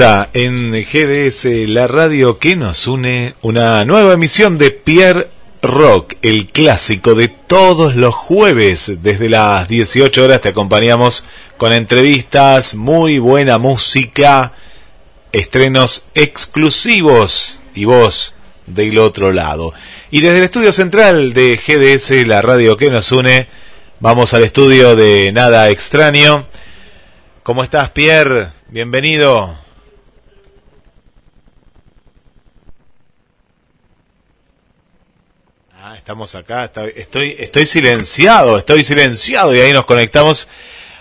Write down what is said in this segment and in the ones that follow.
en GDS, la radio que nos une, una nueva emisión de Pierre Rock, el clásico de todos los jueves. Desde las 18 horas te acompañamos con entrevistas, muy buena música, estrenos exclusivos y vos del otro lado. Y desde el estudio central de GDS, la radio que nos une, vamos al estudio de Nada Extraño. ¿Cómo estás, Pierre? Bienvenido. Estamos acá, estoy, estoy silenciado, estoy silenciado y ahí nos conectamos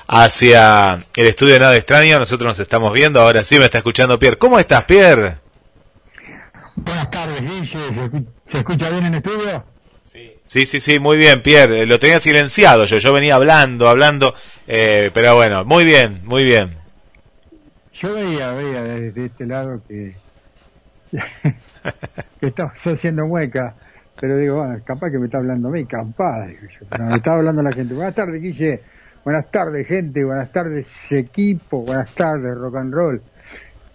hacia el estudio de Nada Extraño, nosotros nos estamos viendo, ahora sí me está escuchando Pierre. ¿Cómo estás, Pierre? Buenas tardes, Guille, ¿se escucha bien en el estudio? Sí, sí, sí, muy bien, Pierre, eh, lo tenía silenciado yo, yo venía hablando, hablando, eh, pero bueno, muy bien, muy bien. Yo veía, veía desde este lado que, que estabas haciendo mueca pero digo, bueno, capaz que me está hablando a mí, capaz, me está hablando la gente. Buenas tardes, Guille. Buenas tardes, gente. Buenas tardes, equipo. Buenas tardes, rock and roll.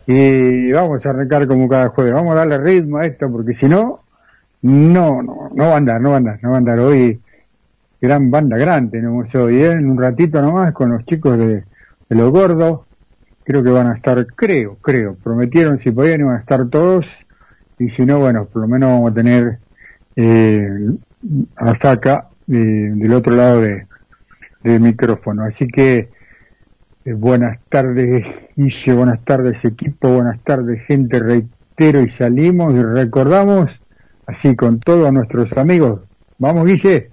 Y vamos a arrancar como cada jueves. Vamos a darle ritmo a esto porque si no, no, no, no va a andar, no va a andar, no va a andar. Hoy, gran banda grande tenemos hoy, ¿eh? en un ratito nomás con los chicos de, de Los Gordos. Creo que van a estar, creo, creo. Prometieron si podían iban a estar todos. Y si no, bueno, por lo menos vamos a tener eh, eh, del otro lado de, del micrófono. Así que eh, buenas tardes, Guille, buenas tardes, equipo, buenas tardes, gente, reitero y salimos y recordamos, así con todos nuestros amigos. Vamos, Guille.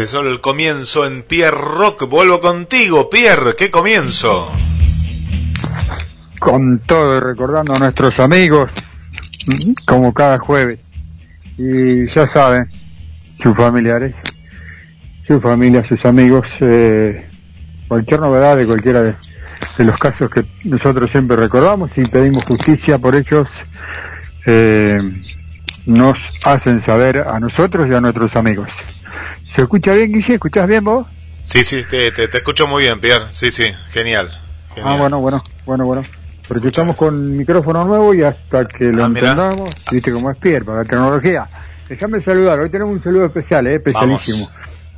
Este es solo el comienzo en Pierre Rock. Vuelvo contigo, Pierre. ¿Qué comienzo? Con todo, recordando a nuestros amigos, como cada jueves. Y ya saben, sus familiares, su familia, sus amigos, eh, cualquier novedad de cualquiera de, los casos que nosotros siempre recordamos y pedimos justicia por ellos, eh, nos hacen saber a nosotros y a nuestros amigos. ¿Se escucha bien, Guille? ¿Escuchás bien vos? Sí, sí, te, te, escucho muy bien, Pierre. Sí, sí, genial, Ah, bueno, bueno, bueno, bueno. Porque estamos con micrófono nuevo y hasta que lo ah, entendamos, viste cómo es Pierre, para la tecnología. Déjame saludar, hoy tenemos un saludo especial, ¿eh? especialísimo.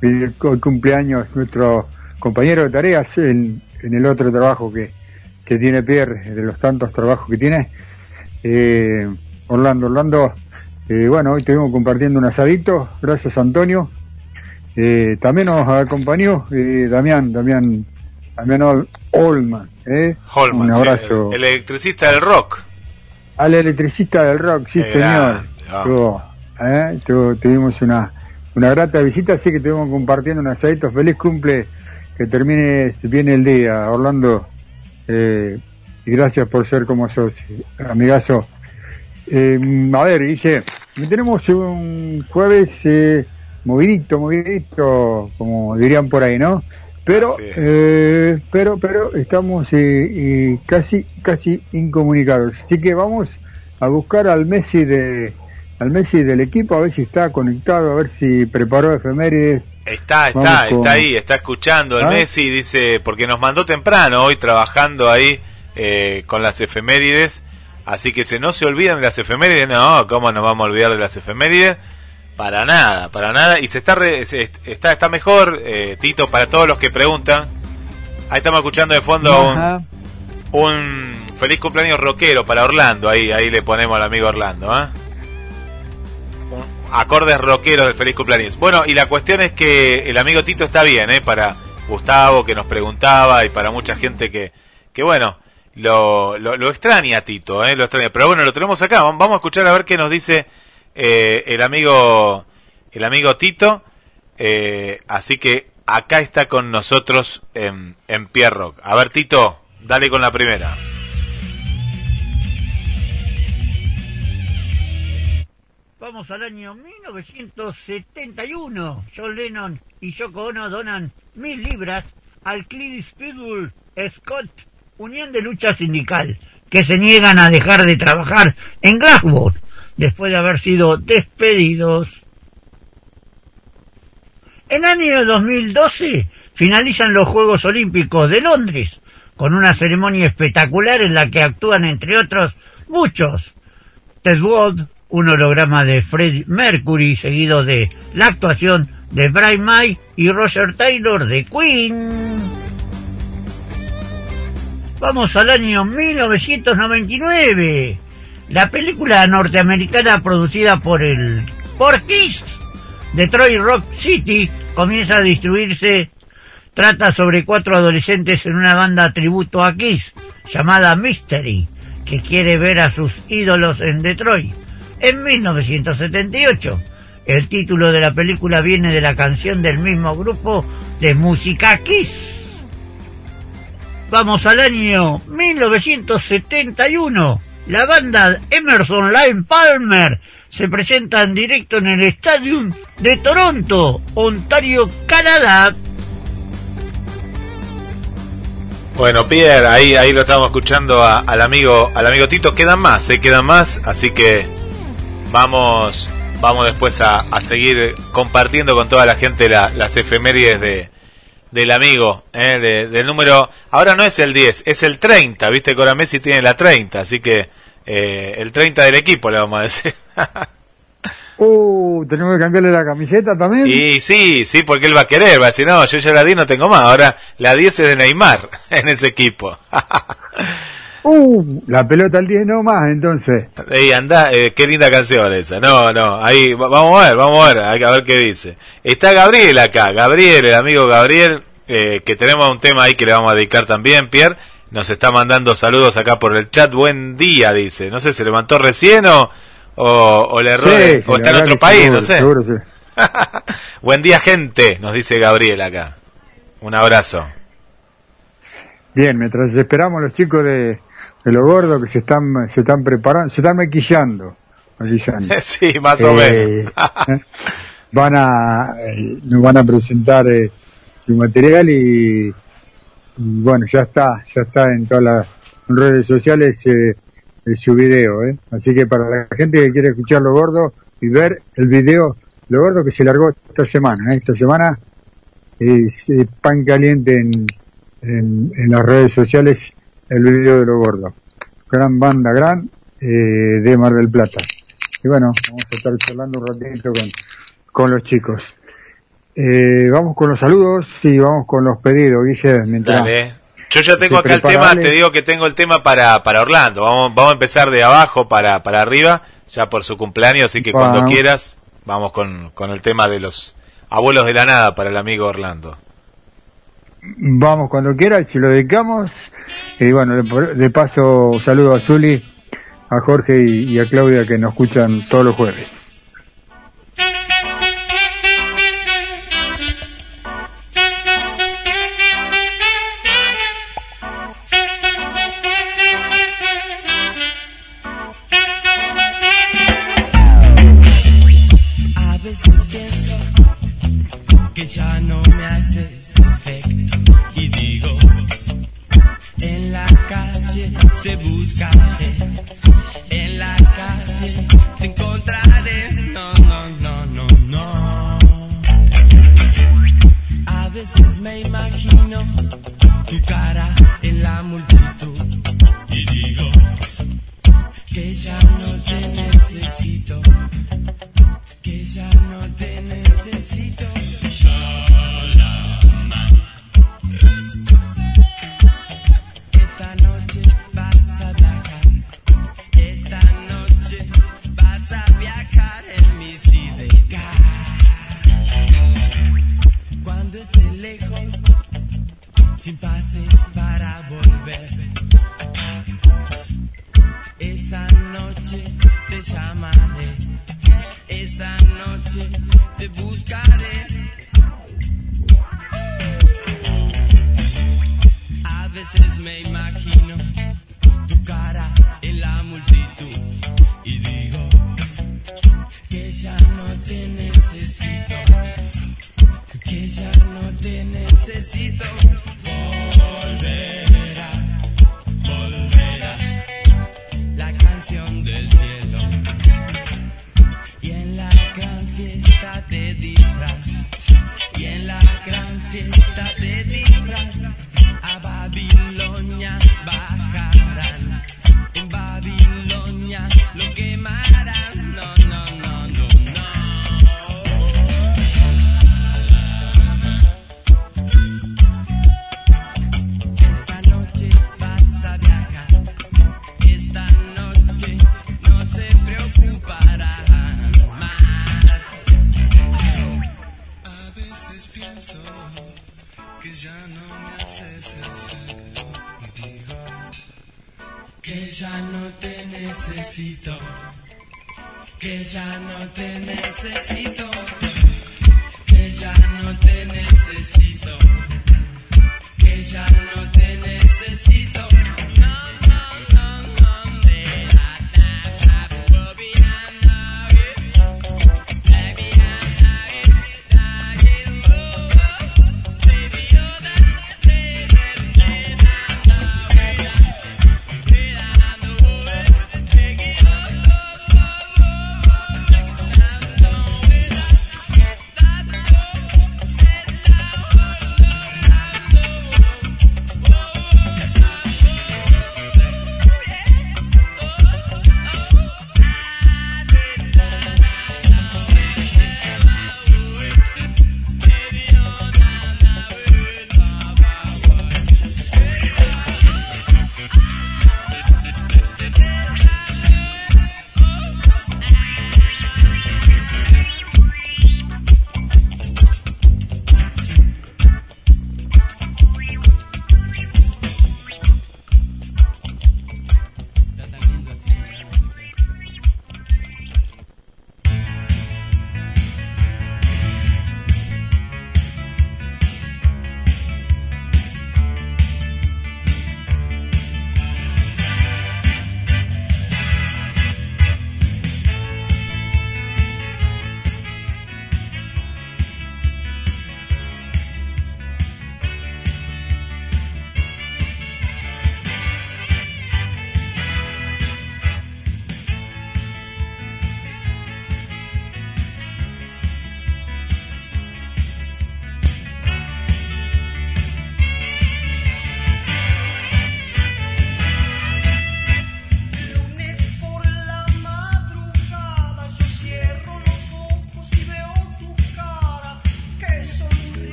El, cumpleaños nuestro compañero de tareas en, en el otro trabajo que, que tiene Pierre, de los tantos trabajos que tiene. Eh, Orlando, Orlando, eh, bueno, hoy estuvimos compartiendo un asadito, gracias Antonio. Eh, también nos acompañó eh, Damián, Damián, Damián Olman. ¿eh? un abrazo. el, electricista del rock. Al electricista del rock, sí señor. ¿eh? tuvimos una, una grata visita, así que estuvimos compartiendo un asadito. Feliz cumple, que termine bien el día, Orlando. Eh, y gracias por ser como sos, amigazo. Eh, a ver, dice, tenemos un jueves eh, movidito, movidito, como dirían por ahí, ¿no? Pero, eh, pero, pero estamos eh, casi, casi incomunicados. Así que vamos a buscar al Messi de, al Messi del equipo, a ver si está conectado, a ver si preparó efemérides. Está, está, está ahí, está escuchando el ¿Ah? Messi, dice, porque nos mandó temprano hoy trabajando ahí eh, con las efemérides, así que se no se olvidan de las efemérides, no, ¿cómo nos vamos a olvidar de las efemérides? Para nada, para nada, y se está, está, está mejor, eh, Tito, para todos los que preguntan. Ahí estamos escuchando de fondo un, un, feliz cumpleaños rockero para Orlando, ahí, ahí le ponemos al amigo Orlando, ¿eh? acordes rockeros del feliz cumpleaños. Bueno, y la cuestión es que el amigo Tito está bien, ¿eh? Para Gustavo que nos preguntaba y para mucha gente que, que bueno, lo, lo, extraña Tito, ¿eh? Lo extraña. Pero bueno, lo tenemos acá. Vamos a escuchar a ver qué nos dice eh, el amigo el amigo Tito. Eh, así que acá está con nosotros en, en Pierrock. A ver, Tito, dale con la primera. Vamos al año 1971. John Lennon y Yoko Ono donan mil libras al Cleveland Speedwell Scott, Unión de Lucha Sindical, que se niegan a dejar de trabajar en Glasgow después de haber sido despedidos. En año 2012 finalizan los Juegos Olímpicos de Londres con una ceremonia espectacular en la que actúan entre otros muchos. Ted Wood, un holograma de Freddie Mercury seguido de la actuación de Brian May y Roger Taylor de Queen. Vamos al año 1999. La película norteamericana producida por el por Kiss, Detroit Rock City, comienza a distribuirse. Trata sobre cuatro adolescentes en una banda tributo a Kiss, llamada Mystery, que quiere ver a sus ídolos en Detroit en 1978. El título de la película viene de la canción del mismo grupo de música Kiss. Vamos al año 1971. La banda Emerson Lime Palmer se presenta en directo en el Stadium de Toronto, Ontario, Canadá. Bueno, Pierre, ahí, ahí lo estamos escuchando al amigo, al amigo Tito. Quedan más, se quedan más, así que vamos vamos después a, seguir compartiendo con toda la gente las efemérides de, del amigo, eh, del número, ahora no es el 10, es el 30, viste que Messi tiene la 30, así que eh, el 30 del equipo le vamos a decir. uh, tenemos que cambiarle la camiseta también. Y sí, sí, porque él va a querer, va a decir, no, yo ya la 10 no tengo más, ahora la 10 es de Neymar en ese equipo. Uh, la pelota al 10 no más, entonces. Ey, anda, eh, qué linda canción esa. No, no, ahí, vamos a ver, vamos a ver, a ver qué dice. Está Gabriel acá, Gabriel, el amigo Gabriel, eh, que tenemos un tema ahí que le vamos a dedicar también, Pierre. Nos está mandando saludos acá por el chat. Buen día, dice. No sé, ¿se levantó recién o, o, le erró? o está en otro país, no sé. Buen día, gente, nos dice Gabriel acá. Un abrazo. Bien, mientras esperamos los chicos de, de lo gordo que se están, se están preparando, se están maquillando. maquillando. sí, más o Eh, menos. van a, eh, nos van a presentar eh, su material y, bueno, ya está, ya está en todas las redes sociales eh, su video, ¿eh? Así que para la gente que quiere escuchar lo gordo y ver el video, lo gordo que se largó esta semana, ¿eh? esta semana es eh, pan caliente en, en, en las redes sociales el video de lo gordo. Gran banda, gran eh, de Mar del Plata. Y bueno, vamos a estar charlando un ratito con, con los chicos. Eh, vamos con los saludos y vamos con los pedidos, Guille. Mientras, Dale. Yo ya tengo acá el tema, te digo que tengo el tema para, para Orlando. Vamos, vamos a empezar de abajo para, para arriba, ya por su cumpleaños, así que cuando quieras, vamos con, con el tema de los abuelos de la nada para el amigo Orlando. Vamos cuando quiera, si lo dedicamos. Y bueno, de, de paso saludo a Zuli, a Jorge y, y a Claudia que nos escuchan todos los jueves.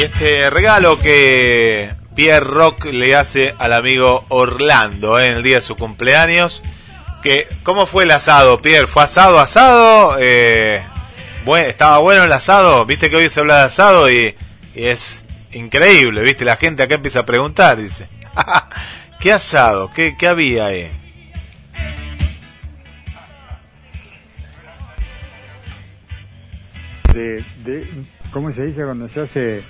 Y este regalo que Pierre Rock le hace al amigo Orlando eh, en el día de su cumpleaños. Que, ¿Cómo fue el asado, Pierre? ¿Fue asado, asado? Eh, bueno, ¿Estaba bueno el asado? Viste que hoy se habla de asado y, es increíble, ¿viste? La gente acá empieza a preguntar, dice. ¿Qué asado? ¿Qué, qué había ahí? ¿Cómo se dice cuando se hace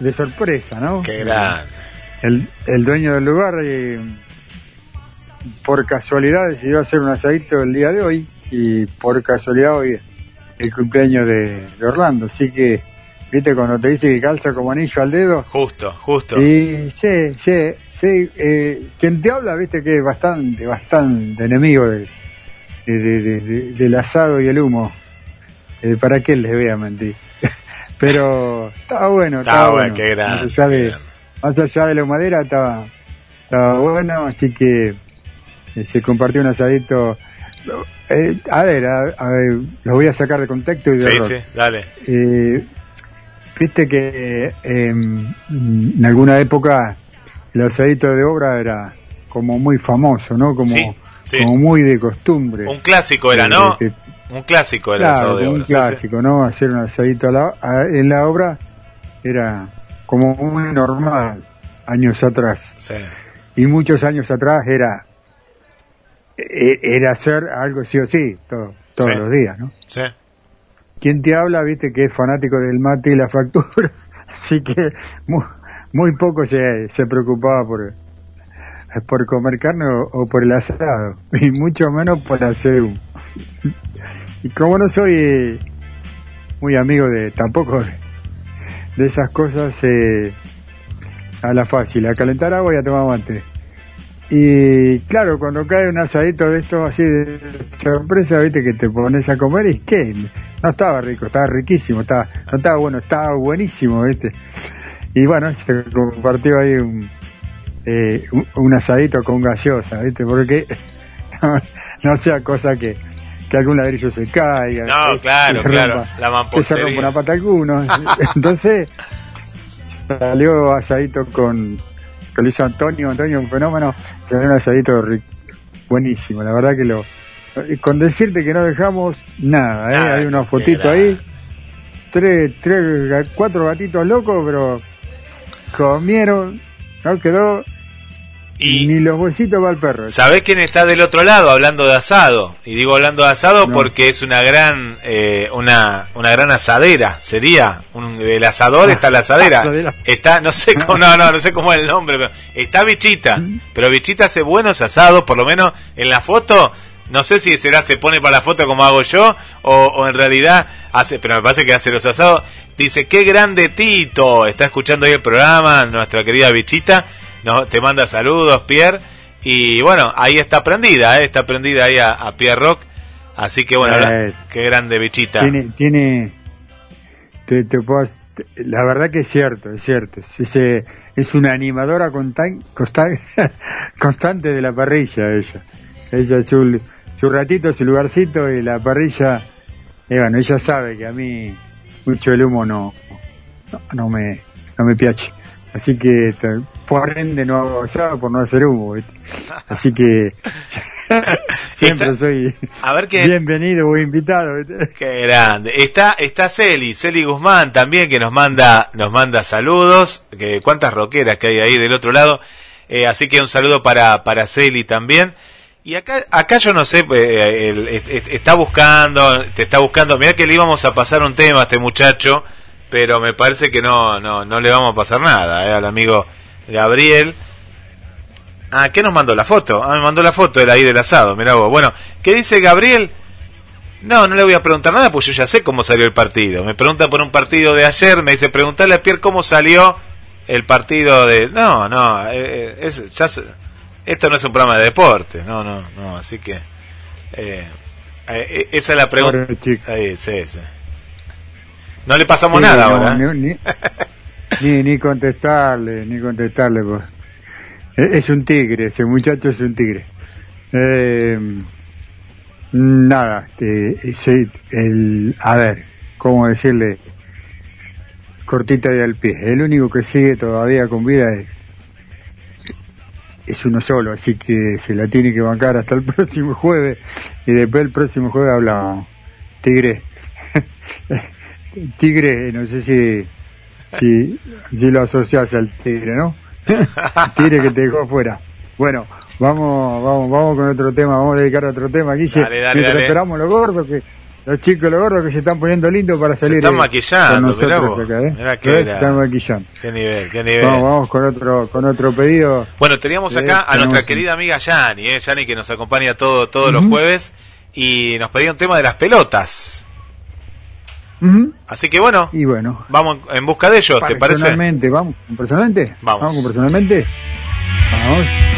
de sorpresa, no? Qué grande. El, el dueño del lugar, eh, por casualidad, decidió hacer un asadito el día de hoy y por casualidad hoy el cumpleaños de, de Orlando. Así que, viste, cuando te dice que calza como anillo al dedo, Justo, justo. y sí, sí, sí, eh, quien te habla, viste que es bastante, bastante enemigo de, de- de- de- de- del asado y el humo. Eh, ¿Para qué les voy a mentir? Pero estaba bueno, Estaba bueno, qué grande, Más allá de, más allá de la madera estaba, estaba bueno, así que eh, se compartió un asadito. Eh, a ver, a, a ver, lo voy a sacar de contexto y de Sí, sí, dale. Eh, Viste que eh, en alguna época el asadito de obra era como muy famoso, ¿no? Como, Sí, sí. como muy de costumbre. Un clásico era, ¿no? que- Un clásico era el asado de obra. un sí. clásico, ¿no? Hacer un asadito a la- a- en la obra era como muy normal años atrás. Sí. Y muchos años atrás era e- era hacer algo sí o sí, todo- todos Sí. los días, ¿no? Sí. quien te habla, viste que es fanático del mate y la factura, así que muy, muy poco se, se preocupaba por, por comer carne o, o por el asado, y mucho menos por hacer un. Y como no soy eh, muy amigo de tampoco de, esas cosas, eh, a la fácil, a calentar agua y a tomar mate. Y claro, cuando cae un asadito de estos así de sorpresa, viste que te pones a comer y que no estaba rico, estaba riquísimo, estaba, no estaba bueno, estaba buenísimo, viste. Y bueno, se compartió ahí un, eh, un, asadito con gaseosa, viste, porque no sea cosa que, que algún ladrillo se caiga. No, claro, claro, rompa- la que se rompa una pata alguno. Entonces salió asadito con que lo hizo Antonio, Antonio un fenómeno, salió un asadito buenísimo, la verdad que lo con decirte que no dejamos nada, ¿eh? Hay unos fotitos ahí, tres, tres, cuatro gatitos locos, pero comieron, no quedó Y ni los huesitos para el perro. ¿sabés quién está del otro lado hablando de asado? Y digo hablando de asado No. porque es una gran eh, una una gran asadera, sería un, el asador está la asadera. Asadera. Está no sé cómo no, no, no sé cómo es el nombre, pero está Bichita, pero Bichita hace buenos asados, por lo menos en la foto no sé si será se pone para la foto como hago yo o, o en realidad hace, pero me parece que hace los asados. Dice, qué grande Tito, está escuchando ahí el programa, nuestra querida Bichita, no, te manda saludos, Pierre. Y bueno, ahí está prendida, ¿eh? está prendida ahí a, a Pierre Rock. Así que bueno, Eh, qué grande Bichita. tiene tiene te, te puedo- la verdad que es cierto es cierto es, es una animadora constan- constan- constante de la parrilla ella ella su, su ratito su lugarcito y la parrilla y bueno ella sabe que a mí mucho el humo no no, no me no me piache así que por ende no hago por no hacer humo ¿viste? así que siempre Está- soy A ver qué, bienvenido o invitado ¿viste? Qué grande. Está, está Celi, Celi Guzmán también que nos manda, nos manda saludos. Que cuántas roqueras que hay ahí del otro lado. Eh, así que un saludo para, para Celi también. Y acá, acá yo no sé, eh, el- está buscando, te está buscando. Mirá que le íbamos a pasar un tema a este muchacho, pero me parece que no, no, no le vamos a pasar nada, eh, al amigo Gabriel. Ah, ¿qué nos mandó la foto? Ah, me mandó la foto de ahí del asado, mirá vos. Bueno, ¿qué dice Gabriel? No, no le voy a preguntar nada, pues yo ya sé cómo salió el partido. Me pregunta por un partido de ayer, me dice, preguntarle a Pierre cómo salió el partido de... No, no, eh, es- ya se- esto no es un programa de deporte, no, no, no, así que... eh, eh, esa es la pregunta. Ahí, sí, sí. No le pasamos Sí, nada no, ahora. ¿eh? Ni, ni, ni, ni contestarle, ni contestarle. pues. Es es un tigre, ese muchacho es un tigre. Eh, nada, ese- el, a ver, ¿cómo decirle? cortita y al pie. El único que sigue todavía con vida es, es uno solo, así que se la tiene que bancar hasta el próximo jueves y después el próximo jueves habla Tigre. tigre, no sé si, si, si lo asocias al Tigre, ¿no? tigre que te dejó afuera. Bueno, vamos, vamos, vamos con otro tema, vamos a dedicar a otro tema, Guille. Dale, dale, dale. esperamos los gordos que los chicos los gordos que se están poniendo lindos para Se salir están eh, maquillando, con mirá vos. acá, ¿eh? Mirá qué Se están maquillando. Qué nivel, qué nivel. Vamos, vamos con otro, con otro pedido. Bueno, teníamos Eh, acá a nuestra querida amiga Yani, ¿eh? Yani que nos acompaña todo, todos los jueves y nos pedía un tema de las pelotas. Así que bueno, Y bueno, vamos en busca de ellos, ¿te parece? personalmente, vamos, ¿con personalmente? Vamos. con personalmente. Vamos.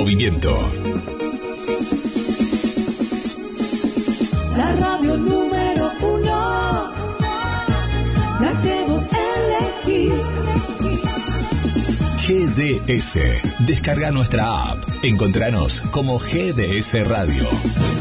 Movimiento. la radio número uno, la que vos elegís. GDS. Descarga nuestra app. Encontranos como GDS Radio.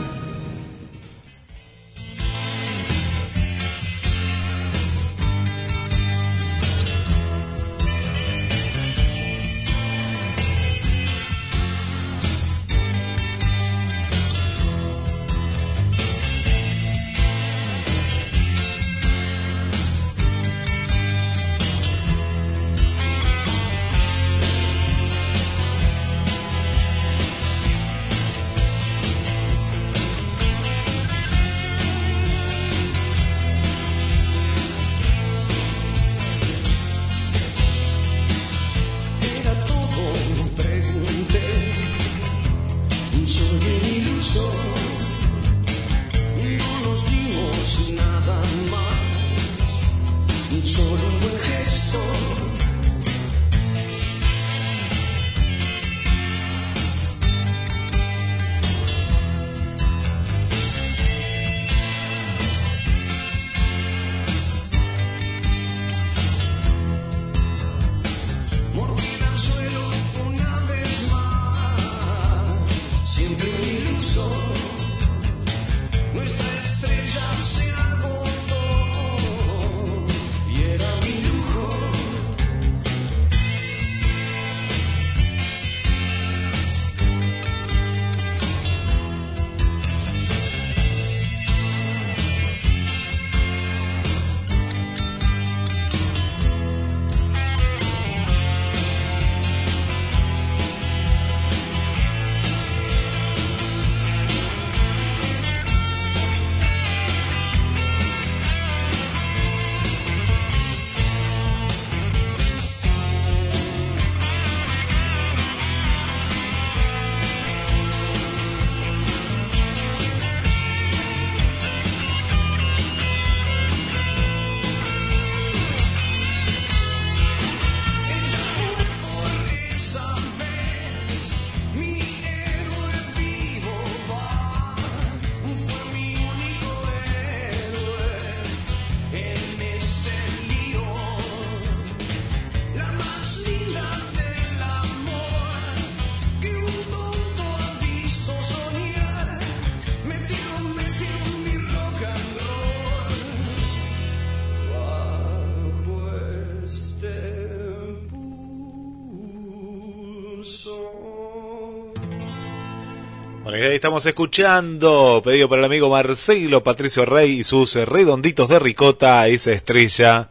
Estamos escuchando, pedido por el amigo Marcelo Patricio Rey y sus redonditos de ricota, esa estrella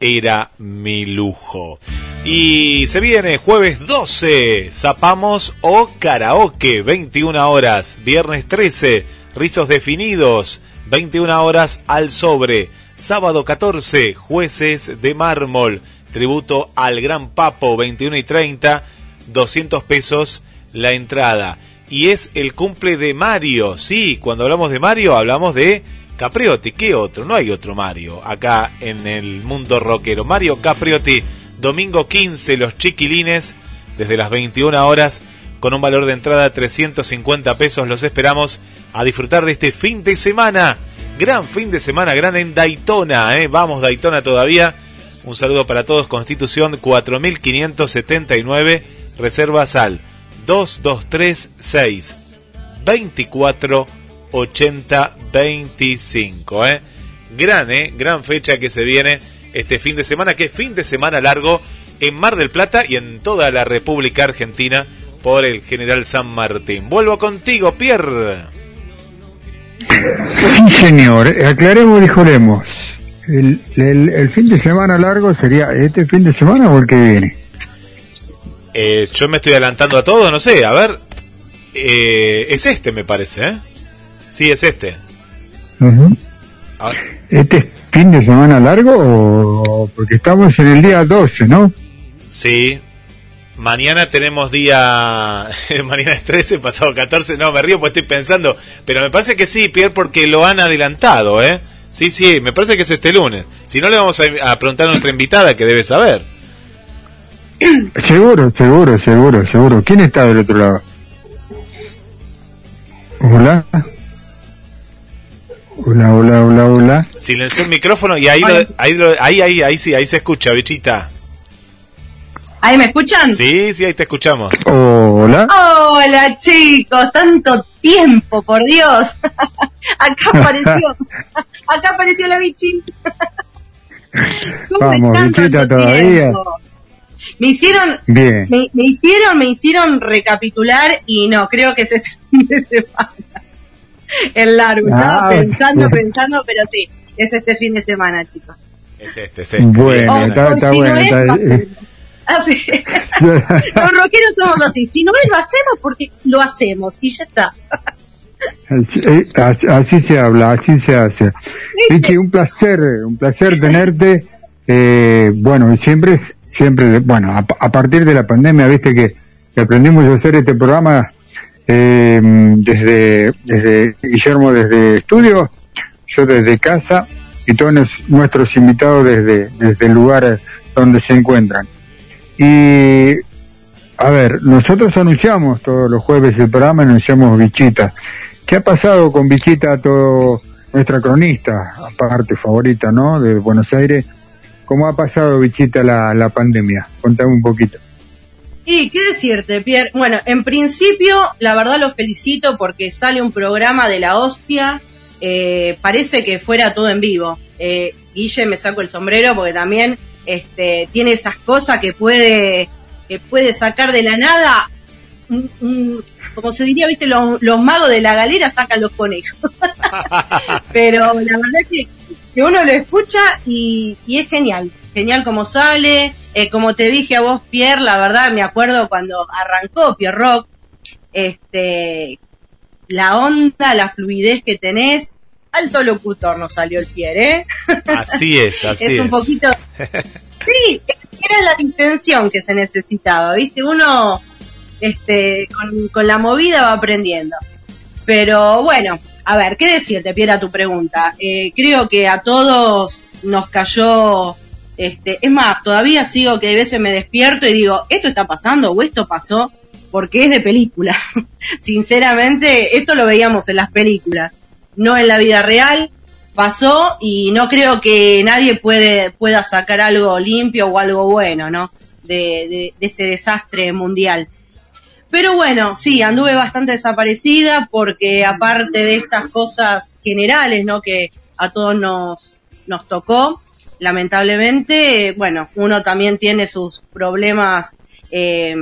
era mi lujo. Y se viene jueves 12, zapamos o karaoke, 21 horas, viernes 13, rizos definidos, 21 horas al sobre, sábado 14, jueces de mármol, tributo al gran papo, 21 y 30, 200 pesos la entrada. Y es el cumple de Mario. Sí, cuando hablamos de Mario hablamos de Capriotti. ¿Qué otro? No hay otro Mario acá en el mundo rockero. Mario Capriotti, domingo 15, los chiquilines, desde las 21 horas, con un valor de entrada 350 pesos. Los esperamos a disfrutar de este fin de semana. Gran fin de semana, gran en Daytona. ¿eh? Vamos, Daytona todavía. Un saludo para todos. Constitución 4579. Reservas al 2236 24 80 25. ¿eh? Gran, ¿eh? Gran fecha que se viene este fin de semana, que es fin de semana largo en Mar del Plata y en toda la República Argentina por el General San Martín. Vuelvo contigo, Pierre. Sí, señor. Aclaremos y juremos. El, el, el fin de semana largo sería este fin de semana o el que viene. Eh, yo me estoy adelantando a todo, no sé, a ver. Eh, es este, me parece, ¿eh? Sí, es este. ¿Este es fin de semana largo o porque estamos en el día 12, no? Sí. Mañana tenemos día. Mañana es 13, pasado 14. No, me río porque estoy pensando. Pero me parece que sí, Pierre, porque lo han adelantado, ¿eh? Sí, sí, me parece que es este lunes. Si no, le vamos a, a preguntar a nuestra invitada que debe saber. Seguro, seguro, seguro, seguro. ¿Quién está del otro lado? Hola. Hola, hola, hola, hola. Silenció el micrófono y ahí, lo- ahí, lo- ahí, ahí, ahí sí, ahí se escucha, bichita. ¿Ahí me escuchan? Sí, sí, ahí te escuchamos. Hola. Hola chicos, tanto tiempo, por Dios. Acá apareció, acá apareció la bichi. ¿Cómo Vamos, bichita, todavía. tiempo? Me hicieron, Bien. me, me hicieron, me hicieron recapitular y no, creo que es este fin de semana. Es largo, estaba Ah, pensando, pensando, pero sí, es este fin de semana, chicos. Es este, es este. Bueno, está- está si bueno, no es, está- lo hacemos. Así. Los rockeros somos así. Si no es, lo hacemos porque lo hacemos y ya está. Así, eh, así- así se habla, así se hace. Vichy, un placer, un placer tenerte. Eh, bueno, y siempre, siempre, bueno, a, a partir de la pandemia, viste que, aprendimos a hacer este programa eh, desde, desde Guillermo desde estudio, yo desde casa y todos nuestros invitados desde, desde el lugar donde se encuentran. Y a ver, nosotros anunciamos todos los jueves el programa, anunciamos Bichita. ¿Qué ha pasado con Bichita, todo nuestra cronista, aparte favorita, ¿no? De Buenos Aires. ¿Cómo ha pasado Bichita la, la pandemia? Contame un poquito. Y qué decirte, Pierre. Bueno, en principio, la verdad lo felicito porque sale un programa de la hostia. Eh, parece que fuera todo en vivo. Eh, Guille, me saco el sombrero porque también este, tiene esas cosas que puede, que puede sacar de la nada. como se diría, viste, los, los magos de la galera sacan los conejos. Pero la verdad es que, que uno lo escucha y, y es genial. Genial como sale. Eh, como te dije a vos, Pierre, la verdad me acuerdo cuando arrancó Pierre Rock, este, la onda, la fluidez que tenés. Alto locutor nos salió el Pierre, ¿eh? Así es, así es. un poquito... Sí, era la intención que se necesitaba, ¿viste? Uno este, con, con la movida va aprendiendo. Pero bueno, a ver, ¿qué decirte, Pierre, a tu pregunta? Eh, creo que a todos nos cayó... Este, es más, todavía sigo que a veces me despierto y digo, ¿esto está pasando o esto pasó? Porque es de película. Sinceramente, esto lo veíamos en las películas, no en la vida real pasó y no creo que nadie puede, pueda sacar algo limpio o algo bueno, ¿no? De este desastre mundial. Pero bueno, sí, anduve bastante desaparecida porque aparte de estas cosas generales, ¿no? Que a todos nos, nos tocó, lamentablemente, bueno, uno también tiene sus problemas eh,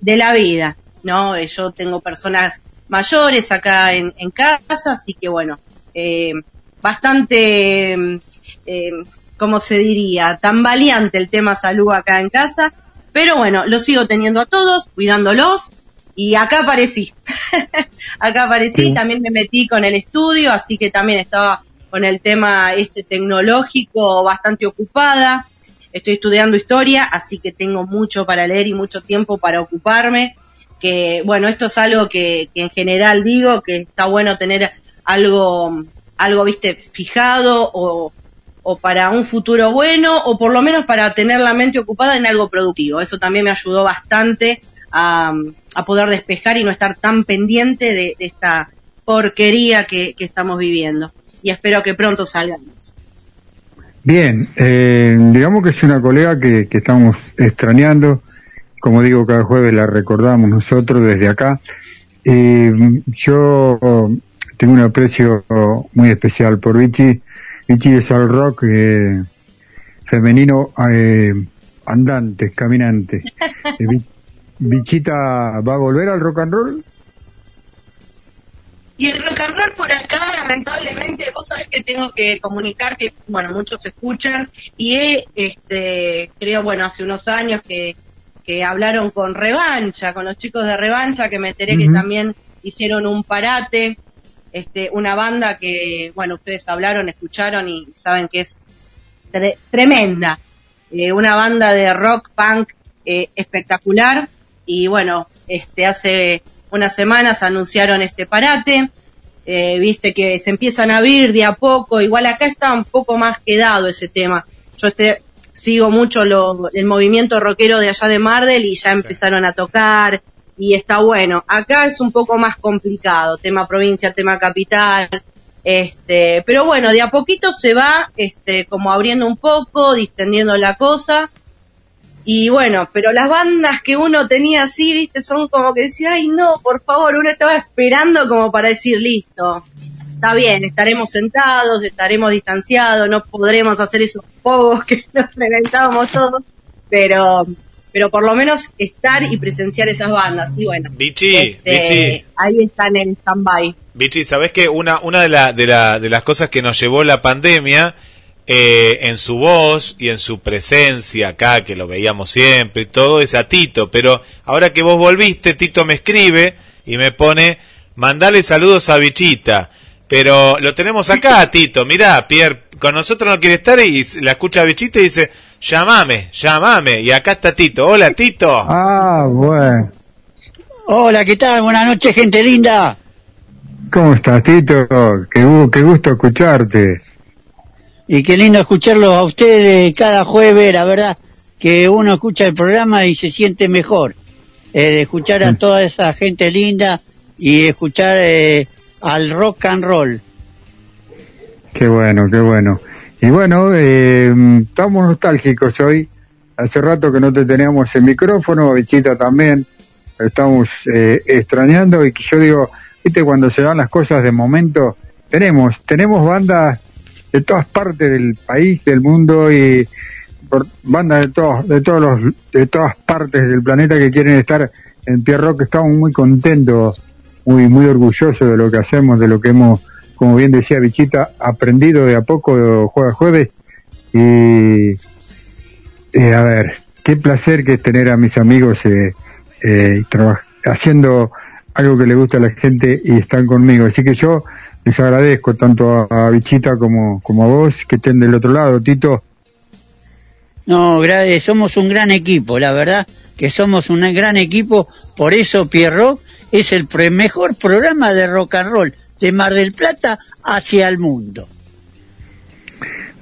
de la vida, ¿no? Eh, Yo tengo personas mayores acá en, en casa, así que bueno, eh, bastante, eh, ¿cómo se diría? Tan valiente el tema salud acá en casa, pero bueno, lo sigo teniendo a todos, cuidándolos, y acá aparecí. acá aparecí, Sí. también me metí con el estudio, así que también estaba con el tema este tecnológico bastante ocupada. Estoy estudiando historia, así que tengo mucho para leer y mucho tiempo para ocuparme. Que bueno, esto es algo que, que en general digo que está bueno tener algo, algo viste, fijado o, o para un futuro bueno o por lo menos para tener la mente ocupada en algo productivo. Eso también me ayudó bastante a, poder despejar y no estar tan pendiente de, esta porquería que, estamos viviendo. Y espero que pronto salgamos. Bien, eh, digamos que es una colega que, que estamos extrañando. Como digo, cada jueves la recordamos nosotros desde acá. Eh, yo tengo un aprecio muy especial por Vichy. Vichy es al rock eh, femenino eh, andante, caminante. Eh, Bichita va a volver al rock and roll. Y el rock and roll por acá, lamentablemente, vos sabés que tengo que comunicar que, bueno, muchos escuchan y he, este, creo, bueno, hace unos años que, que hablaron con Revancha, con los chicos de Revancha, que me enteré que también hicieron un parate, este, una banda que, bueno, ustedes hablaron, escucharon y saben que es tre- tremenda. Eh, una banda de rock punk eh, espectacular. Y bueno, este hace unas semanas anunciaron este parate, eh, viste que se empiezan a abrir de a poco, igual acá está un poco más quedado ese tema. Yo este, sigo mucho lo- el movimiento rockero de allá de Mardel y ya empezaron a tocar y está bueno. Acá es un poco más complicado, tema provincia, tema capital, Este, pero bueno, de a poquito se va, este, como abriendo un poco, distendiendo la cosa. Y bueno, pero las bandas que uno tenía así, viste, son como que decía, ay no, por favor, uno estaba esperando como para decir, listo, está bien, estaremos sentados, estaremos distanciados, no podremos hacer esos pogos que nos reventábamos todos, pero, pero por lo menos estar y presenciar esas bandas. Y bueno, Vichy, este, ahí están en stand-by. Vichy, ¿sabés que una, una de, la, de, la, de las cosas que nos llevó la pandemia eh, en su voz y en su presencia acá, que lo veíamos siempre y todo, es a Tito. Pero ahora que vos volviste, Tito me escribe y me pone, mandale saludos a Bichita. Pero lo tenemos acá, a Tito. Mirá, Pierre, con nosotros no quiere estar y la escucha a Bichita y dice, llamame, llamame. Y acá está Tito. Hola, Tito. Ah, bueno. Hola, ¿qué tal? Buenas noches, gente linda. ¿Cómo estás, Tito? Qué, gu- qué gusto escucharte. Y qué lindo escucharlos a ustedes cada jueves, la verdad que uno escucha el programa y se siente mejor. eh, de escuchar a toda esa gente linda y escuchar eh, al rock and roll. Qué bueno, qué bueno. Y bueno, eh, estamos nostálgicos hoy. Hace rato que no te teníamos el micrófono, Bichita también. Estamos eh, extrañando y que yo digo, viste, cuando se dan las cosas de momento, tenemos, tenemos bandas de todas partes del país, del mundo y por- bandas de todos, de todos los, de todas partes del planeta que quieren estar en Pierre Rock. Estamos muy contentos, muy, muy orgullosos de lo que hacemos, de lo que hemos, como bien decía Bichita, aprendido de a poco jueves a jueves. Y, eh, a ver, qué placer que es tener a mis amigos eh, eh, haciendo algo que le gusta a la gente y están conmigo. Así que yo les agradezco tanto a, a Bichita como, como a vos que estén del otro lado, Tito. No, eh, somos un gran equipo, la verdad que somos un gran equipo, por eso Pierrot es el pre- mejor programa de rock and roll de Mar del Plata hacia el mundo.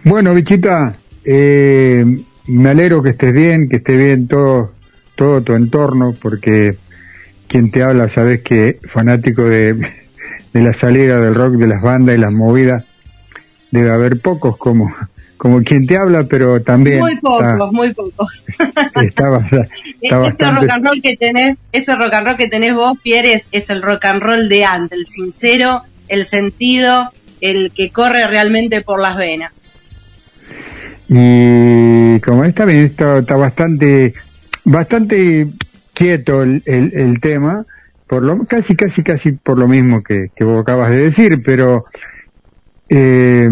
Bueno, Bichita, eh, me alegro que estés bien, que esté bien todo, todo tu entorno, porque quien te habla, sabes que fanático de, de la salida del rock, de las bandas y las movidas, debe haber pocos como, como quien te habla, pero también Muy pocos, está, muy pocos. está ese rock and roll que tenés, ese rock and roll que tenés vos, Pierre, es, es el rock and roll de antes, el sincero, el sentido, el que corre realmente por las venas. Y como está bien, está, está bastante, bastante quieto el, el, el tema, por lo, casi, casi, casi por lo mismo que, que vos acabas de decir, pero eh,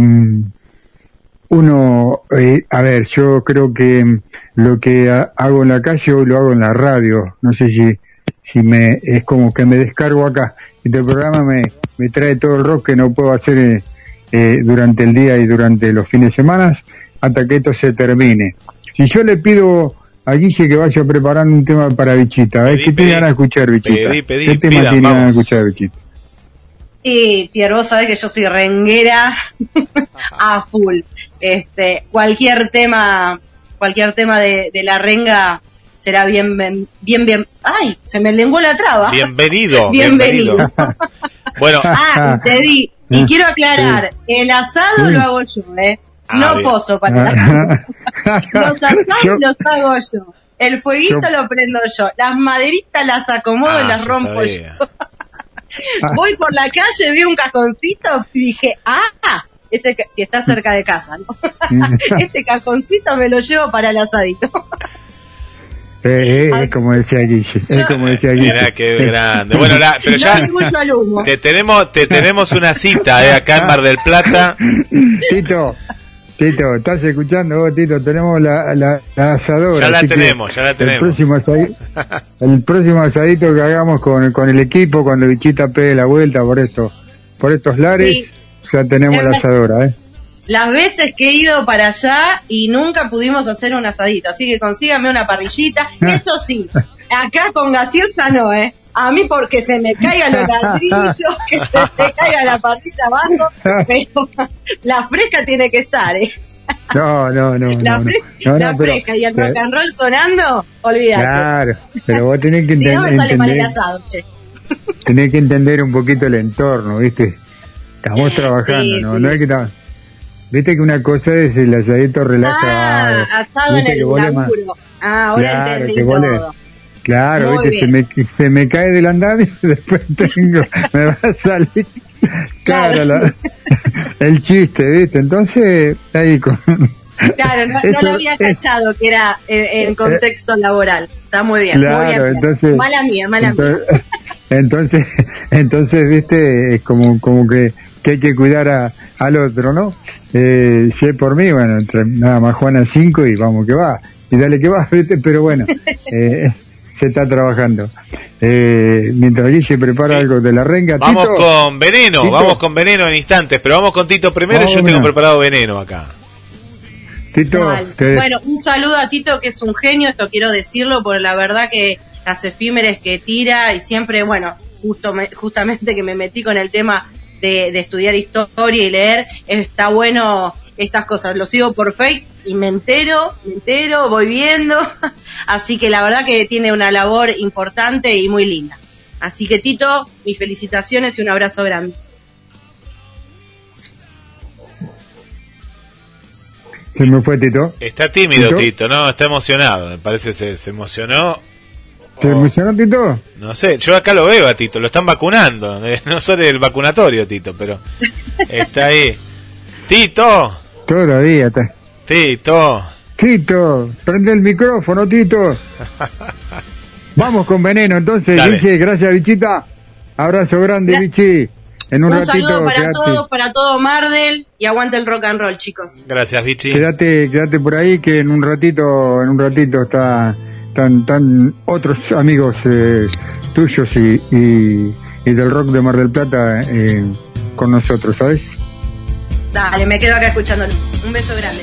uno, eh, a ver, yo creo que lo que ha- hago en la calle hoy lo hago en la radio, no sé si, si me, es como que me descargo acá, este programa me, me trae todo el rock que no puedo hacer eh, eh, durante el día y durante los fines de semana hasta que esto se termine. Si yo le pido a Guille que vaya preparando un tema para Bichita. Pedí, ¿qué pedí. tiene ganas de escuchar Bichita? Pedí, pedí, ¿Qué tema tiene ganas de vamos. escuchar Bichita? Y Pierre, vos sabés que yo soy renguera a full. Este, cualquier tema, cualquier tema de, de la renga será bien, bien, bien. Ay, se me lenguó la traba. Bienvenido, Bienvenido. bienvenido. Bueno, Ah, y te di. Y quiero aclarar, el asado Sí. lo hago yo, ¿eh? Ah, no bien. pozo para la Los asados Yo- los hago yo. El fueguito Yo- lo prendo yo. Las maderitas las acomodo Ah, y las rompo sabía. yo. Voy por la calle, vi un cajoncito y dije, ah, ese ca- si está cerca de casa, ¿no? este cajoncito me lo llevo para el asadito. Eh, eh, es como decía Guille, es como decía Guille. Mirá qué grande. Bueno, la- pero no ya te tenemos, te tenemos una cita eh, acá en Mar del Plata. Tito, Tito, ¿estás escuchando vos, Tito? Tenemos la, la, la asadora. Ya la tenemos, ya la tenemos. El próximo, asadi- el próximo asadito que hagamos con, con el equipo, cuando Bichita pegue la vuelta por esto, por estos lares, Sí. ya tenemos Es la asadora, ¿eh? Las veces que he ido para allá y nunca pudimos hacer un asadito, así que consígame una parrillita. Eso sí, acá con gaseosa no, ¿eh? A mí porque se me caigan los ladrillos, que se me caiga la parrilla abajo, pero la fresca tiene que estar, ¿eh? No, no, no. La, no, fre- no. No, la pero- fresca y el rock and roll sonando, olvídate. Claro, pero vos tenés que si no me sale mal el entender, asado, che. tenés que entender un poquito el entorno, ¿viste? Estamos trabajando, Sí, ¿no? sí. No es que Viste que una cosa es el asadito relajado. Ah, asado en el laburo. Ah, ahora Claro, entendí todo. Claro, viste, se me, se me cae del andamio y después tengo, me va a salir. Claro, Claro. la- el chiste, viste. Entonces, ahí con. Claro, no, lo había es- cachado que era en, en contexto laboral. Está muy bien, Claro, muy bien. entonces- mala mía, mala mía. entonces, entonces, viste, es como, como que, que hay que cuidar a, al otro, ¿no? Eh, si es por mí, bueno, entre, nada más Juana 5 y vamos que va. Y dale que va, viste, pero bueno, eh, se está trabajando. Eh, mientras allí se prepara Sí. algo de la renga, Vamos Tito, con veneno, Tito. vamos con veneno en instantes, pero vamos con Tito primero. Vamos, Yo tengo mira. preparado veneno acá. Tito, te- Bueno, un saludo a Tito, que es un genio, esto quiero decirlo, porque la verdad que las efímeres que tira y siempre, bueno, justo me- justamente que me metí con el tema de, de estudiar historia y leer, está bueno estas cosas. Lo sigo por Facebook y me entero, me entero, voy viendo. Así que la verdad que tiene una labor importante y muy linda. Así que Tito, mis felicitaciones y un abrazo grande. se me fue Tito. Está tímido ¿Tito? Tito, ¿no? Está emocionado. Me parece se, se emocionó. ¿Te emocionó Tito? No sé, yo acá lo veo a Tito, lo están vacunando. Eh, No soy del vacunatorio, Tito, pero está ahí. Tito, Todavía está. Tito. Tito, prende el micrófono, Tito. Vamos con veneno, entonces, Dale. Gracias, Bichita. Abrazo grande, Gra- Vichy. En un, Un, ratito, saludo para todos, para todo Mardel y aguante el rock and roll, chicos. Gracias, Vichy. quédate, quédate por ahí que en un ratito, en un ratito está, están, están otros amigos eh, tuyos y, y, y del rock de Mar del Plata eh, con nosotros, ¿sabes? Dale, me quedo acá escuchándolo. Un beso grande.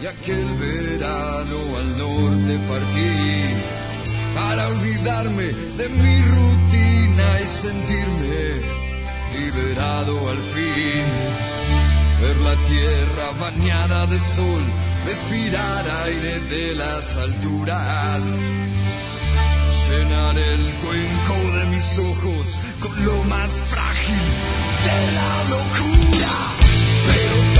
Y aquel verano al norte partí para olvidarme de mi rutina y sentirme liberado al fin. Ver la tierra bañada de sol, respirar aire de las alturas. Llenar el cuenco de mis ojos con lo más frágil de la locura. Pero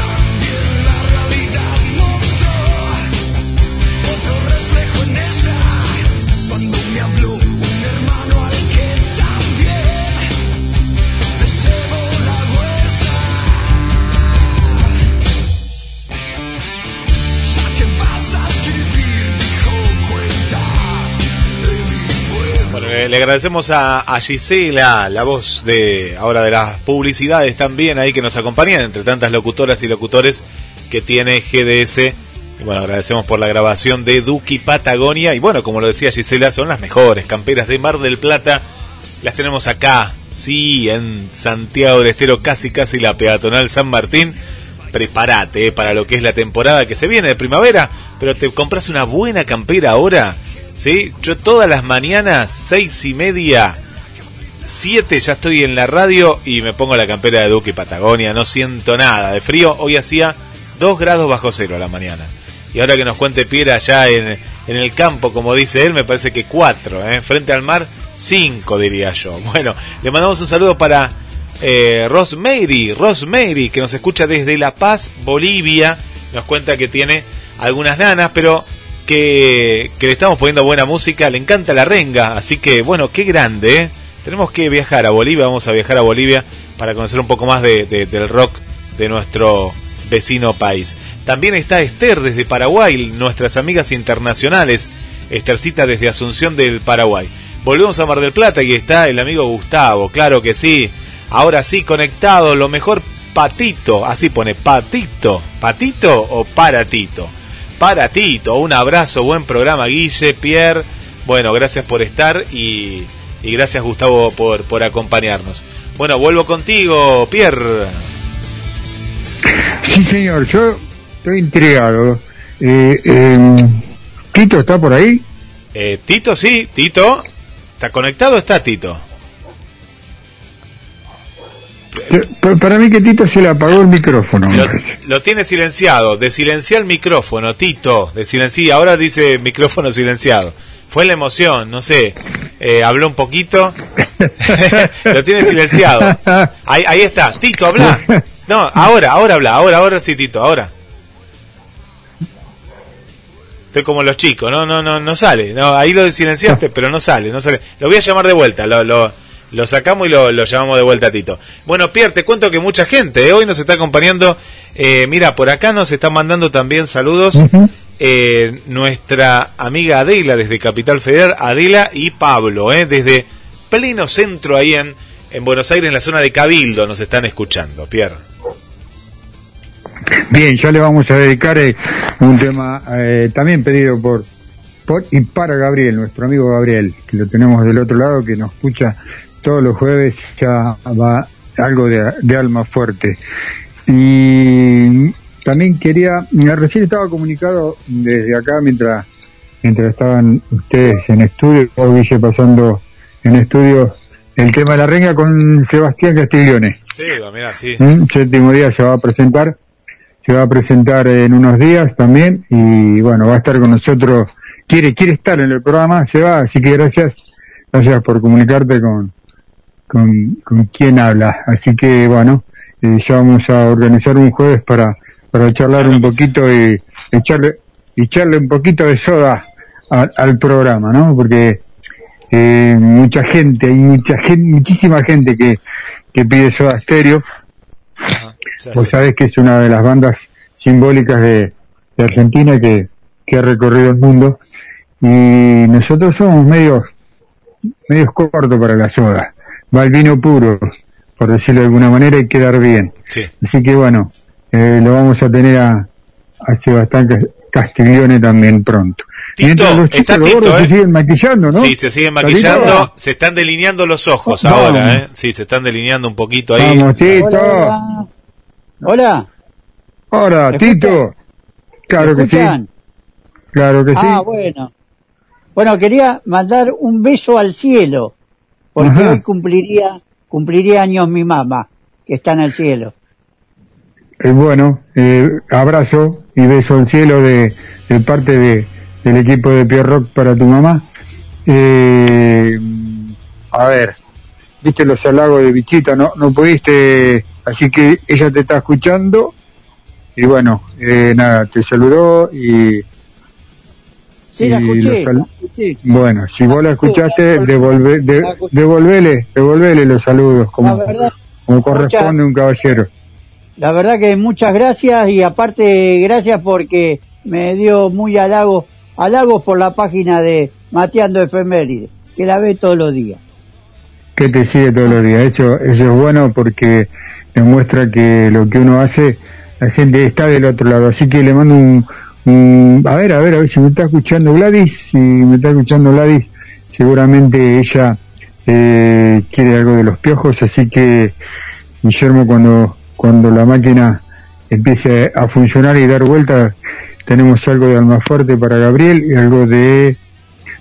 Le agradecemos a, a Gisela, la voz de ahora de las publicidades también ahí que nos acompañan, entre tantas locutoras y locutores que tiene GDS. Y bueno, agradecemos por la grabación de Duki Patagonia. Y bueno, como lo decía Gisela, son las mejores camperas de Mar del Plata. Las tenemos acá, sí, en Santiago del Estero, casi casi la peatonal San Martín. Prepárate eh, para lo que es la temporada que se viene de primavera, pero te compras una buena campera ahora. ¿Sí? Yo todas las mañanas, seis y media, siete, ya estoy en la radio y me pongo la campera de Duque Patagonia. No siento nada de frío. Hoy hacía dos grados bajo cero a la mañana. Y ahora que nos cuente Piera allá en, en el campo, como dice él, me parece que cuatro, ¿eh? frente al mar, cinco diría yo. Bueno, le mandamos un saludo para eh, Rosemary, Rosemary, que nos escucha desde La Paz, Bolivia. Nos cuenta que tiene algunas nanas, pero que, le estamos poniendo buena música. Le encanta la renga, así que bueno, qué grande. ¿eh? Tenemos que viajar a Bolivia, vamos a viajar a Bolivia para conocer un poco más de, de- del rock de nuestro vecino país. También está Esther desde Paraguay, nuestras amigas internacionales. Esthercita desde Asunción del Paraguay. Volvemos a Mar del Plata y está el amigo Gustavo, claro que sí. Ahora sí, conectado, lo mejor patito, así pone patito, patito o paratito. Paratito, un abrazo, buen programa Guille, Pierre. Bueno, gracias por estar y, y gracias Gustavo por, por acompañarnos. Bueno, vuelvo contigo, Pierre. Sí, señor, yo estoy intrigado. Eh, eh, ¿Tito está por ahí? Eh, Tito, sí, Tito. ¿Está conectado o está Tito? Pa- Para mí que Tito se le apagó el micrófono. Lo, tiene silenciado. De silenciar el micrófono, Tito. De silenciar. Ahora dice micrófono silenciado. Fue la emoción, no sé. Eh, habló un poquito. lo tiene silenciado. Ahí, ahí está. Tito, habla. No, ahora, ahora habla. Ahora, ahora sí, Tito, ahora. Estoy como los chicos, no, no, no, no sale. No, ahí lo silenciaste, pero no sale, no sale. Lo voy a llamar de vuelta, lo, lo, lo sacamos y lo, lo llamamos de vuelta a Tito. Bueno, Pierre, te cuento que mucha gente eh, hoy nos está acompañando. Eh, mira, por acá nos están mandando también saludos eh, nuestra amiga Adela desde Capital Federal, Adela y Pablo, eh, desde pleno centro ahí en, en Buenos Aires, en la zona de Cabildo, nos están escuchando, Pierre. Bien, ya le vamos a dedicar eh, un tema eh, también pedido por, por y para Gabriel, nuestro amigo Gabriel, que lo tenemos del otro lado, que nos escucha todos los jueves, ya va algo de, de alma fuerte. Y también quería, recién estaba comunicado desde acá mientras mientras estaban ustedes en estudio, Guille pasando en estudio el tema de la renga con Sebastián Castiglione. Sí, mira, sí. ¿Mm? Séptimo día se va a presentar, se va a presentar en unos días también y bueno, va a estar con nosotros, quiere, quiere estar en el programa, se va, así que gracias, gracias por comunicarte con, con, con quien habla. Así que bueno, eh, ya vamos a organizar un jueves para, para charlar un poquito y echarle, y echarle un poquito de soda a- al programa, ¿no? Porque eh, mucha gente, hay mucha gente, muchísima gente que, que pide soda estéreo. Vos sabés que es una de las bandas simbólicas de, de Argentina que, que ha recorrido el mundo. Y nosotros somos medios, medios cortos para la soda. Va el vino puro, por decirlo de alguna manera, y quedar bien. Sí. Así que bueno, eh, lo vamos a tener a, a Sebastián Cas- Castiglione también pronto. Los chicos está los Tito, ¿eh? se siguen maquillando, ¿no? Sí, se siguen ¿Está maquillando, Tito? se están delineando los ojos ahora, ¿eh? Sí, se están delineando un poquito ahí. Vamos, Tito. Hola, hola. Ahora, ¿Me Tito. Claro que sí. Claro que sí. Ah, bueno. Bueno, quería mandar un beso al cielo, porque Ajá. hoy cumpliría, cumpliría años mi mamá, que está en el cielo. Eh, bueno, eh, abrazo y beso al cielo de, de parte de, del equipo de Pierre Rock para tu mamá. Eh, a ver, viste los halagos de bichita, no, no pudiste, así que ella te está escuchando y bueno, eh, nada, te saludó y, Sí, la escuché, los sal- la escuché. bueno, si vos la escuchaste, devolve, de- devolvele, devolvele los saludos como, verdad, como corresponde un caballero. la verdad que muchas gracias y aparte gracias porque me dio muy halagos, halagos por la página de Mateando Efeméride, que la ve todos los días. que te sigue todos los días. Eso, eso es bueno porque demuestra que lo que uno hace, la gente está del otro lado. Así que le mando un, un- a ver, a ver, a ver si me está escuchando Gladys, si me está escuchando Gladys, seguramente ella eh, quiere algo de los piojos, así que Guillermo cuando, cuando la máquina empiece a funcionar y dar vuelta, tenemos algo de Almafuerte para Gabriel y algo de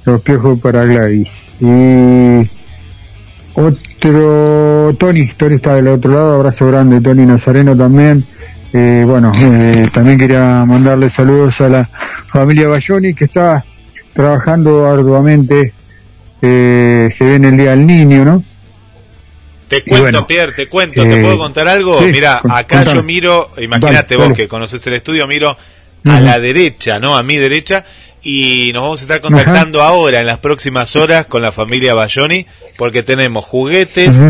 los piojos para Gladys. Y otro, Tony, Tony está del otro lado, abrazo grande, Tony Nazareno también. Eh, bueno, eh, también quería mandarle saludos a la familia Bayoni que está trabajando arduamente. Eh, se viene el Día del Niño, ¿no? Te cuento, bueno, Pierre, te cuento, ¿te eh, puedo contar algo? sí, Mira, acá contame. yo miro, imagínate vos que conoces el estudio, miro a la derecha, ¿no? A mi derecha, y nos vamos a estar contactando ahora en las próximas horas con la familia Bayoni, porque tenemos juguetes,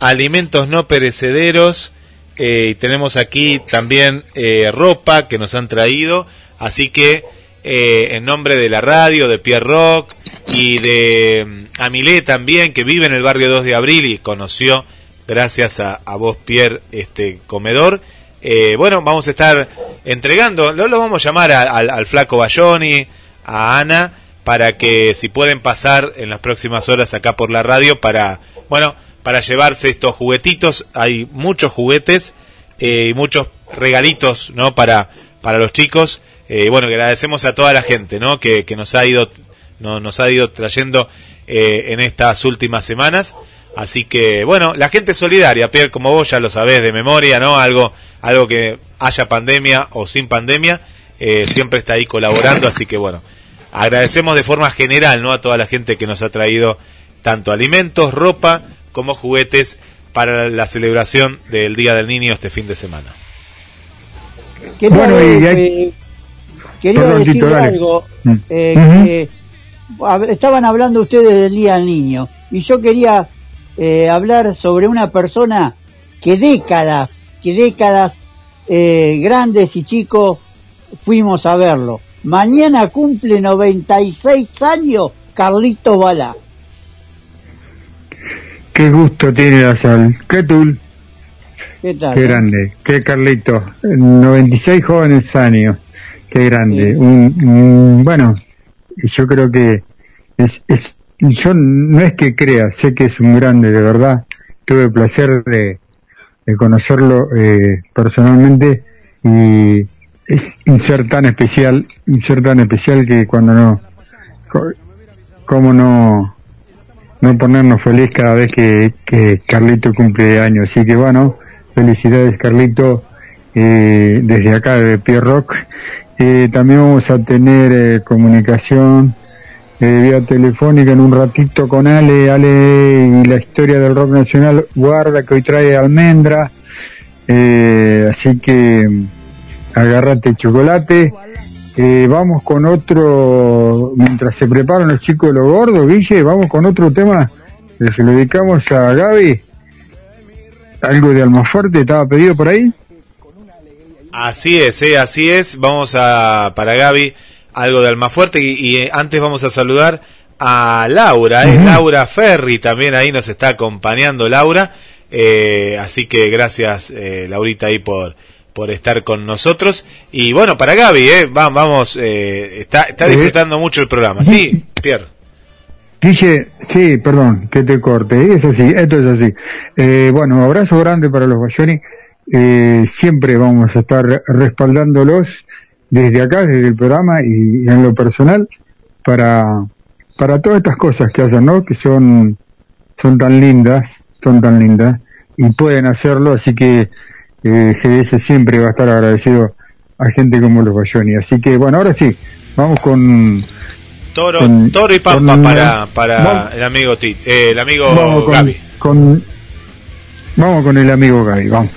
alimentos no perecederos, eh, tenemos aquí también eh, ropa que nos han traído, así que eh, en nombre de la radio, de Pierre Rock y de mm, Amilé también, que vive en el barrio 2 de Abril y conoció, gracias a, vos Pierre, este comedor. Eh, bueno, vamos a estar entregando, lo, lo vamos a llamar al flaco Bayoni, a Ana, para que si pueden pasar en las próximas horas acá por la radio para, bueno, para llevarse estos juguetitos. Hay muchos juguetes eh, y muchos regalitos, ¿no? Para, para los chicos. Eh, bueno, agradecemos a toda la gente, ¿no? Que, que nos ha ido, no, nos ha ido trayendo eh, en estas últimas semanas. Así que, bueno, la gente solidaria, Pierre, como vos ya lo sabés de memoria, ¿no? Algo, algo que haya pandemia o sin pandemia, eh, siempre está ahí colaborando, así que bueno, agradecemos de forma general, ¿no? A toda la gente que nos ha traído tanto alimentos, ropa, como juguetes para la celebración del Día del Niño este fin de semana. Quería, Bueno, y eh, hay- eh, quería Perdón, decir Tito, algo. Mm. eh, que, a estaban hablando ustedes del Día del Niño y yo quería eh, hablar sobre una persona que décadas, que décadas eh, grandes y chicos fuimos a verlo. Mañana cumple 96 años Carlito Balá. Qué gusto tiene la sal. Qué tul, ¿Qué tal? qué grande, qué Carlito. 96 jóvenes años. Qué grande. Sí. Un, un- bueno, yo creo que es, es, yo no es que crea, sé que es un grande, de verdad. Tuve el placer de, de conocerlo eh, personalmente y es un ser tan especial, un ser tan especial que cuando no, cómo no, no ponernos feliz cada vez que, que Carlito cumple años. Así que bueno, felicidades Carlito eh, desde acá de Pierre Rock. Eh, también vamos a tener eh, comunicación eh, vía telefónica en un ratito con Ale, Ale y la historia del rock nacional, guarda que hoy trae almendra, eh, así que mm, agárrate chocolate. Eh, vamos con otro, mientras se preparan los chicos de lo gordo, Guille, vamos con otro tema que se lo dedicamos a Gaby. Algo de Almafuerte, estaba pedido por ahí. Así es, eh, así es. Vamos a, para Gaby, algo de Almafuerte. Y, y eh, antes vamos a saludar a Laura, eh, Laura Ferri también ahí nos está acompañando Laura. Eh, así que gracias, eh, Laurita, ahí por, por estar con nosotros. Y bueno, para Gaby, eh, va- vamos, eh, está, está Eh, disfrutando mucho el programa. Sí, Pierre. Guille, sí, perdón, que te corte, es así, esto es así. Eh, bueno, abrazo grande para los Bayoni, eh, siempre vamos a estar respaldándolos desde acá, desde el programa y, y en lo personal, para, para todas estas cosas que hacen, ¿no? Que son, son tan lindas, son tan lindas, y pueden hacerlo, así que eh, GDS siempre va a estar agradecido a gente como los Bayoni. Así que, bueno, ahora sí, vamos con... Toro, con- toro y pampa con- para, para vamos- el amigo Tit, eh, el amigo vamos con, Gaby. con- vamos con el amigo Gaby, vamos.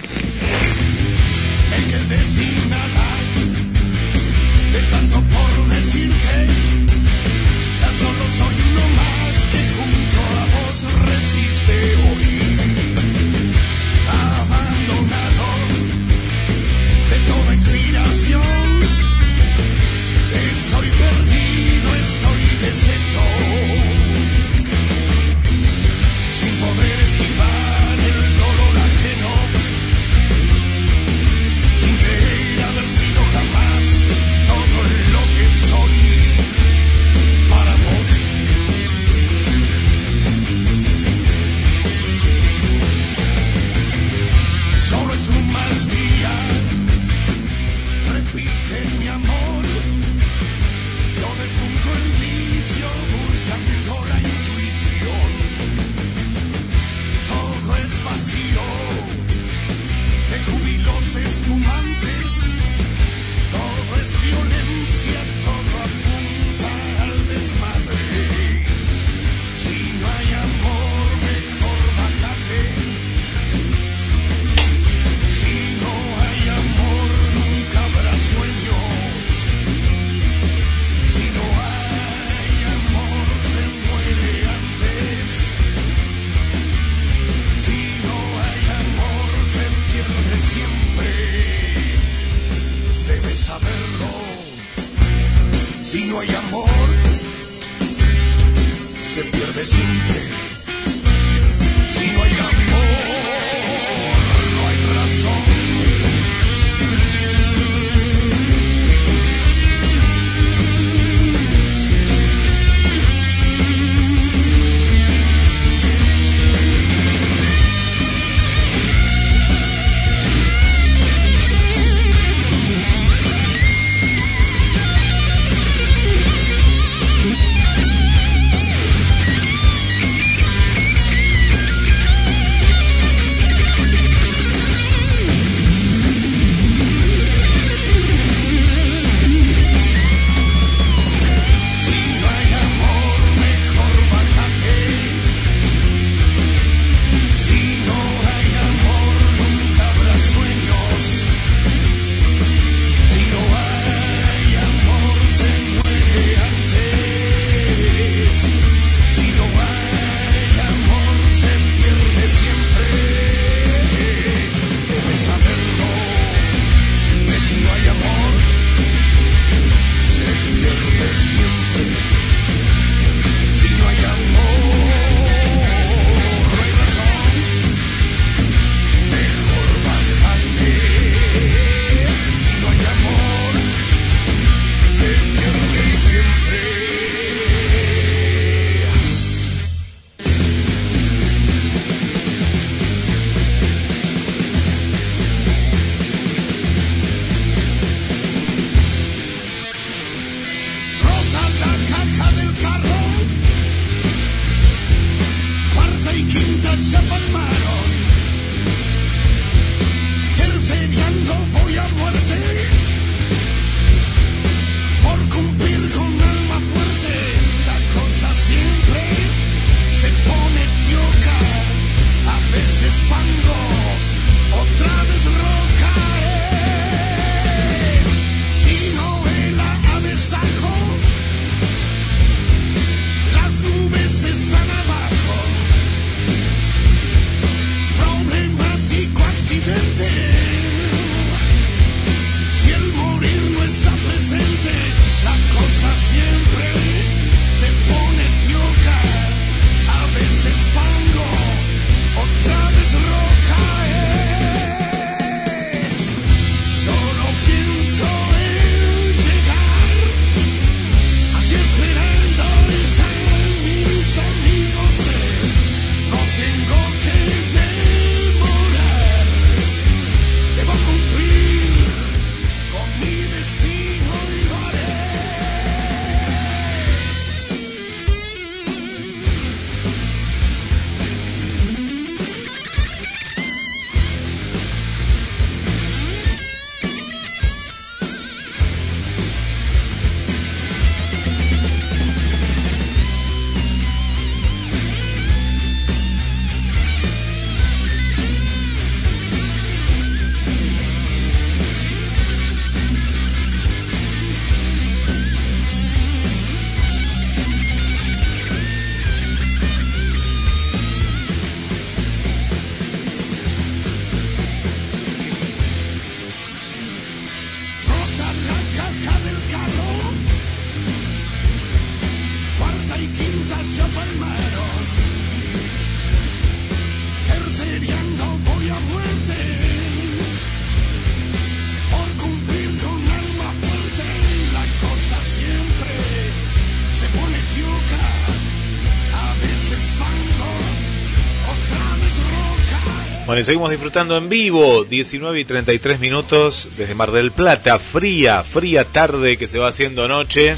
Bueno, y seguimos disfrutando en vivo, 19 y 33 minutos desde Mar del Plata, fría, fría tarde que se va haciendo noche.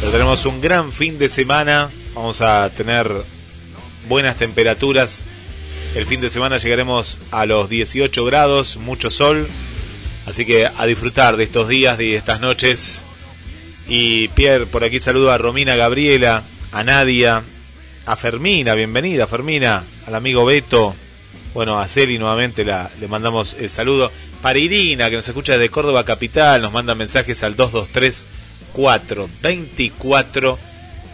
Pero tenemos un gran fin de semana, vamos a tener buenas temperaturas. El fin de semana llegaremos a los 18 grados, mucho sol. Así que a disfrutar de estos días, de estas noches. Y Pierre, por aquí saludo a Romina Gabriela, a Nadia, a Fermina, bienvenida Fermina, al amigo Beto, bueno, a Celi nuevamente la, le mandamos el saludo. Para Irina, que nos escucha desde Córdoba Capital, nos manda mensajes al 223 424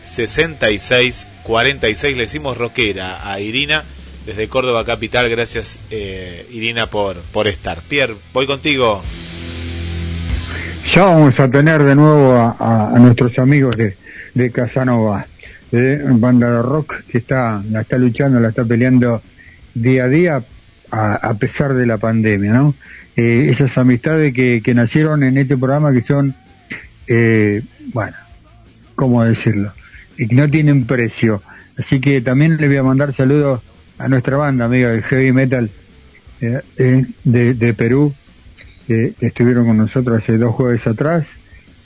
66 46. Le decimos rockera a Irina desde Córdoba Capital. Gracias, eh, Irina, por, por estar. Pierre, voy contigo. Ya vamos a tener de nuevo a, a nuestros amigos de, de Casanova, de banda de rock que está, la está luchando, la está peleando día a día a, pesar de la pandemia, ¿no? Eh, esas amistades que, que nacieron en este programa que son, eh, bueno, ¿cómo decirlo? Y que no tienen precio. Así que también le voy a mandar saludos a nuestra banda, amiga del heavy metal eh, eh, de, de Perú, que estuvieron con nosotros hace dos jueves atrás.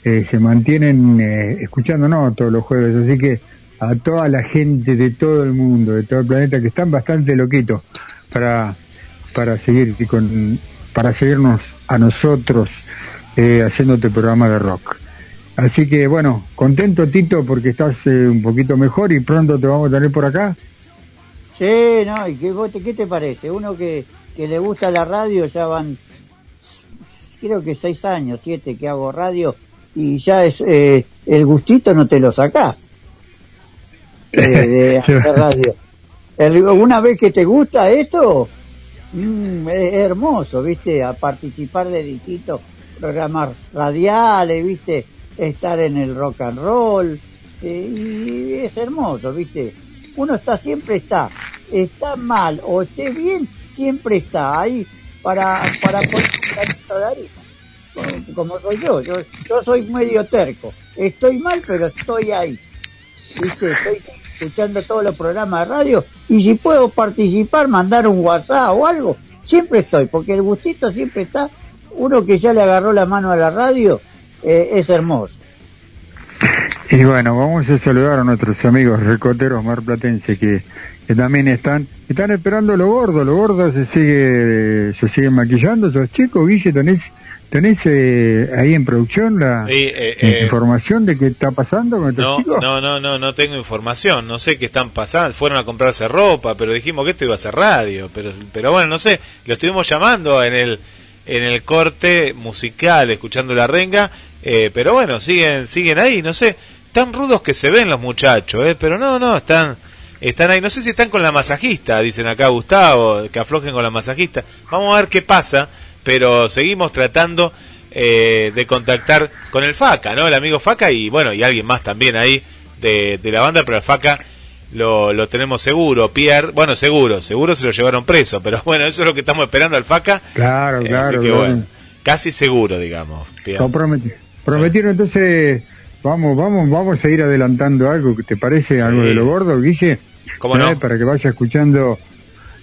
Eh, se mantienen eh, escuchándonos todos los jueves, así que a toda la gente de todo el mundo, de todo el planeta, que están bastante loquitos para, para seguir con, para seguirnos a nosotros eh, haciendo este programa de rock. Así que bueno, contento Tito porque estás eh, un poquito mejor y pronto te vamos a tener por acá. Sí, no, ¿y qué, vos te- qué te parece? Uno que, que le gusta la radio, ya van, creo que seis años, siete que hago radio, y ya es, eh, el gustito no te lo sacás. De hacer radio. El- una vez que te gusta esto, mm, es hermoso, viste, a participar de distintos programas radiales, viste, estar en el rock and roll, eh, y es hermoso, viste. Uno está, siempre está, está mal o esté bien, siempre está ahí para, para poner un granito de. Como- como soy yo, yo, yo soy medio terco, estoy mal pero estoy ahí, viste, estoy escuchando todos los programas de radio y si puedo participar, mandar un WhatsApp o algo, siempre estoy, porque el gustito siempre está, uno que ya le agarró la mano a la radio, eh, es hermoso. Y bueno, vamos a saludar a nuestros amigos recoteros marplatenses que, que también están, están esperando lo gordo, lo gordo se sigue, se sigue maquillando, esos chicos, Guille, tenés, tenés eh, ahí en producción la Sí, eh, eh, información de qué está pasando con estos No, chicos. no, no, no, no tengo información, no sé qué están pasando, fueron a comprarse ropa, pero dijimos que esto iba a ser radio, pero, pero bueno, no sé, lo estuvimos llamando en el, en el corte musical, escuchando la renga, eh, pero bueno, siguen, siguen ahí, no sé, tan rudos que se ven los muchachos, eh, pero no, no, están, están ahí, no sé si están con la masajista, dicen acá Gustavo, que aflojen con la masajista, vamos a ver qué pasa, pero seguimos tratando eh, de contactar con el Faca, ¿no? El amigo Faca y bueno, y alguien más también ahí de, de la banda, pero el Faca lo, lo tenemos seguro, Pierre, bueno, seguro, seguro se lo llevaron preso, pero bueno, eso es lo que estamos esperando al Faca, Claro, eh, claro. así que claro. bueno, casi seguro, digamos, Pierre. Prometieron entonces, vamos, vamos, vamos a ir adelantando algo, ¿te parece? Algo de lo gordo, Guille. ¿Cómo no? Eh, Para que vaya escuchando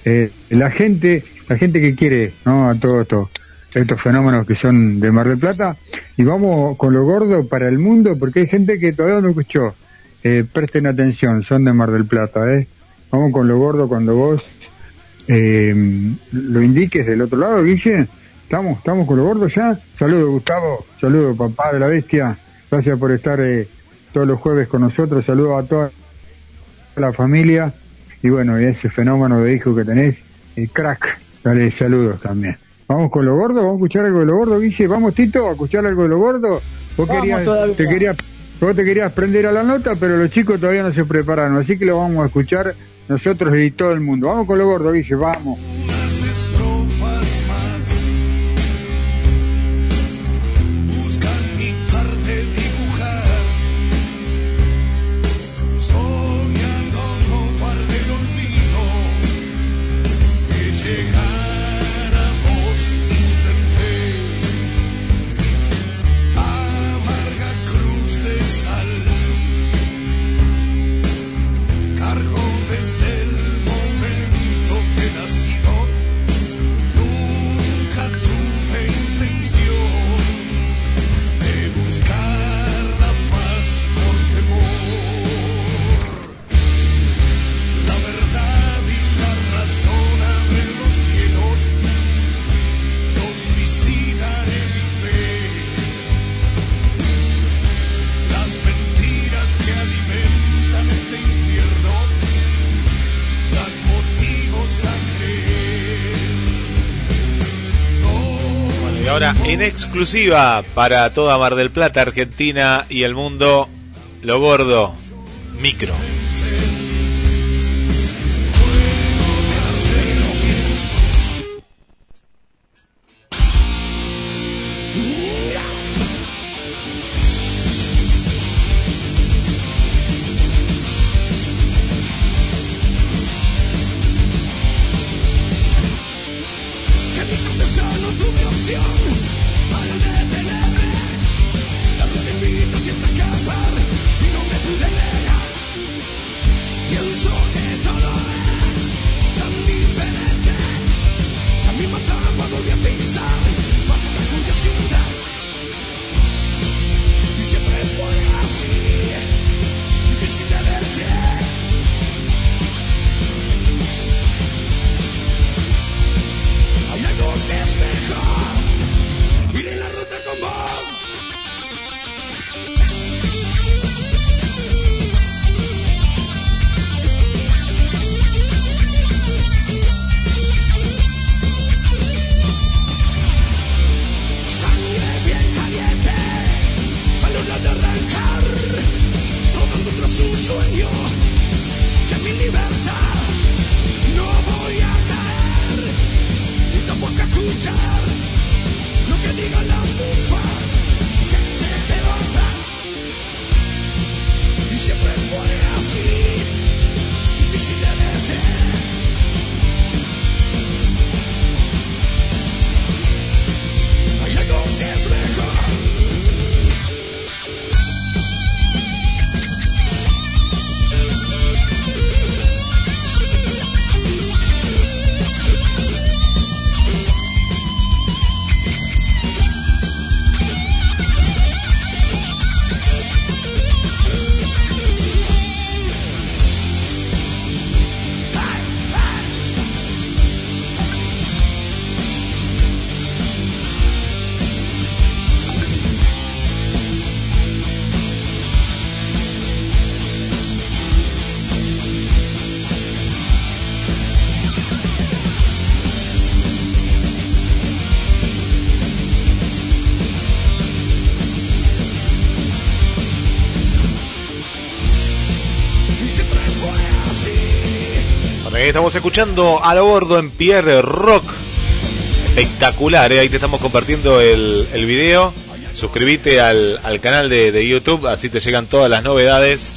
eh, la gente, la gente que quiere, ¿no? A todos estos, estos fenómenos que son de Mar del Plata. Y vamos con lo gordo para el mundo, porque hay gente que todavía no escuchó. Eh, presten atención, son de Mar del Plata, ¿eh? Vamos con lo gordo cuando vos eh, lo indiques del otro lado, Guille. ¿Estamos, estamos con lo gordo ya? Saludos, Gustavo. Saludos, papá de la bestia. Gracias por estar eh, todos los jueves con nosotros. Saludos a toda la familia. Y bueno, ese fenómeno de hijo que tenés, el crack. Dale saludos también. Vamos con lo gordo, vamos a escuchar algo de lo gordo, Guille. Vamos, Tito, a escuchar algo de lo gordo. Vos Vamos querías, todavía. te querías, vos te querías prender a la nota, pero los chicos todavía no se prepararon. Así que lo vamos a escuchar nosotros y todo el mundo. Vamos con lo gordo, Guille, vamos. En exclusiva para toda Mar del Plata, Argentina y el mundo, lo gordo, micro. Estamos escuchando a lo gordo en Pierre Rock. Espectacular, ¿eh? ahí te estamos compartiendo el, el video. Suscríbete al, al canal de, de YouTube, así te llegan todas las novedades.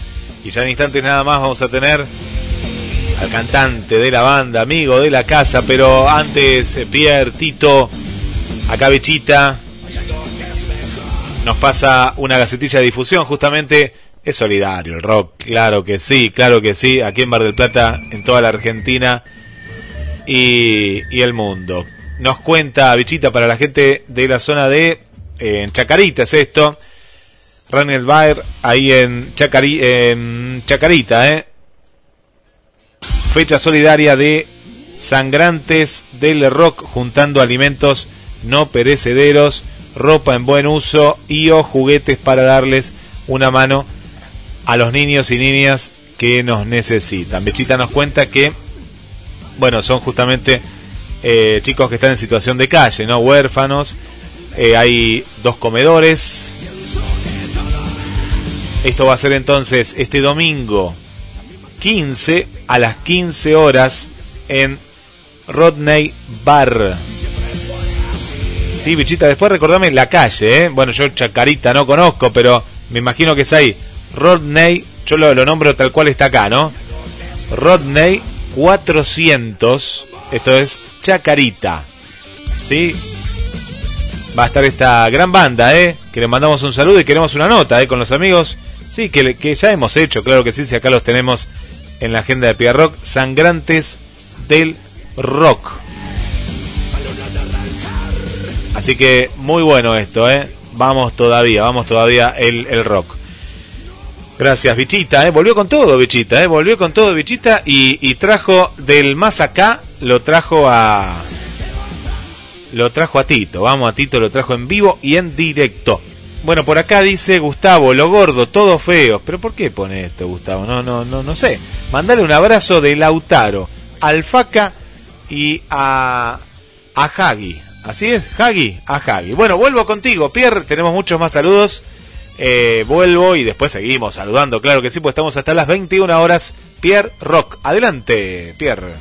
Y ya en instantes nada más vamos a tener al cantante de la banda, amigo de la casa, pero antes eh, Pierre, Tito, acá Bechita, nos pasa una gacetilla de difusión, justamente es solidario el rock, claro que sí, claro que sí, aquí en Bar del Plata, en toda la Argentina y, y el mundo. Nos cuenta Bichita para la gente de la zona de eh, en Chacarita es esto, Raniel Baer, ahí en, Chacari, en Chacarita, ¿eh? Fecha solidaria de Sangrantes del Rock, juntando alimentos no perecederos, ropa en buen uso y o juguetes para darles una mano a los niños y niñas que nos necesitan. Bechita nos cuenta que, bueno, son justamente eh, chicos que están en situación de calle, ¿no? Huérfanos. Eh, hay dos comedores. Esto va a ser entonces este domingo 15 a las 15 horas en Rodney Bar. Sí, bichita, después recordame la calle, ¿eh? Bueno, yo Chacarita no conozco, pero me imagino que es ahí. Rodney, yo lo, lo nombro tal cual está acá, ¿no? Rodney 400, esto es Chacarita. ¿Sí? Va a estar esta gran banda, ¿eh? Que le mandamos un saludo y queremos una nota, ¿eh? Con los amigos. Sí, que, que ya hemos hecho, claro que sí, si acá los tenemos en la agenda de Pierre Rock. Sangrantes del Rock. Así que muy bueno esto, ¿eh? Vamos todavía, vamos todavía el, el rock. Gracias, Bichita, ¿eh? Volvió con todo, Bichita, ¿eh? Volvió con todo, Bichita, y, trajo del más acá, lo trajo a... Lo trajo a Tito, vamos a Tito, lo trajo en vivo y en directo. Bueno, por acá dice Gustavo, lo gordo, todo feo. Pero ¿por qué pone esto, Gustavo? No, no, no, no sé. Mandale un abrazo de Lautaro, al Faca y a, a Hagi. Así es, Hagi, a Hagi. Bueno, vuelvo contigo, Pierre. Tenemos muchos más saludos. Eh, vuelvo y después seguimos saludando, claro que sí, pues estamos hasta las 21 horas. Pierre Rock. Adelante, Pierre.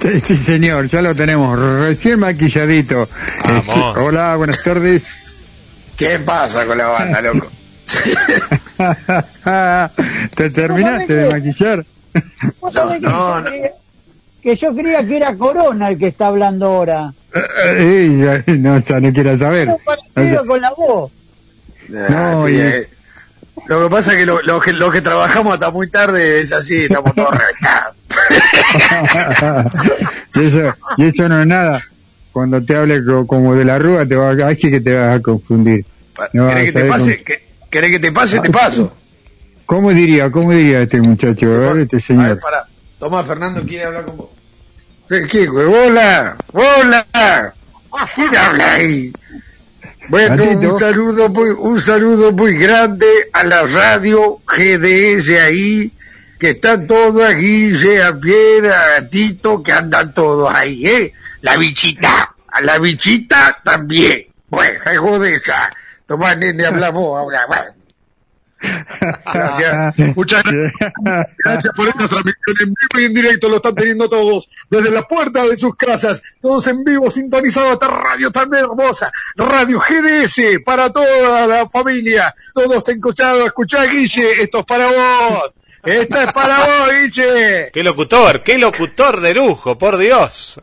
Sí, sí, señor, ya lo tenemos recién maquilladito. Vamos. Eh, hola, buenas tardes. ¿Qué pasa con la banda, loco? ¿Te terminaste de maquillar? Vos sabés que, no, yo no. creía, que yo creía que era Corona el que está hablando ahora. Eh, eh, no, no quiero saber. No parecido con la voz. Ah, No, sí, y- eh. Lo que pasa es que lo, lo que lo que trabajamos hasta muy tarde es así, estamos todos reventados. y, eso, y eso no es nada. Cuando te hable co- como de la rúa, te va a, ahí sí que te vas a confundir. No a ¿Querés que te pase? que- ¿Querés que te pase? Te paso. ¿Cómo diría, cómo diría este muchacho, a ver, este A ver, señor? para. Tomás, Fernando quiere hablar con vos. ¿Qué, qué, güey? ¡Hola! ¡Hola! ¿Quién habla ahí? Bueno, un saludo muy, un saludo muy grande a la radio GDS ahí, que están todos aquí, sea Pierre, a Tito, que andan todos ahí, ¿eh? La bichita, a la bichita también. Bueno, hijo de esa. Tomás, nene, hablamos ahora. Bueno. Gracias. Muchas gracias. Gracias por esta transmisión en vivo y en directo. Lo están teniendo todos desde la puerta de sus casas. Todos en vivo, sintonizados esta radio tan hermosa. Radio GDS para toda la familia. Todos escuchados. Escuchá, Guille. Esto es para vos. Esta es para vos, Guille. Qué locutor, qué locutor de lujo, por Dios.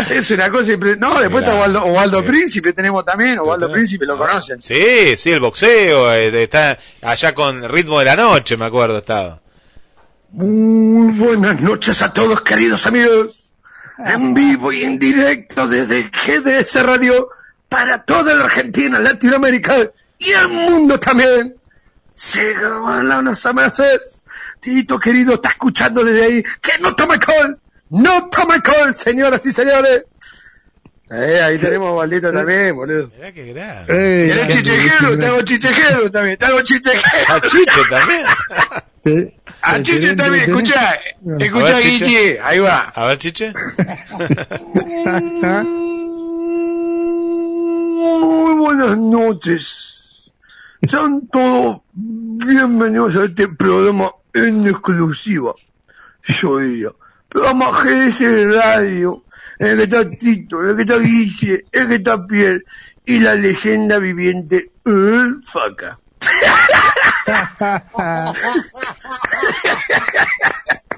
Es una cosa No, después está Grande. Osvaldo, Osvaldo Príncipe, tenemos también. Osvaldo Príncipe, lo conocen. Sí, sí, el boxeo, eh, está allá con ritmo de la noche, me acuerdo, estaba. Muy buenas noches a todos, queridos amigos. En vivo y en directo desde GDS Radio para toda la Argentina, Latinoamérica y el mundo también. Síganos a meses. Tito querido está escuchando desde ahí. Que no tome alcohol. No tome alcohol, señoras y señores. Eh, ahí tenemos a Valdito también, boludo. Mirá qué grande. Eh, ¿Querés qué chichejero? Te hago chichejero también, te hago chichejero. A Chiche también. ¿Te- A te Chiche también, tenés- escuchá, A escuchá ver, Chiche. Guille, ahí va. A ver, Chiche. Muy buenas noches. Sean todos bienvenidos a este programa en exclusiva. Yo diría, programa GDS Radio, en el que está Tito, en el que está Guille, en el que está Pierre y la leyenda viviente El Faca.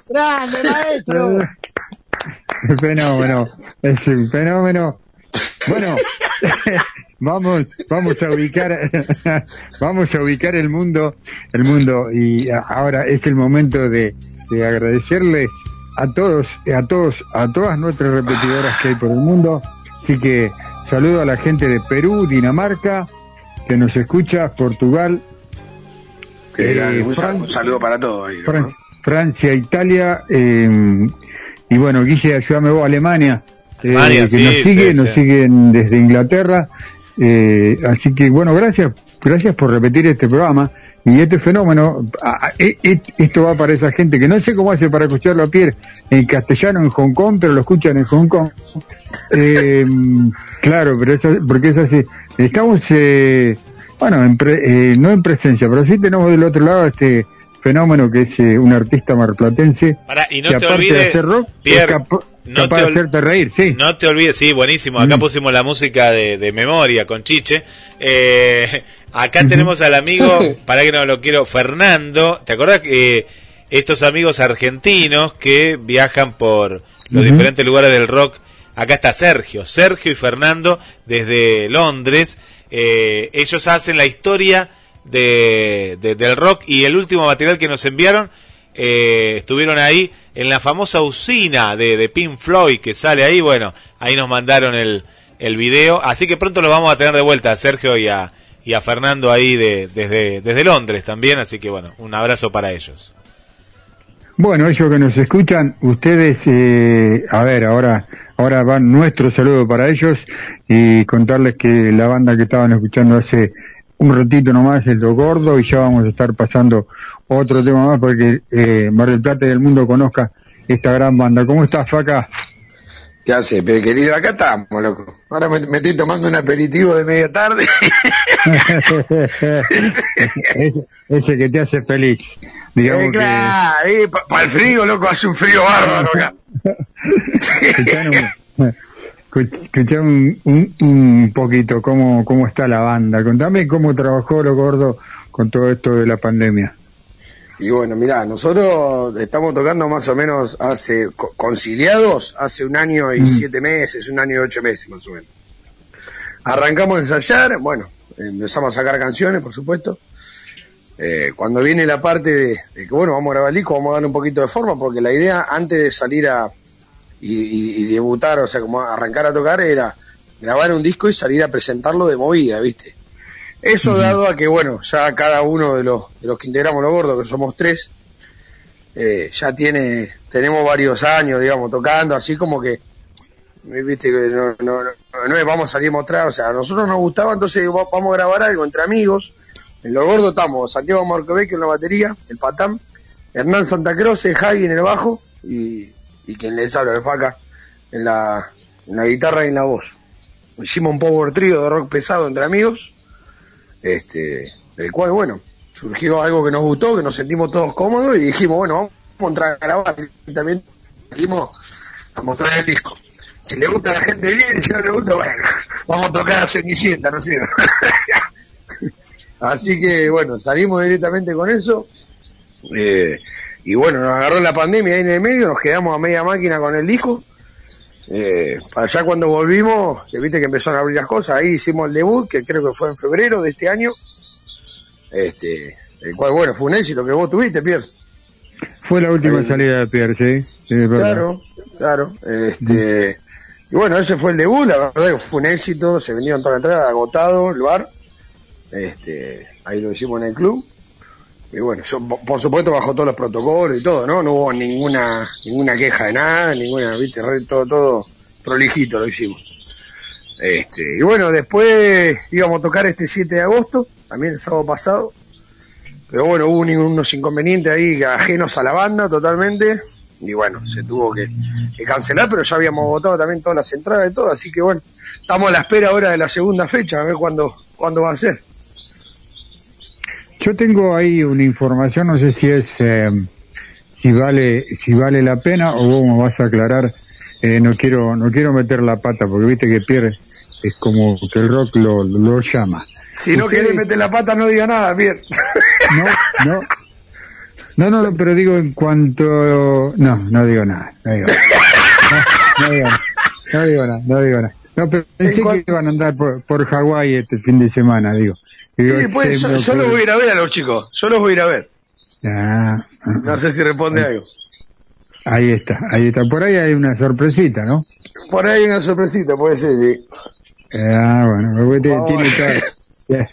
Grande, maestro. fenómeno, es un fenómeno. Bueno, vamos, vamos a ubicar, vamos a ubicar el mundo, el mundo y ahora es el momento de, de agradecerles a todos, a todos, a todas nuestras repetidoras que hay por el mundo. Así que saludo a la gente de Perú, Dinamarca, que nos escucha, Portugal, Eh, un, sal- Fran- un saludo para todos ahí. ¿no? Fran- Francia, Italia, eh, y bueno, Guille, ayúdame vos, Alemania, eh, Alemania, que sí, nos sigue, sí, nos sí. siguen desde Inglaterra, eh, así que bueno, gracias, gracias por repetir este programa y este fenómeno, eh, eh, esto va para esa gente que no sé cómo hace para escucharlo a Pierre en castellano en Hong Kong, pero lo escuchan en Hong Kong. Eh, claro, pero eso, porque es así. Estamos, eh, bueno, en pre- eh, no en presencia, pero sí tenemos del otro lado este fenómeno que es eh, un artista marplatense y no que te aparte de hacer rock, Pierre, es no capaz te de hacerte reír, sí. No te olvides, sí, buenísimo. Acá Mm. pusimos la música de, de memoria con Chiche. Eh, acá tenemos al amigo, para que no lo quiero, Fernando. ¿Te acordás que eh, estos amigos argentinos que viajan por los diferentes lugares del rock? Acá está Sergio, Sergio y Fernando desde Londres. Eh, ellos hacen la historia de, de- del rock y el último material que nos enviaron eh, estuvieron ahí en la famosa usina de, de Pink Floyd que sale ahí. Bueno, ahí nos mandaron el, el video. Así que pronto lo vamos a tener de vuelta a Sergio y a, y a Fernando ahí de, desde, desde Londres también. Así que bueno, un abrazo para ellos. Bueno, ellos que nos escuchan, ustedes, eh, a ver, ahora, ahora van nuestro saludo para ellos y contarles que la banda que estaban escuchando hace un ratito nomás es Lo Gordo y ya vamos a estar pasando otro tema más porque eh, Mar del el mundo conozca esta gran banda. ¿Cómo estás, Faca? ¿Qué hace, pero querido? Acá estamos, loco. Ahora me, me estoy tomando un aperitivo de media tarde. ese, ese que te hace feliz. Digamos Eh, claro, eh, para el frío, loco, hace un frío bárbaro acá. que escuchame un, un, un poquito cómo, cómo está la banda. Contame cómo trabajó lo gordo con todo esto de la pandemia. Y bueno, mirá, nosotros estamos tocando más o menos hace, co- conciliados, hace un año y Mm. siete meses, un año y ocho meses más o menos. Arrancamos a ensayar, bueno, empezamos a sacar canciones, por supuesto. Eh, cuando viene la parte de, de que, bueno, vamos a grabar el disco, vamos a darle un poquito de forma, porque la idea antes de salir a y, y- y debutar, o sea, como arrancar a tocar, era grabar un disco y salir a presentarlo de movida, ¿viste? Eso dado a que, bueno, ya cada uno de los, de los que integramos los gordos, que somos tres, eh, ya tiene, tenemos varios años, digamos, tocando, así como que, viste, que no, no, no, no es vamos a salir mostrar, o sea, a nosotros nos gustaba, entonces va- vamos a grabar algo entre amigos. En los gordos estamos Santiago Marcovecchio en la batería, el Patán, Hernán Santa Cruz, el en el bajo y, y quien les habla, el Faca, en la, en la guitarra y en la voz. Hicimos un power trío de rock pesado entre amigos, este, del cual, bueno, surgió algo que nos gustó, que nos sentimos todos cómodos y dijimos, bueno, vamos a entrar a grabar y también dijimos a mostrar el disco. Si le gusta a la gente bien, si no le gusta, bueno, vamos a tocar a Cenicienta, ¿no es cierto? Así que, bueno, salimos directamente con eso. Eh, y bueno, nos agarró la pandemia ahí en el medio, nos quedamos a media máquina con el disco. Eh, para allá cuando volvimos, que viste que empezaron a abrir las cosas, ahí hicimos el debut, que creo que fue en febrero de este año. Este, el cual, bueno, fue un éxito que vos tuviste, Pierre. Fue la última Ahí. salida de Pierre, ¿sí? Claro, claro. Este, y bueno, ese fue el debut, la verdad que fue un éxito, se vendieron toda la entrada, agotado el bar. Este, ahí lo hicimos en el club. Y bueno, yo, por supuesto bajo todos los protocolos y todo, ¿no? No hubo ninguna ninguna queja de nada, ninguna, viste, todo, todo prolijito lo hicimos. Este, y bueno, después íbamos a tocar este 7 de agosto, también el sábado pasado. Pero bueno, hubo un- unos inconvenientes ahí ajenos a la banda totalmente. Y bueno, se tuvo que, que cancelar, pero ya habíamos votado también todas las entradas y todo. Así que bueno, estamos a la espera ahora de la segunda fecha, a ver cuándo, cuándo va a ser. Yo tengo ahí una información, no sé si es eh, si vale si vale la pena o vos me vas a aclarar. Eh, no quiero no quiero meter la pata porque viste que Pierre es como que el rock lo, lo llama. Si no querés meter la pata, no diga nada, bien. No, no. No, no, no, pero digo en cuanto... No, no digo nada. No digo nada. No, no digo nada. No digo nada. No digo nada. No, pero pensé que iban a andar por, por Hawái este fin de semana, digo. Sí, pues, yo, no yo los voy a ir a ver a los chicos, yo los voy a ir a ver. Ah, No sé si responde algo. ahí está, ahí está. Por ahí hay una sorpresita, ¿no? Por ahí hay una sorpresita, puede ser, sí. Ah, bueno, porque te- tiene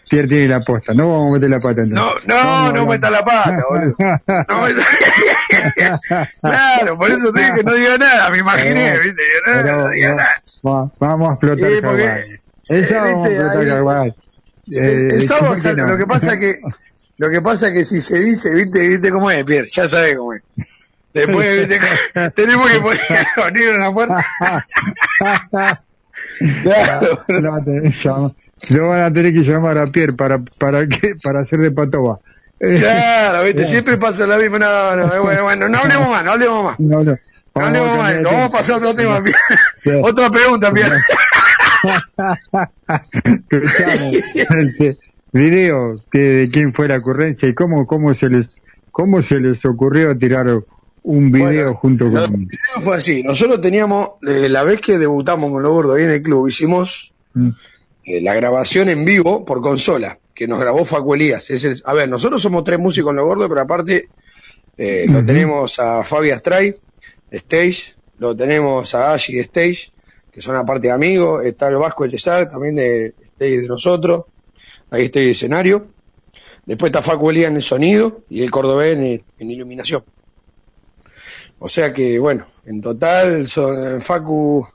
Pierre tiene la posta. No vamos a meter la pata entonces. No, no, Vamos no a meta la pata, boludo. No meta- claro, por eso te dije que no diga nada, me imaginé, Pero- ¿viste? Yo, no, pero, no diga no, nada. va- vamos a explotar Sí, porque-. El sábado vamos a explotar Ahí-. El, Eh, el sábado ¿cómo que sale, no? lo que pasa que lo que pasa que si se dice, viste, viste cómo es, Pierre, ya sabes cómo es. Después, viste, tenemos que poner abrir una puerta. Claro. Lo van a tener que llamar- van a tener que llamar a Pierre para para qué para hacer de patoba. Eh, Claro, viste, siempre pasa la misma. No, no, bueno, bueno, no hablemos más, no hablemos más. No, no. No hablemos más de esto, vamos a pasar a otro tema, Pierre. Otra pregunta, Pierre. Este, video que de quién fue la ocurrencia y cómo cómo se les cómo se les ocurrió tirar un video junto con primero fue así, nosotros teníamos, eh, la vez que debutamos con los gordos ahí en el club, hicimos Mm. eh, la grabación en vivo por consola, que nos grabó Facu Elías. Es el- a ver, nosotros somos tres músicos en los gordos, pero aparte eh, lo tenemos a Fabi Astray, de Stage, lo tenemos a Ashi de Stage, que son aparte amigos, está el Vasco Elezar, también de Stage de nosotros, ahí está el escenario. Después está Facu Elías en el sonido y el cordobés en, iluminación. O sea que, bueno, en total son Facu,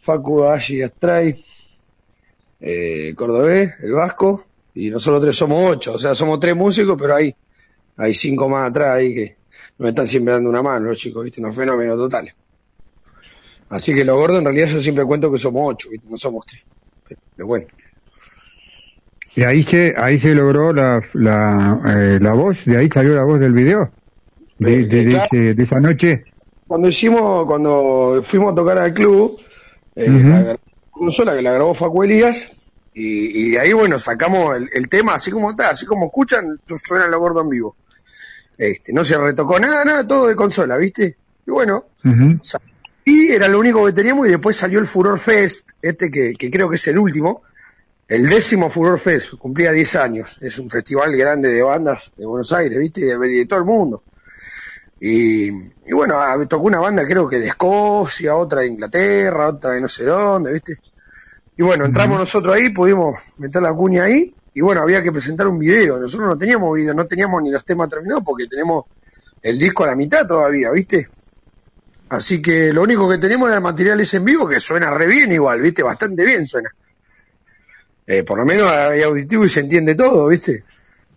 Facu, Ashi, Astray, eh, Cordobés, el Vasco, y nosotros tres somos ocho, o sea, somos tres músicos, pero hay, hay cinco más atrás ahí que nos están siempre dando una mano, los chicos, viste, unos fenómenos totales. Así que lo gordo en realidad yo siempre cuento que somos ocho, no somos tres. Pero bueno. Y ahí se, ahí se logró la, la, eh, la voz, de ahí salió la voz del video. De, de- de de esa noche. Cuando hicimos, cuando fuimos a tocar al club, eh, la consola que la grabó Facu Elías, y, y de ahí, bueno, sacamos el, el tema, así como está, así como escuchan, suena lo gordo en vivo. Este, no se retocó nada, nada, todo de consola, ¿viste? Y bueno, Ujú. Y era lo único que teníamos y después salió el Furor Fest, este que, que creo que es el último, el décimo Furor Fest, cumplía 10 años, es un festival grande de bandas de Buenos Aires, ¿viste? De, de todo el mundo. Y, y bueno, tocó una banda creo que de Escocia, otra de Inglaterra, otra de no sé dónde, ¿viste? Y bueno, entramos nosotros ahí, pudimos meter la cuña ahí, y bueno, había que presentar un video. Nosotros no teníamos video, no teníamos ni los temas terminados porque tenemos el disco a la mitad todavía, ¿viste? Así que lo único que tenemos era el material ese en vivo que suena re bien igual, ¿viste? Bastante bien suena. Eh, por lo menos hay auditivo y se entiende todo, ¿viste?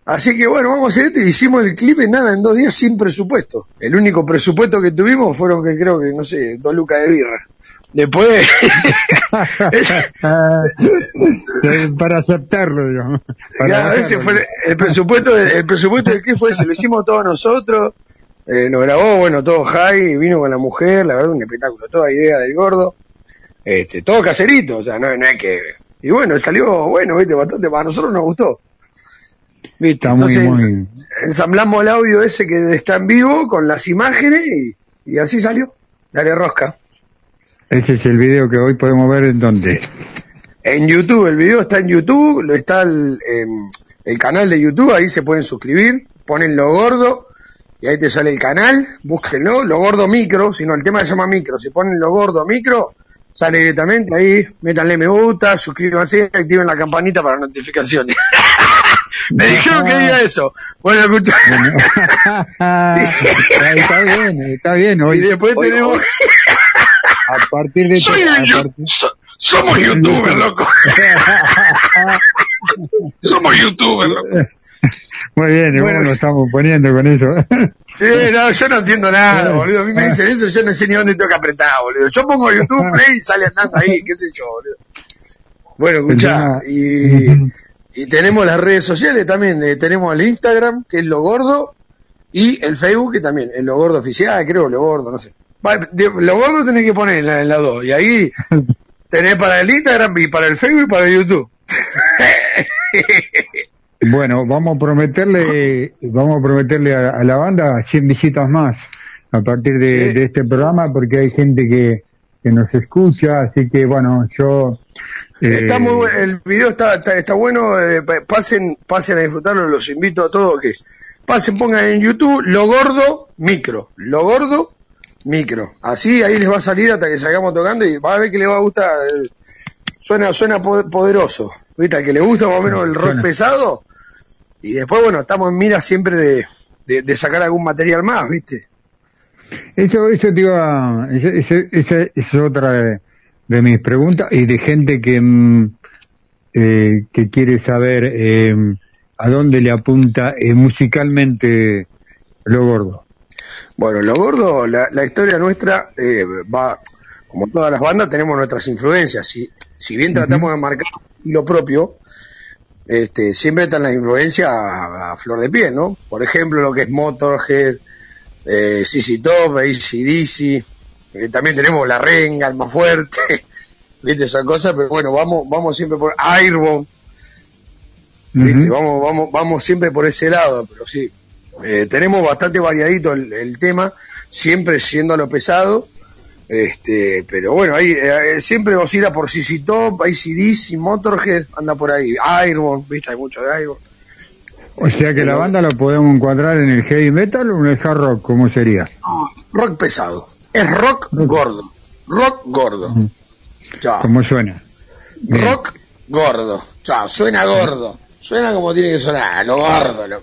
Así que bueno, vamos a hacer esto y hicimos el clip en nada, en dos días sin presupuesto. El único presupuesto que tuvimos fueron que creo que, no sé, dos lucas de birra. Después, para aceptarlo, digamos. Para Ya, ese fue el presupuesto, de- el presupuesto de qué fue ese, lo hicimos todos nosotros, eh, nos grabó, bueno, todo high, vino con la mujer, la verdad un espectáculo, toda idea del gordo, este, todo caserito, o sea, no, no hay que, y bueno, salió, bueno, viste, bastante, para nosotros nos gustó. Viste, Está muy, entonces muy... ensamblamos el audio ese que está en vivo con las imágenes y, y así salió, dale rosca. Ese es el video que hoy podemos ver en donde. En YouTube, el video está en YouTube, lo está el, em, el canal de YouTube, ahí se pueden suscribir, ponen lo gordo y ahí te sale el canal, búsquenlo, lo gordo micro, si no el tema se llama micro, si ponen lo gordo micro, sale directamente ahí, métanle me gusta, suscríbanse, activen la campanita para notificaciones. Me dijeron que diga eso. Bueno, escucha. está bien, está bien. Hoy, y después hoy- tenemos... hoy, a partir de Soy a un yo- partir- so- somos youtubers, loco. somos youtubers, loco. Muy bien, y Bueno, nos estamos poniendo con eso. Sí, no, yo no entiendo nada, boludo. A mí me dicen eso, yo no sé ni dónde tengo que apretar, boludo. Yo pongo YouTube Play y sale andando ahí, qué sé yo, boludo. Bueno, escuchá, y, y tenemos las redes sociales también. eh, tenemos el Instagram, que es Lo Gordo, y el Facebook, que también es Lo Gordo Oficial, creo, Lo Gordo, no sé. Va, de- lo Gordo tenés que poner en la, en la dos, y ahí tenés para el Instagram, y para el Facebook, y para el YouTube. Bueno, vamos a prometerle, vamos a prometerle a, a la banda 100 visitas más a partir de, Sí. de este programa porque hay gente que, que nos escucha, así que bueno, yo... eh, Está muy bueno, el video está, está, está bueno, eh, pa- pasen, pasen a disfrutarlo, los invito a todos que pasen, pongan en YouTube lo gordo micro, lo gordo micro, así ahí les va a salir hasta que salgamos tocando y va a ver que les va a gustar, suena, suena po- poderoso, viste, al que le gusta más o menos el rock pesado, y después bueno, estamos en mira siempre de, de, de sacar algún material más, viste. Eso, eso te iba, esa es otra de, de mis preguntas y de gente que, mm, eh, que quiere saber eh, a dónde le apunta eh, musicalmente lo gordo. Bueno, lo gordo, la, la historia nuestra eh, va, como todas las bandas, tenemos nuestras influencias. Si, si bien tratamos de marcar estilo propio, este, siempre están las influencias a, a flor de piel, ¿no? Por ejemplo, lo que es Motorhead, eh, CC Top, ACDC, eh, también tenemos La Renga, el más fuerte, ¿viste? Esas cosas, pero bueno, vamos, vamos siempre por Airborne, ¿viste? Vamos, vamos, vamos siempre por ese lado, pero sí. Eh, tenemos bastante variadito el, el tema, siempre siendo lo pesado, este, pero bueno, ahí eh, siempre oscila por CC Top, ACDC, Motorhead, anda por ahí, Airborne, viste, hay mucho de Airborne. O sea que la banda la podemos encuadrar en el heavy metal o en el hard rock, ¿cómo sería? Rock pesado, es rock gordo, rock gordo. Chao. ¿Cómo suena? Bien. Rock gordo. Chao, suena gordo. Suena como tiene que sonar, lo gordo. Lo...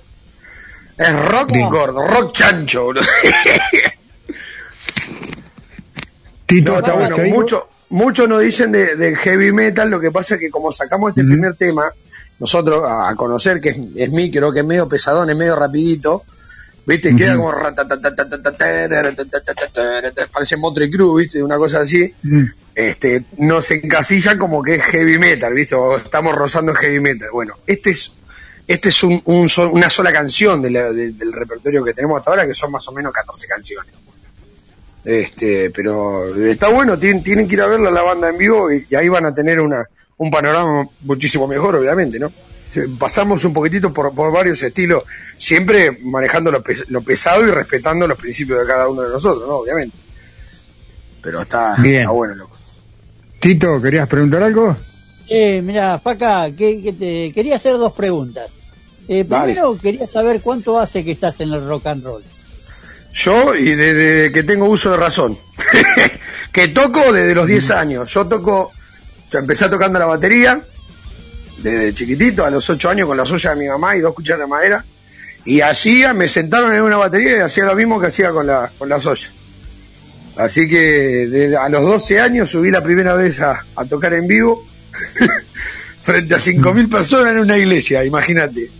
Es rock Bien. gordo, rock chancho, boludo. No, está bueno, mucho, muchos nos dicen de, heavy metal, lo que pasa es que como sacamos este primer tema, nosotros a conocer que es, es mí, creo que es medio pesadón, es medio rapidito, ¿viste? Queda como parece Motre ¿viste? Una cosa así. Este, nos encasilla como que es heavy metal, ¿viste? O estamos rozando heavy metal. Bueno, este es este es un, un, una sola canción del repertorio que tenemos hasta ahora, que son más o menos 14 canciones. Este, pero está bueno, tienen, tienen que ir a verla la banda en vivo y, y ahí van a tener una, un panorama muchísimo mejor, obviamente, ¿no? Pasamos un poquitito por, por varios estilos, siempre manejando lo, pes- lo pesado y respetando los principios de cada uno de nosotros, ¿no? Obviamente. Pero está, Bien. está bueno, loco. Tito, ¿querías preguntar algo? Eh, mira, Faca, que, que te quería hacer dos preguntas. Eh, Dale. primero quería saber cuánto hace que estás en el rock and roll. Yo, y desde que tengo uso de razón, que toco desde los 10 años. Yo toco, yo empecé tocando la batería desde chiquitito, a los 8 años, con la soya de mi mamá y dos cucharas de madera. Y hacía, me sentaron en una batería y hacía lo mismo que hacía con la, con la soya. Así que desde a los 12 años subí la primera vez a, a tocar en vivo frente a 5.000 personas en una iglesia, imagínate.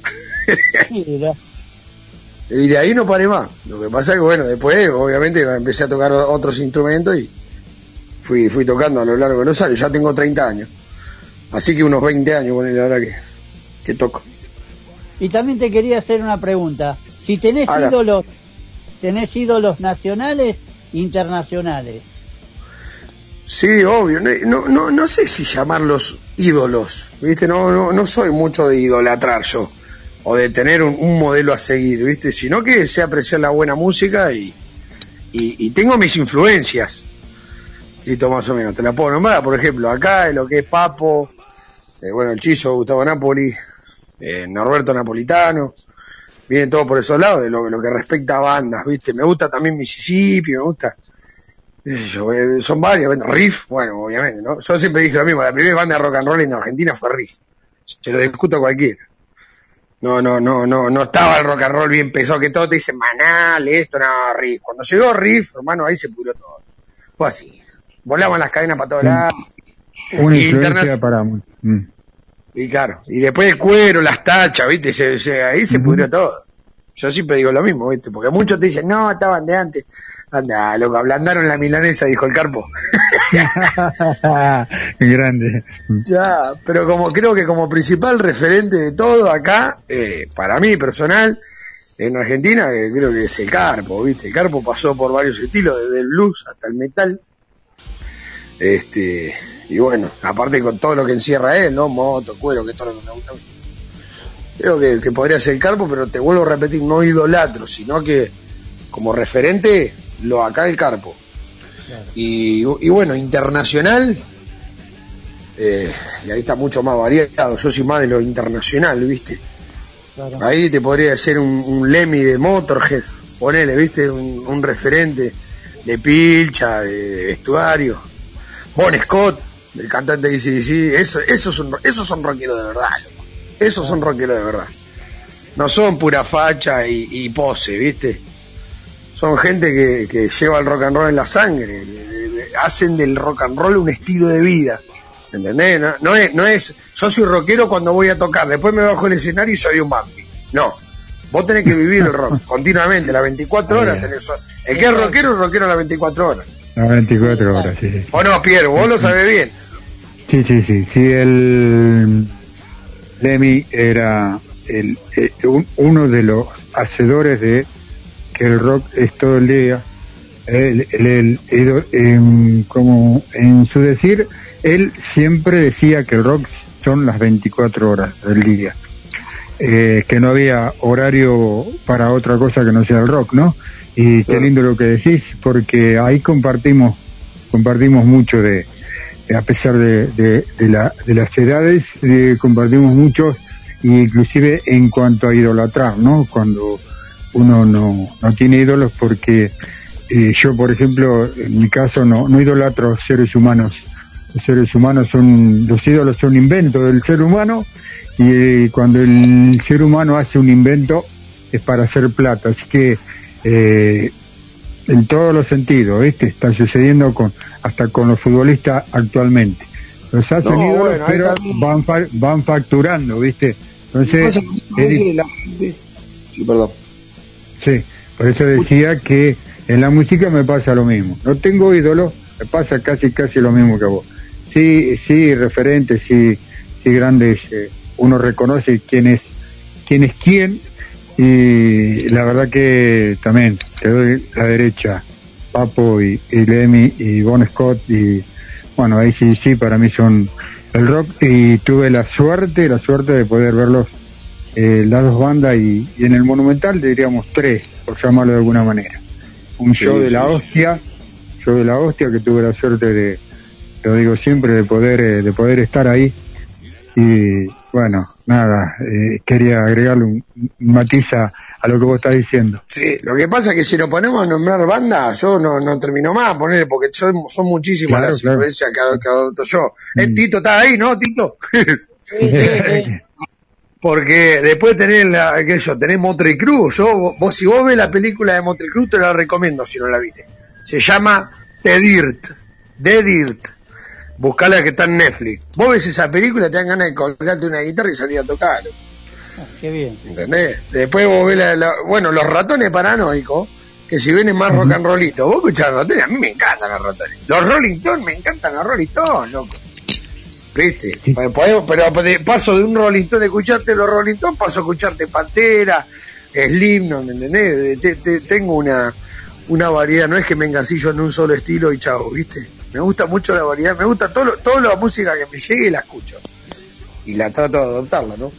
Y de ahí no paré más. Lo que pasa es que, bueno, después, obviamente, empecé a tocar otros instrumentos y fui, fui tocando a lo largo de los años. Ya tengo 30 años. Así que unos 20 años, bueno, la verdad que, que toco. Y también te quería hacer una pregunta. Si tenés ídolos, tenés ídolos nacionales, internacionales. Sí, obvio. No, no, no, no sé si llamarlos ídolos. ¿Viste? No, no, no soy mucho de idolatrar yo. O de tener un, modelo a seguir, ¿viste? Sino que sé apreciar la buena música y, y, tengo mis influencias. Listo, más o menos. Te la puedo nombrar, por ejemplo, acá, lo que es Papo, eh, bueno, el Chizo, Gustavo Napoli, eh, Norberto Napolitano. Viene todo por esos lados, de lo, que respecta a bandas, ¿viste? Me gusta también Mississippi, me gusta eh, son varias, Riff, bueno, obviamente, ¿no? Yo siempre dije lo mismo, la primera banda de rock and roll en Argentina fue Riff. Se lo discuto a cualquiera. No, no, no, no, no estaba el rock and roll bien pesado, que todo te dicen manal, esto, no, Riff. Cuando llegó Riff, hermano, ahí se pudrió todo. Fue así. Volaban las cadenas para todos lados. Una Y para... Mm. Y claro, y después el cuero, las tachas, ¿viste? Se- se- ahí se pudrió todo. Yo siempre digo lo mismo, ¿viste? Porque muchos te dicen, no, estaban de antes. Anda, loco, ablandaron la milanesa, dijo el carpo. Grande. Ya, pero como creo que como principal referente de todo acá, eh, para mí personal, en Argentina, eh, creo que es el Carpo, ¿viste? El Carpo pasó por varios estilos, desde el blues hasta el metal. Este, y bueno, aparte con todo lo que encierra él, ¿no? Moto, cuero, que es todo lo que me gusta. Creo que, que podría ser el Carpo, pero te vuelvo a repetir, no idolatro, sino que como referente, lo acá el Carpo. Y, y bueno, internacional, eh, y ahí está mucho más variado. Yo soy más de lo internacional, ¿viste? Ahí te podría ser un, un Lemmy de Motorhead, ponele, ¿viste? Un, un referente de pilcha, de, de vestuario. Bon Scott, el cantante de ACDC, eso, esos, son, esos son rockeros de verdad. Esos son rockeros de verdad. No son pura facha y, y pose, ¿viste? Son gente que, que lleva el rock and roll en la sangre, hacen del rock and roll un estilo de vida. ¿Entendés? No, no es, no es, yo soy rockero cuando voy a tocar, después me bajo el escenario y soy un vampi. No. Vos tenés que vivir el rock continuamente, las 24 horas tenés. El que es rockero es rockero las 24 horas. Las 24 horas, sí, sí. ¿O no, Piero? Vos lo sabés bien. Sí, sí, sí. Sí, el Lemmy era el, eh, un- uno de los hacedores de que el rock es todo el día. Él, él- él- él, em, como en su decir, él siempre decía que el rock son las 24 horas del día. Eh, que no había horario para otra cosa que no sea el rock, ¿no? Y qué lindo lo que decís, porque ahí compartimos, compartimos mucho de, a pesar de, de, la, de las edades, eh, compartimos mucho, inclusive en cuanto a idolatrar, ¿no? Cuando uno no, no tiene ídolos, porque eh, yo, por ejemplo, en mi caso, no, no idolatro seres humanos. Los seres humanos son, los ídolos son inventos del ser humano, y eh, cuando el ser humano hace un invento es para hacer plata. Así que, en todos los sentidos, ¿viste? Está sucediendo con hasta con los futbolistas actualmente. Los hacen No, ídolos, bueno, pero van, fa- van facturando, ¿viste? Entonces, es la perdón. sí, Por eso decía que en la música me pasa lo mismo. No tengo ídolo, me pasa casi casi lo mismo que vos. Sí, sí, referentes, sí, sí grandes, eh, uno reconoce quién es, quién es quién, y la verdad que también te doy la derecha, Papo y, y Lemmy y Bon Scott y bueno, ahí sí, sí, para mí son el rock y tuve la suerte, la suerte de poder verlos eh, las dos bandas y, y en el Monumental diríamos tres, por llamarlo de alguna manera. Un Sí, show de sí, la sí. hostia, show de la hostia que tuve la suerte de, lo digo siempre, de poder, eh, de poder estar ahí y bueno, nada, eh, quería agregarle un, un matiz a, a lo que vos estás diciendo. Sí, lo que pasa es que si nos ponemos a nombrar bandas, yo no, no termino más, ponerle, porque son, son muchísimas Claro, las claro. influencias que, ad- que adopto yo. Eh, Mm. Tito está ahí, ¿no, Tito? Porque después tenés la, qué yo, tenés Motley Crue. Yo, vos, si vos ves la película de Motley Crue, te la recomiendo si no la viste. Se llama The Dirt. The Dirt. Buscala que está en Netflix. Vos ves esa película, te dan ganas de colgarte una guitarra y salir a tocar. Qué bien. ¿Entendés? Después vos ves la, la- bueno, los ratones paranoicos, que si vienen más rock and rollito, vos escuchás ratones, a mí me encantan los ratones. Los Rolling Stones, me encantan los Rolling Stones, loco. ¿Viste? Pues podemos- pero de- paso de un Rolling Stone de escucharte los Rolling Stones, paso a escucharte Pantera, Slim, ¿no me entendés? Te- te- tengo una, una variedad, no es que me engancillo en un solo estilo y chao, ¿viste? Me gusta mucho la variedad, me gusta todo lo- toda la música que me llegue y la escucho. Y la trato de adoptarla, ¿no?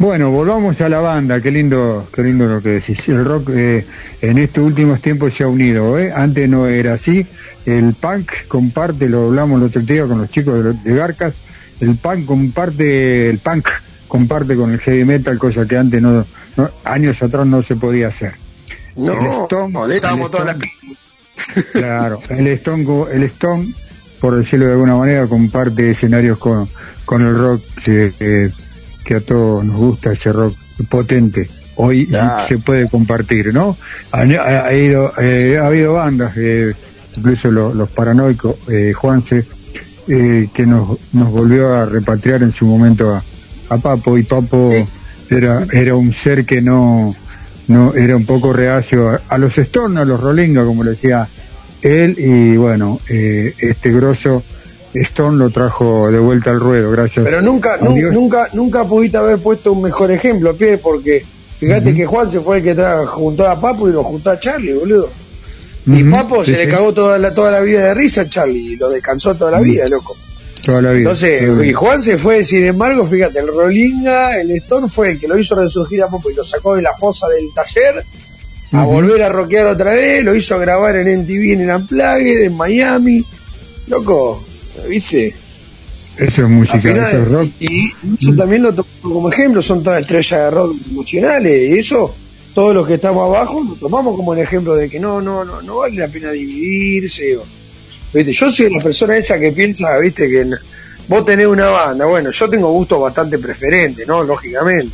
Bueno, volvamos a la banda, qué lindo, qué lindo lo que decís. El rock eh, en estos últimos tiempos se ha unido, ¿eh? Antes no era así. El punk comparte, lo hablamos el otro día con los chicos de, de Garcas, el punk comparte, el punk comparte con el heavy metal, cosa que antes no, no- años atrás no se podía hacer. No, El Stone- no, el todas las Stone- Claro, el Stone, co- el Stone, por decirlo de alguna manera, comparte escenarios con, con el rock que, que- a todos nos gusta, ese rock potente. Hoy se puede compartir, ¿no? Ha, ha- ha ido, eh, ha habido bandas, eh, incluso lo- los paranoicos, eh, Juanse, eh, que nos, nos volvió a repatriar en su momento a, a Papo, y Papo era, era un ser que no, no era un poco reacio a, a los Stones, a los Rolinga, como le decía él, y bueno, eh, este grosso Stone lo trajo de vuelta al ruedo, gracias. Pero nunca, a nu- Dios. nunca, nunca pudiste haber puesto un mejor ejemplo, Pierre, porque fíjate que Juan se fue el que tra- juntó a Papo y lo juntó a Charlie, boludo. Y Papo sí, se le cagó toda la, toda la vida de risa a Charlie y lo descansó toda la vida, loco. toda la vida. Entonces, Toda y. Juan se fue, sin embargo, fíjate, el Rolinga, el Stone fue el que lo hizo resurgir a Papo y lo sacó de la fosa del taller a volver a rockear otra vez, lo hizo grabar en MTV en el Unplugged, en Miami. Loco, ¿viste? Eso es música, final, eso es rock. Y, eso también lo tomo como ejemplo, son todas estrellas de rock emocionales, y eso, todos los que estamos abajo, lo tomamos como un ejemplo de que no, no, no, no vale la pena dividirse. o- ¿viste? Yo soy la persona esa que piensa, viste, que vos tenés una banda, bueno, yo tengo gustos bastante preferentes, ¿no? Lógicamente.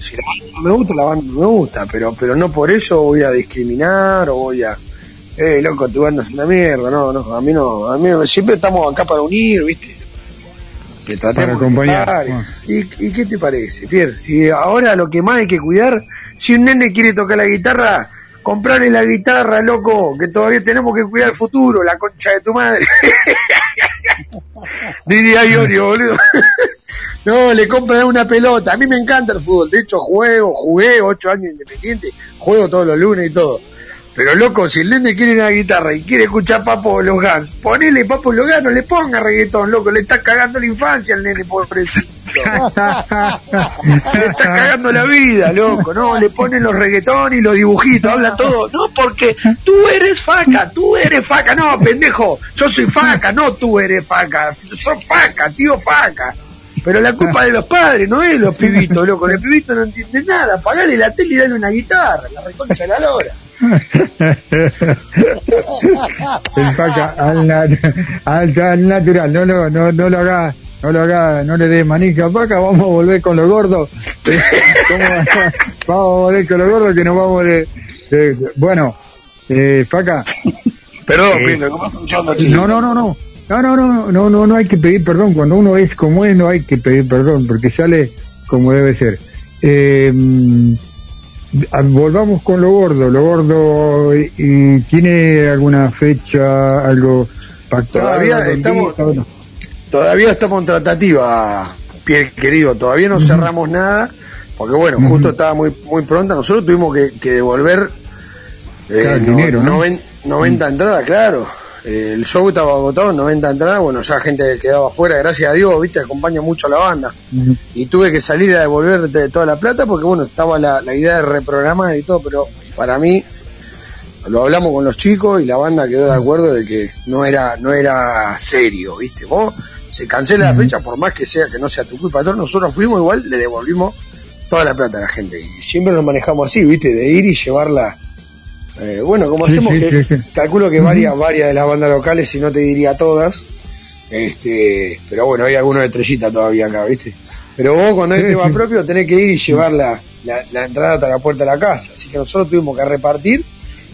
Si la banda no me gusta, la banda no me gusta, pero, pero no por eso voy a discriminar o voy a, eh, loco, tu banda es una mierda, no, no, a mí no, a mí no- siempre estamos acá para unir, viste. Que tratemos Para acompañar, de. ¿Y, ¿Y qué te parece, Pierre? Si ahora lo que más hay que cuidar, si un nene quiere tocar la guitarra, comprarle la guitarra, loco, que todavía tenemos que cuidar el futuro, la concha de tu madre. Diría Iorio, boludo. No, le compran una pelota. A mí me encanta el fútbol. De hecho, juego, jugué ocho años independiente, juego todos los lunes y todo. Pero loco, si el nene quiere una guitarra y quiere escuchar Papo los Gans, ponele Papo los Gans, no le ponga reggaetón, loco, le está cagando la infancia al nene pobrecito. le está cagando la vida, loco, no, le ponen los reggaetón y los dibujitos, habla todo. No, porque tú eres faca, tú eres faca, no, pendejo, yo soy faca, no tú eres faca, sos faca, tío faca. Pero la culpa de los padres, no es los pibitos, loco. El pibito no entiende nada. Pagale la tele y dale una guitarra, la reconcha de la lora. El Paca, al, al- al natural, no, lo- no, no lo haga, no lo haga, no le dé manija a Paca, vamos a volver con los gordos. ¿Cómo va? vamos a volver con los gordos que nos vamos de, bueno, eh, Paca, Perdón, Eh, ¿cómo no, no, no, no. No, no, no, no, no, no hay que pedir perdón. Cuando uno es como es, no hay que pedir perdón, porque sale como debe ser. Eh, volvamos con lo gordo. Lo gordo, y, y ¿tiene alguna fecha, algo pactado? Todavía estamos- no? Todavía estamos en tratativa, Pierre querido, todavía no cerramos nada, porque bueno, justo estaba muy muy pronta, nosotros tuvimos que, que devolver eh, Claro, el no- dinero, ¿no? noven- 90 entradas, claro. El show estaba agotado, 90 entradas, bueno, ya gente quedaba afuera, gracias a Dios, viste, acompaña mucho a la banda. Y tuve que salir a devolver de- toda la plata porque bueno, estaba la, la idea de reprogramar y todo, pero para mí lo hablamos con los chicos y la banda quedó de acuerdo de que no era no era serio, ¿viste? Vos se cancela la fecha por más que sea que no sea tu culpa, todo, nosotros fuimos igual le devolvimos toda la plata a la gente y siempre nos manejamos así, ¿viste? De ir y llevarla eh, bueno, como hacemos sí, que sí, calculo que varias varias de las bandas locales, si no te diría todas, este, pero bueno, hay algunos de estrellita todavía acá, ¿viste? Pero vos cuando hay tema propio tenés que ir y llevar la, la, la entrada hasta la puerta de la casa. Así que nosotros tuvimos que repartir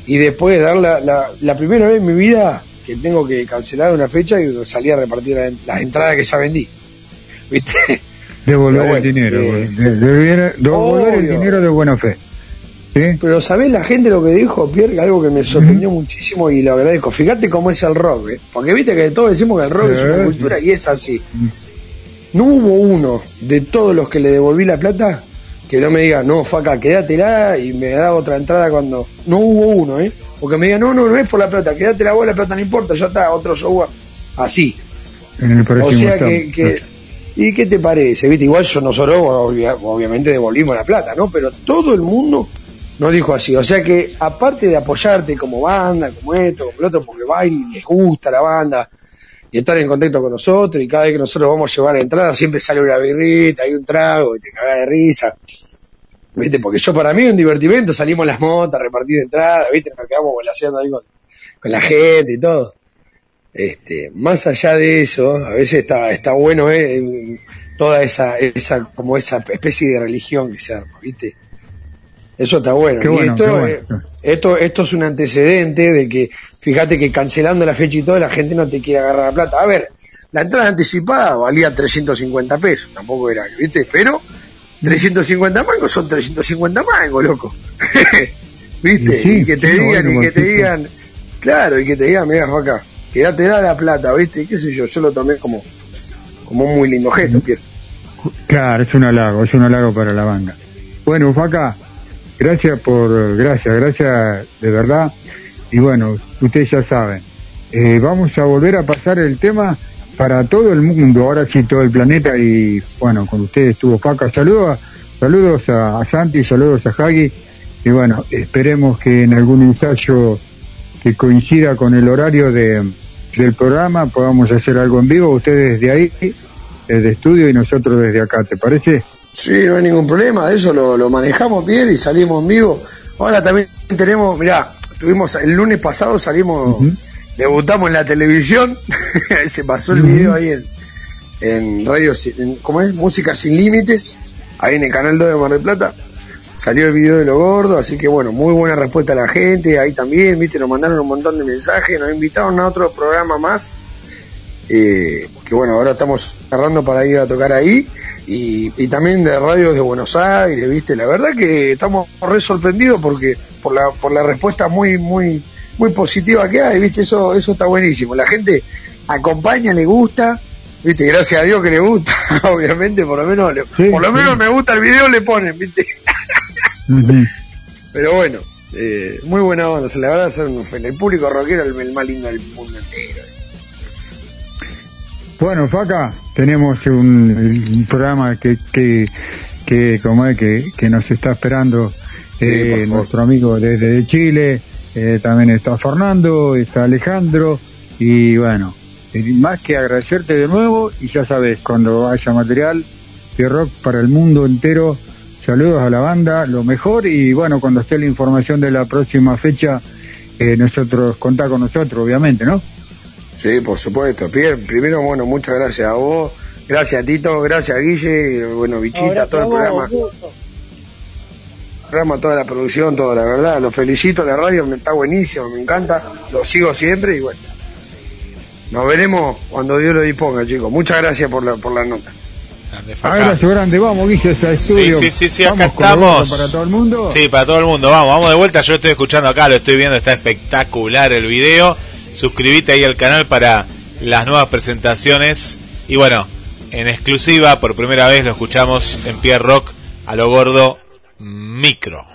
y después dar la, la, la primera vez en mi vida que tengo que cancelar una fecha y salir a repartir la- las entradas que ya vendí. ¿Viste? Devolver el dinero. eh, de- de- devolver el dinero de buena fe. ¿Sí? Pero ¿sabés la gente lo que dijo, Pierre? Que Algo que me sorprendió muchísimo y lo agradezco. Fíjate cómo es el rock, ¿eh? Porque viste que todos decimos que el rock es una sí. cultura y es así. No hubo uno de todos los que le devolví la plata que no me diga, no, faca, quédatela y me da otra entrada cuando... No hubo uno, ¿eh? Porque me diga, no, no, no es por la plata, quédatela vos, la plata no importa, ya está, otro show. Así. En el O sea que, que- ¿Y qué te parece? ¿Viste? Igual yo nosotros obvia- obviamente devolvimos la plata, ¿no? Pero todo el mundo nos dijo así. O sea que aparte de apoyarte como banda, como esto, como lo otro, porque va y les gusta la banda y estar en contacto con nosotros y cada vez que nosotros vamos a llevar entrada siempre sale una birrita, hay un trago y te cagas de risa. ¿Viste? Porque yo para mí un divertimento, salimos las motas a repartir entradas, ¿viste? Nos quedamos volaseando ahí con, con la gente y todo. Este, más allá de eso, a veces está, está bueno eh, toda esa, esa, como esa especie de religión que se arma, ¿viste? Eso está bueno. Qué Y bueno, esto, qué bueno. eh, esto, esto es un antecedente de que, fíjate que cancelando la fecha y todo, la gente no te quiere agarrar la plata. A ver, la entrada anticipada valía 350 pesos, tampoco era, ¿viste? Pero 350 mangos son 350 mangos, loco. ¿Viste? Y sí, y que te sí, digan, bueno, y que te sí, digan, claro, y que te digan, mira, acá, quédate da la plata, ¿viste? ¿Qué sé yo? Yo lo tomé como, como un muy lindo gesto, Pierre. Claro, es un halago, es un halago para la banda. Bueno, Faca, gracias por, gracias, gracias de verdad. Y bueno, ustedes ya saben, eh, vamos a volver a pasar el tema para todo el mundo, ahora sí todo el planeta y bueno, con ustedes estuvo Faca. Saludos, a- saludos a, a Santi, saludos a Hagi y bueno, esperemos que en algún ensayo que coincida con el horario de, del programa podamos hacer algo en vivo, ustedes desde ahí, desde estudio y nosotros desde acá, ¿te parece? Sí, no hay ningún problema, eso lo, lo manejamos bien y salimos en vivo. Ahora también tenemos, mirá, tuvimos el lunes pasado salimos, debutamos en la televisión, se pasó el video ahí en, en radio, en, ¿cómo es? Música sin límites, ahí en el canal 2 de Mar del Plata. Salió el video de lo gordo, así que bueno, muy buena respuesta a la gente, ahí también, viste, nos mandaron un montón de mensajes, nos invitaron a otro programa más, eh, que bueno, ahora estamos cerrando para ir a tocar ahí, y, y también de radios de Buenos Aires, viste, la verdad que estamos re sorprendidos porque por la, por la respuesta muy, muy, muy positiva que hay, viste, eso, eso está buenísimo, la gente acompaña, le gusta, viste, gracias a Dios que le gusta, obviamente, por lo menos, le- Sí, por lo sí. menos me gusta el video, le ponen, viste, pero bueno, eh, muy buena onda, la verdad, son el público rockero el más lindo del mundo entero. Bueno, Faca, tenemos un, un programa que, que, que, como es, que, que nos está esperando eh, nuestro amigo desde Chile, eh, también está Fernando, está Alejandro, y bueno, eh, más que agradecerte de nuevo, y ya sabes, cuando haya material de rock para el mundo entero, saludos a la banda, lo mejor, y bueno, cuando esté la información de la próxima fecha, eh, nosotros, contá con nosotros, obviamente, ¿no? Sí, por supuesto. Pierre, primero, bueno, muchas gracias a vos, gracias a Tito, gracias a Guille, y, bueno, Bichita, todo el programa, programa, toda la producción, toda la verdad, los felicito, la radio me está buenísimo, me encanta, lo sigo siempre y bueno, nos veremos cuando Dios lo disponga, chicos. Muchas gracias por la, por la nota. Abrazo grande, vamos, Guille, hasta el Sí, estudio. sí, sí, sí, acá estamos. Para todo el mundo. Sí, para todo el mundo. Vamos, vamos de vuelta. Yo estoy escuchando acá, lo estoy viendo, está espectacular el video. Suscríbete ahí al canal para las nuevas presentaciones. Y bueno, en exclusiva, por primera vez lo escuchamos en Pierre Rock a lo gordo micro.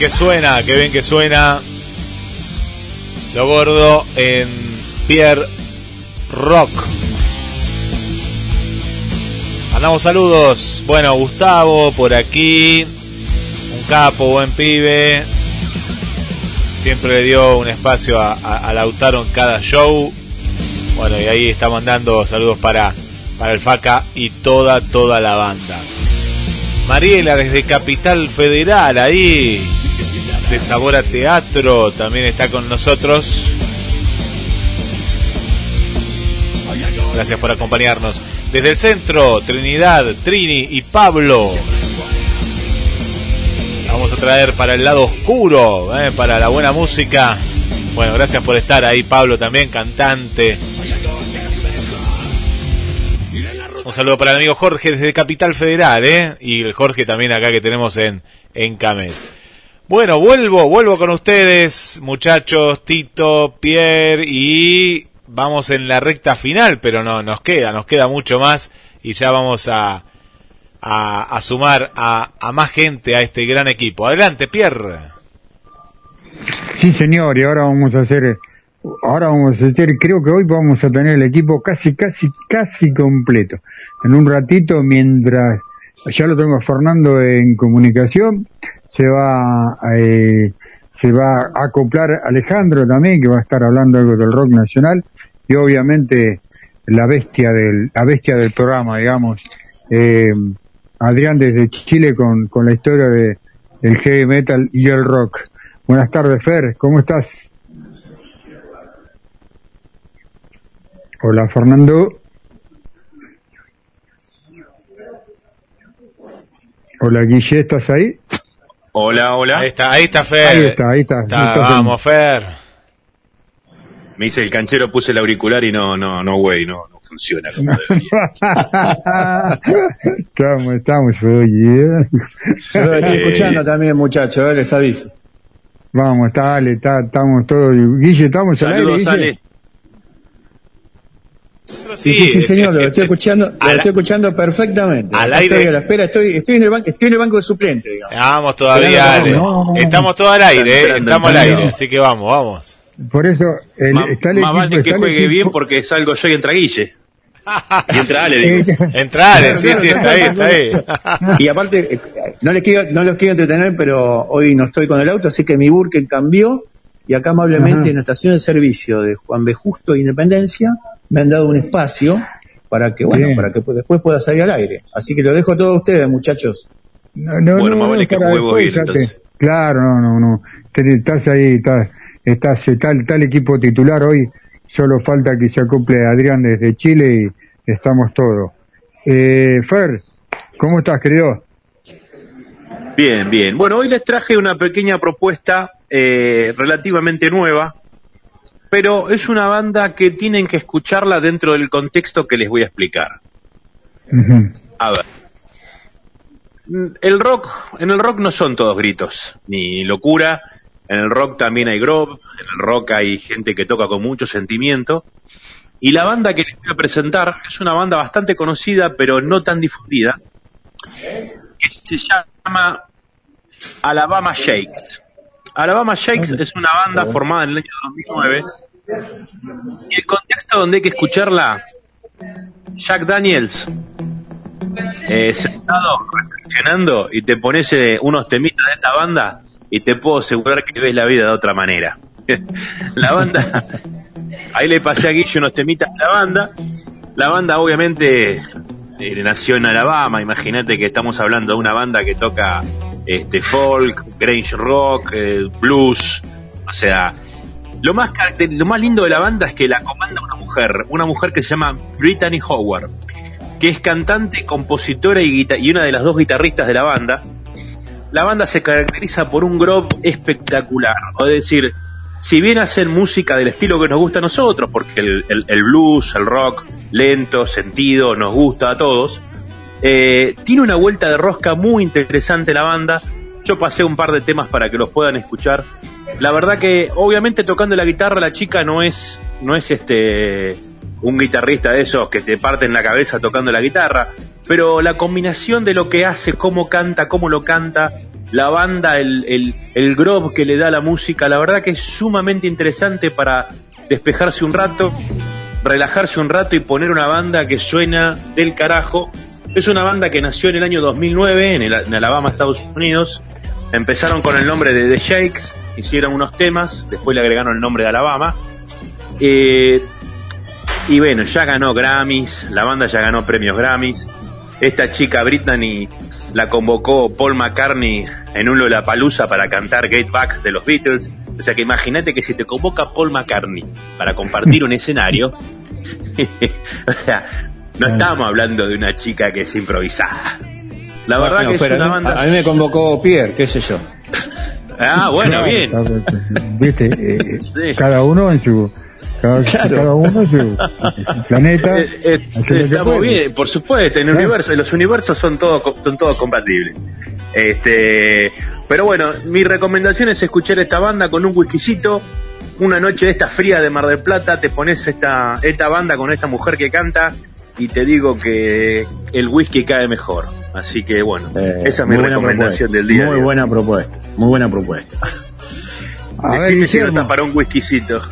Que suena, qué bien que suena. Lo gordo en Pierre Rock. Mandamos saludos. Bueno, Gustavo por aquí. Un capo, buen pibe. Siempre le dio un espacio a, a- Lautaro en cada show. Bueno, y ahí está mandando saludos para, para el Faca y toda, toda la banda. Mariela desde Capital Federal, ahí, de Sabor a Teatro, también está con nosotros. Gracias por acompañarnos. Desde el centro, Trinidad, Trini y Pablo. Vamos a traer para el lado oscuro, eh, para la buena música. Bueno, gracias por estar ahí, Pablo, también cantante. Un saludo para el amigo Jorge desde Capital Federal, ¿eh? Y el Jorge también acá que tenemos en, en Camet. Bueno, vuelvo, vuelvo con ustedes, muchachos, Tito, Pierre, y vamos en la recta final, pero no, nos queda, nos queda mucho más, y ya vamos a, a, a sumar a, a más gente a este gran equipo. Adelante, Pierre. Sí, señor, y ahora vamos a hacer, ahora vamos a hacer, creo que hoy vamos a tener el equipo casi, casi, casi completo. En un ratito, mientras ya lo tengo a Fernando en comunicación, se va, eh, se va a acoplar Alejandro también, que va a estar hablando algo del rock nacional, y obviamente la bestia del, la bestia del programa, digamos, eh, Adrián desde Chile con, con la historia de, del heavy metal y el rock. Buenas tardes, Fer, ¿cómo estás? Hola, Fernando. Hola, Guille, ¿estás ahí? Hola, hola. Ahí está, ahí está Fer. Ahí está, ahí está. Está, Ahí está, vamos, Fer. Me dice el canchero, puse el auricular y no, no, no, güey, no, no funciona como debería. estamos, estamos hoy, ¿eh? Yo estoy escuchando también, muchachos, eh, les aviso. Vamos, está, dale, está, estamos todos. Guille, estamos al aire, Saludos, Guille? Ale. Sí, sí, sí, señor, lo estoy escuchando, lo estoy escuchando perfectamente. al aire. Estoy a la espera, estoy, estoy en el banco, estoy en el banco de suplente, digamos. Vamos todavía, que- no, no, no. Estamos todos al aire, eh, estamos al aire, así que vamos, vamos. Por eso el, Más, está el más equipo, vale que está juegue equipo- bien porque salgo yo y entra Guille. Y entra Ale, digo. Eh, Entra, Ale, sí, sí, está ahí, está ahí. Y aparte, eh, no les quiero, no los quiero entretener, pero hoy no estoy con el auto, así que mi Burken cambió y acá amablemente Ajá. en la estación de servicio de Juan B. Justo e Independencia me han dado un espacio para que, bueno, Bien. para que después pueda salir al aire. Así que lo dejo todo a ustedes, muchachos. No, no, Bueno, no, más no, vale que después, te-. Claro, no, no, no. Te- Estás ahí, estás, estás, está el tal equipo titular hoy. Solo falta que se acople Adrián desde Chile y estamos todos. Eh, Fer, ¿cómo estás, querido? Bien, bien. Bueno, hoy les traje una pequeña propuesta eh, relativamente nueva, pero es una banda que tienen que escucharla dentro del contexto que les voy a explicar. A ver. El rock, en el rock no son todos gritos, ni locura. En el rock también hay groove, en el rock hay gente que toca con mucho sentimiento. Y la banda que les voy a presentar es una banda bastante conocida, pero no tan difundida, que se llama Alabama Shakes. Alabama Shakes es una banda formada en el año 2009 y el contexto donde hay que escucharla, Jack Daniels, eh, sentado reflexionando y te pones eh, unos temitas de esta banda y te puedo asegurar que ves la vida de otra manera. la banda, ahí le pasé a Guillo unos temitas de la banda. La banda obviamente eh, nació en Alabama, imagínate que estamos hablando de una banda que toca este folk, grunge rock, eh, blues, o sea, lo más lo más lindo de la banda es que la comanda una mujer, una mujer que se llama Brittany Howard, que es cantante, compositora y, y una de las dos guitarristas de la banda. La banda se caracteriza por un groove espectacular, es decir, si bien hacen música del estilo que nos gusta a nosotros, porque el blues, el rock, lento, sentido, nos gusta a todos, eh, tiene una vuelta de rosca muy interesante la banda. Yo pasé un par de temas para que los puedan escuchar. La verdad que, obviamente, tocando la guitarra, la chica no es, no es este un guitarrista de esos que te parten la cabeza tocando la guitarra, pero la combinación de lo que hace, cómo canta, cómo lo canta, la banda, el, el, el groove que le da la música, la verdad que es sumamente interesante para despejarse un rato, relajarse un rato y poner una banda que suena del carajo. Es una banda que nació en el año 2009 en, el- en Alabama, Estados Unidos. Empezaron con el nombre de The Shakes, hicieron unos temas, después le agregaron el nombre de Alabama. Eh, y bueno, ya ganó Grammys, la banda ya ganó premios Grammys. Esta chica Britney la convocó Paul McCartney en un Lollapalooza para cantar Get Back de los Beatles. O sea que imagínate que si te convoca Paul McCartney para compartir un escenario, o sea, no estamos hablando de una chica que es improvisada. La verdad Bueno, que es una a mí- banda... A mí me convocó Pierre, qué sé yo. Ah, bueno, Claro, bien. claro, Viste, eh, Sí. cada uno en su, cada, cada uno en su, su planeta. Eh, eh, estamos bien, por supuesto, en el Claro. universo, los universos son todos son todos compatibles. Este, pero bueno, mi recomendación es escuchar esta banda con un whiskycito, una noche de esta fría de Mar del Plata, te pones esta esta banda con esta mujer que canta y te digo que el whisky cae mejor. Así que bueno, Eh, esa es mi recomendación propuesta, del día. Muy buena propuesta, muy buena propuesta. A ver, Decime si no para un whiskycito.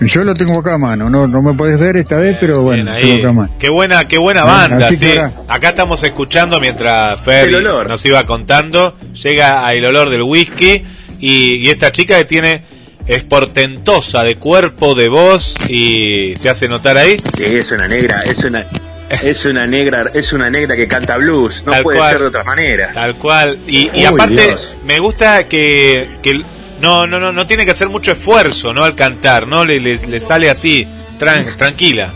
yo lo tengo acá a mano, no, no me podés ver esta vez, pero bueno, Bien lo tengo ahí. acá a mano. Qué buena, qué buena banda, sí. ahora- Acá estamos escuchando mientras Fer nos iba contando, llega el olor del whisky y, y esta chica que tiene es portentosa de cuerpo, de voz y se hace notar ahí. Sí, es una negra, es una es una negra, es una negra que canta blues, no Tal puede cual. ser de otra manera. Tal cual. Y, y Uy, aparte, Dios. me gusta que, que no, no, no, no tiene que hacer mucho esfuerzo, ¿no? Al cantar, ¿no? Le, le, le sale así, tran- tranquila.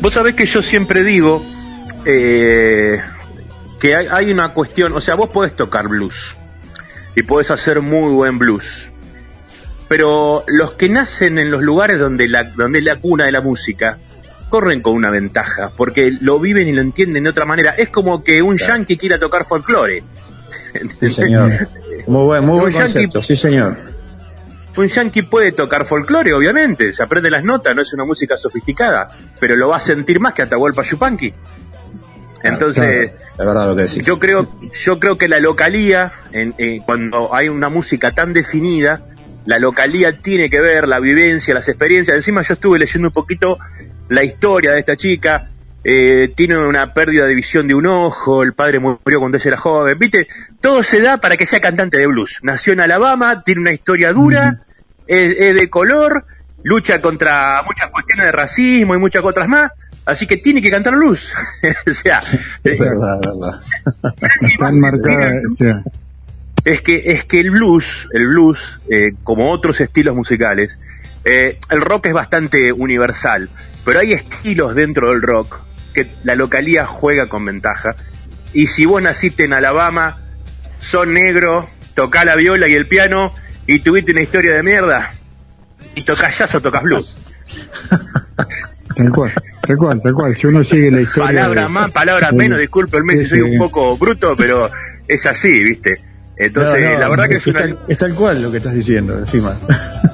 Vos sabés que yo siempre digo eh, que hay, hay una cuestión, o sea, vos podés tocar blues y podés hacer muy buen blues, pero los que nacen en los lugares donde la, donde es la cuna de la música corren con una ventaja, porque lo viven y lo entienden de otra manera. Es como que un yankee quiera tocar folclore. Sí, señor. Muy buen, muy buen yankee- concepto, sí, señor. un yankee puede tocar folclore, obviamente, se aprende las notas, no es una música sofisticada, pero lo va a sentir más que Atahualpa Yupanqui. Entonces, yo creo, yo creo que la localía, en- eh, cuando hay una música tan definida, la localía tiene que ver la vivencia, las experiencias. Encima yo estuve leyendo un poquito la historia de esta chica. eh, tiene una pérdida de visión de un ojo, el padre murió cuando ella era joven. Viste, todo se da para que sea cantante de blues. Nació en Alabama, tiene una historia dura, es, es de color, lucha contra muchas cuestiones de racismo y muchas otras más. Así que tiene que cantar blues. o sea, Es verdad, es que es que el blues, el blues, eh, como otros estilos musicales, eh, el rock es bastante universal, pero hay estilos dentro del rock que la localía juega con ventaja. Y si vos naciste en Alabama, sos negro, tocás la viola y el piano y tuviste una historia de mierda, y tocas jazz o tocas blues. tal cual, tal cual, tal cual. Si uno sigue la historia. Palabras de- más, palabras de- menos, disculpe el mes si soy un poco bruto, pero es así, ¿viste? Entonces, No, no, la verdad que es una... tal, es tal cual lo que estás diciendo, encima.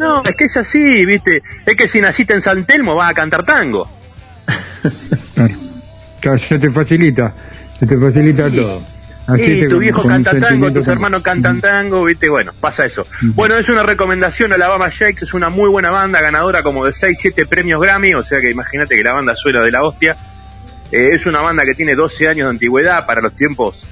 No, es que es así, ¿viste? Es que si naciste en San Telmo vas a cantar tango. Claro, se te facilita, se te facilita todo. Así y tu viejo canta tango, tus como- hermanos cantan tango, ¿viste? Bueno, pasa eso. Bueno, es una recomendación, Alabama Shakes es una muy buena banda, ganadora como de 6, 7 premios Grammy, o sea que imagínate que la banda suena de la hostia. Eh, es una banda que tiene 12 años de antigüedad para los tiempos.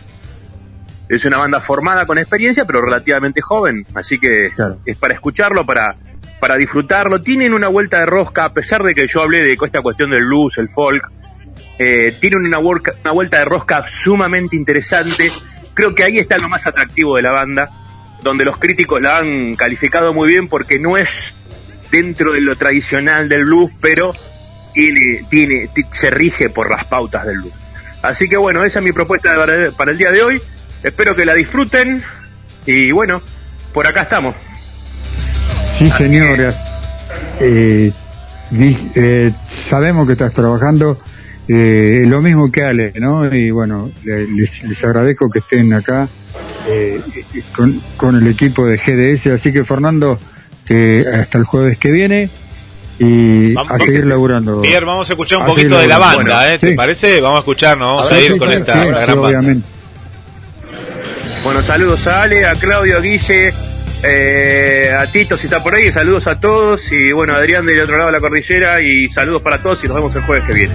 Es una banda formada con experiencia, pero relativamente joven, así que es para escucharlo, para, para disfrutarlo. Tienen una vuelta de rosca, a pesar de que yo hablé de esta cuestión del blues, el folk, eh, tienen una, work- una vuelta de rosca sumamente interesante. Creo que ahí está lo más atractivo de la banda, donde los críticos la han calificado muy bien porque no es dentro de lo tradicional del blues, pero tiene, tiene, ti- se rige por las pautas del blues. Así que bueno, esa es mi propuesta para el día de hoy. Espero que la disfruten y bueno, por acá estamos. Sí, señora. Eh, eh, sabemos que estás trabajando eh, lo mismo que Ale, ¿no? Y bueno, le- les, les agradezco que estén acá eh, eh, con, con el equipo de GDS. Así que, Fernando, hasta el jueves que viene y Vamos- a seguir laburando. Pierre, vamos a escuchar un A poquito de la banda, Bueno, ¿eh? ¿Te sí. parece? Vamos a escucharnos, vamos a, ver, ir sí, con esta sí, gran sí, banda. Bueno, saludos a Ale, a Claudio, a Guille, eh, a Tito si está por ahí, saludos a todos y bueno, Adrián del otro lado de la cordillera y saludos para todos y nos vemos el jueves que viene.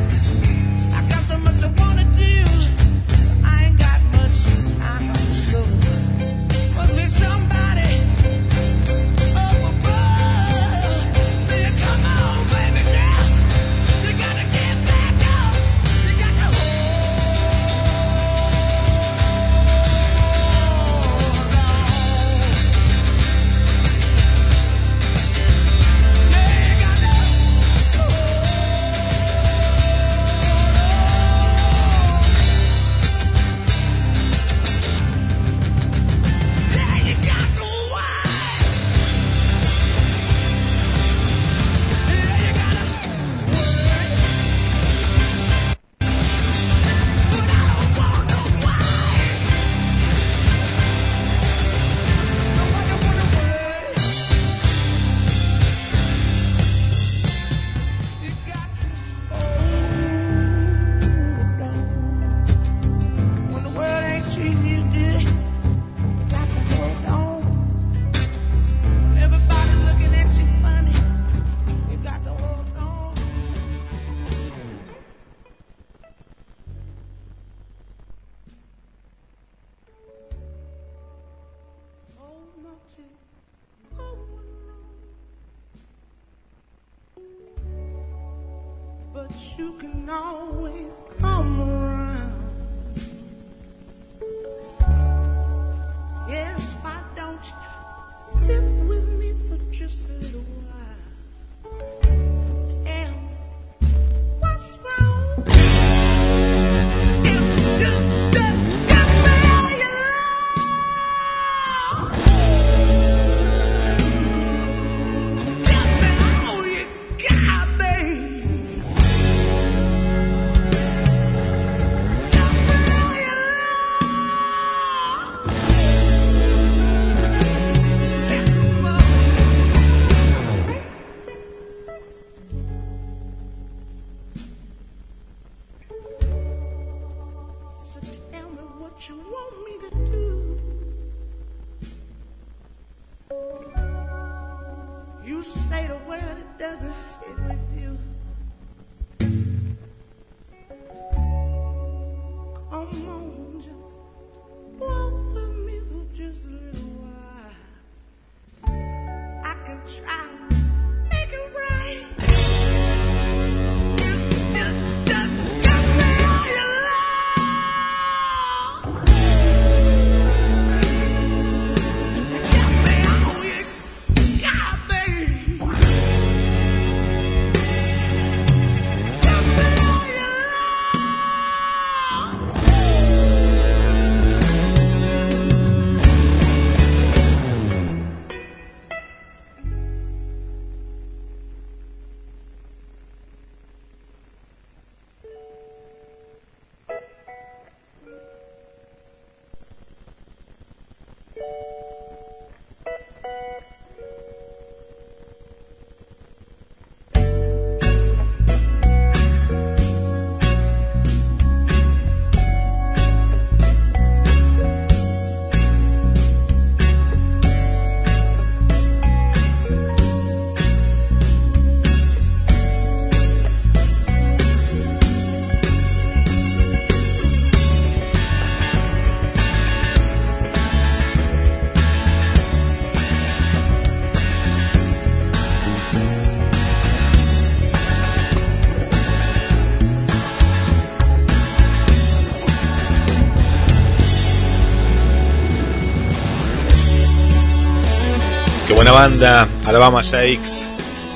Banda, Alabama Shakes.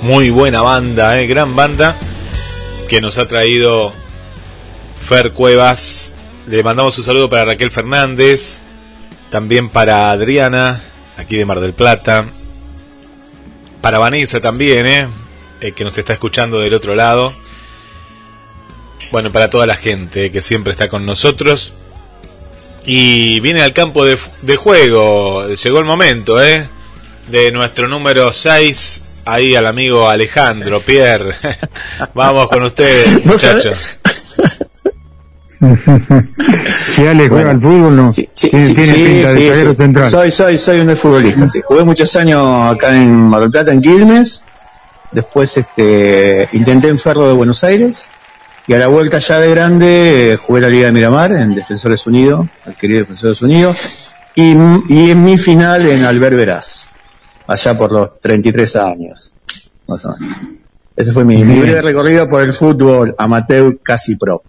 Muy buena banda, eh, gran banda que nos ha traído Fer Cuevas. Le mandamos un saludo para Raquel Fernández, también para Adriana, aquí de Mar del Plata. Para Vanessa también, eh, eh, que nos está escuchando del otro lado. Bueno, para toda la gente que siempre está con nosotros. Y viene al campo de, de juego. Llegó el momento, ¿eh? De nuestro número 6. Ahí al amigo Alejandro, Pierre. Vamos con ustedes, muchachos. si Ale juega al fútbol, no. Sí, sí, tiene sí, tiene pinta de central. Soy, soy, soy un futbolista, sí. Jugué muchos años acá en Mar del Plata, en Quilmes. Después este, intenté en Ferro de Buenos Aires. Y a la vuelta ya de grande eh, jugué la Liga de Miramar en Defensores Unidos, al querido Defensores Unidos. Y, y en mi final en Albert Veraz, allá por los 33 años. Más o menos. Ese fue mi, mi breve recorrido por el fútbol amateur casi pro.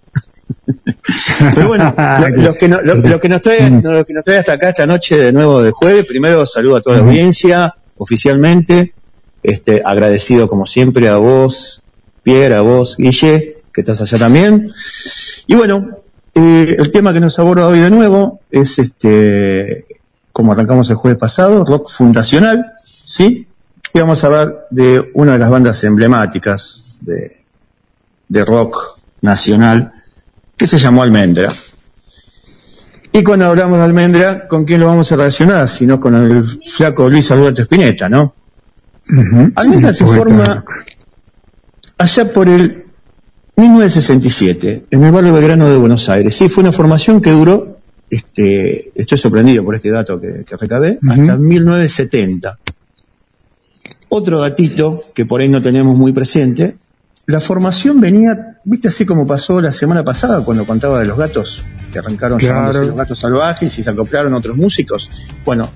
Pero bueno, lo, lo que no- lo- lo que nos trae, lo que nos trae hasta acá esta noche de nuevo de jueves, primero saludo a toda la audiencia, oficialmente, este, agradecido como siempre a vos, Pierre, a vos, Guille, que estás allá también. Y bueno, eh, el tema que nos aborda hoy de nuevo es este, como arrancamos el jueves pasado, rock fundacional, ¿sí? Y vamos a hablar de una de las bandas emblemáticas de, de rock nacional, que se llamó Almendra. Y cuando hablamos de Almendra, ¿con quién lo vamos a relacionar? Sino con el flaco Luis Alberto Spinetta, ¿no? Almendra se forma allá por el 1967, en el barrio Belgrano de Buenos Aires. Sí, fue una formación que duró, este, estoy sorprendido por este dato que, que recabé, hasta 1970. Otro datito que por ahí no tenemos muy presente, la formación venía, viste así como pasó la semana pasada cuando contaba de los gatos, que arrancaron Claro. los gatos salvajes y se acoplaron otros músicos. Bueno,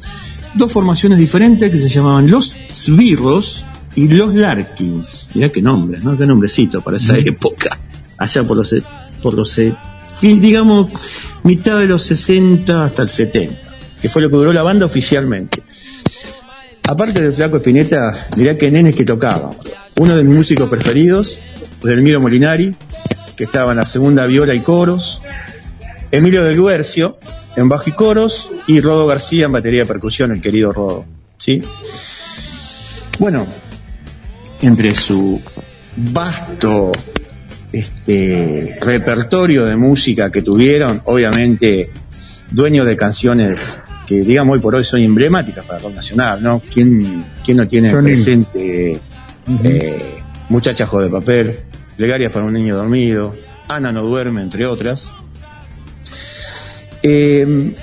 dos formaciones diferentes que se llamaban Los Sbirros y Los Larkins. Mirá qué nombre, ¿no? Qué nombrecito para esa época. Allá por los, por los, eh, digamos, mitad de los 60 hasta el 70, que fue lo que duró la banda oficialmente. Aparte del flaco Espineta, dirá que nenes que tocaban. Uno de mis músicos preferidos, Delmiro Molinari, que estaba en la segunda viola y coros. Emilio del Guercio, en bajo y coros. Y Rodo García en batería y percusión, el querido Rodo. ¿Sí? Bueno, entre su vasto este, repertorio de música que tuvieron, obviamente dueños de canciones que digamos hoy por hoy son emblemáticas para el rock nacional, ¿no? ¿Quién, quién no tiene Son presente eh, Muchacha de papel, Plegarias para un niño dormido, Ana no duerme, entre otras? Eh,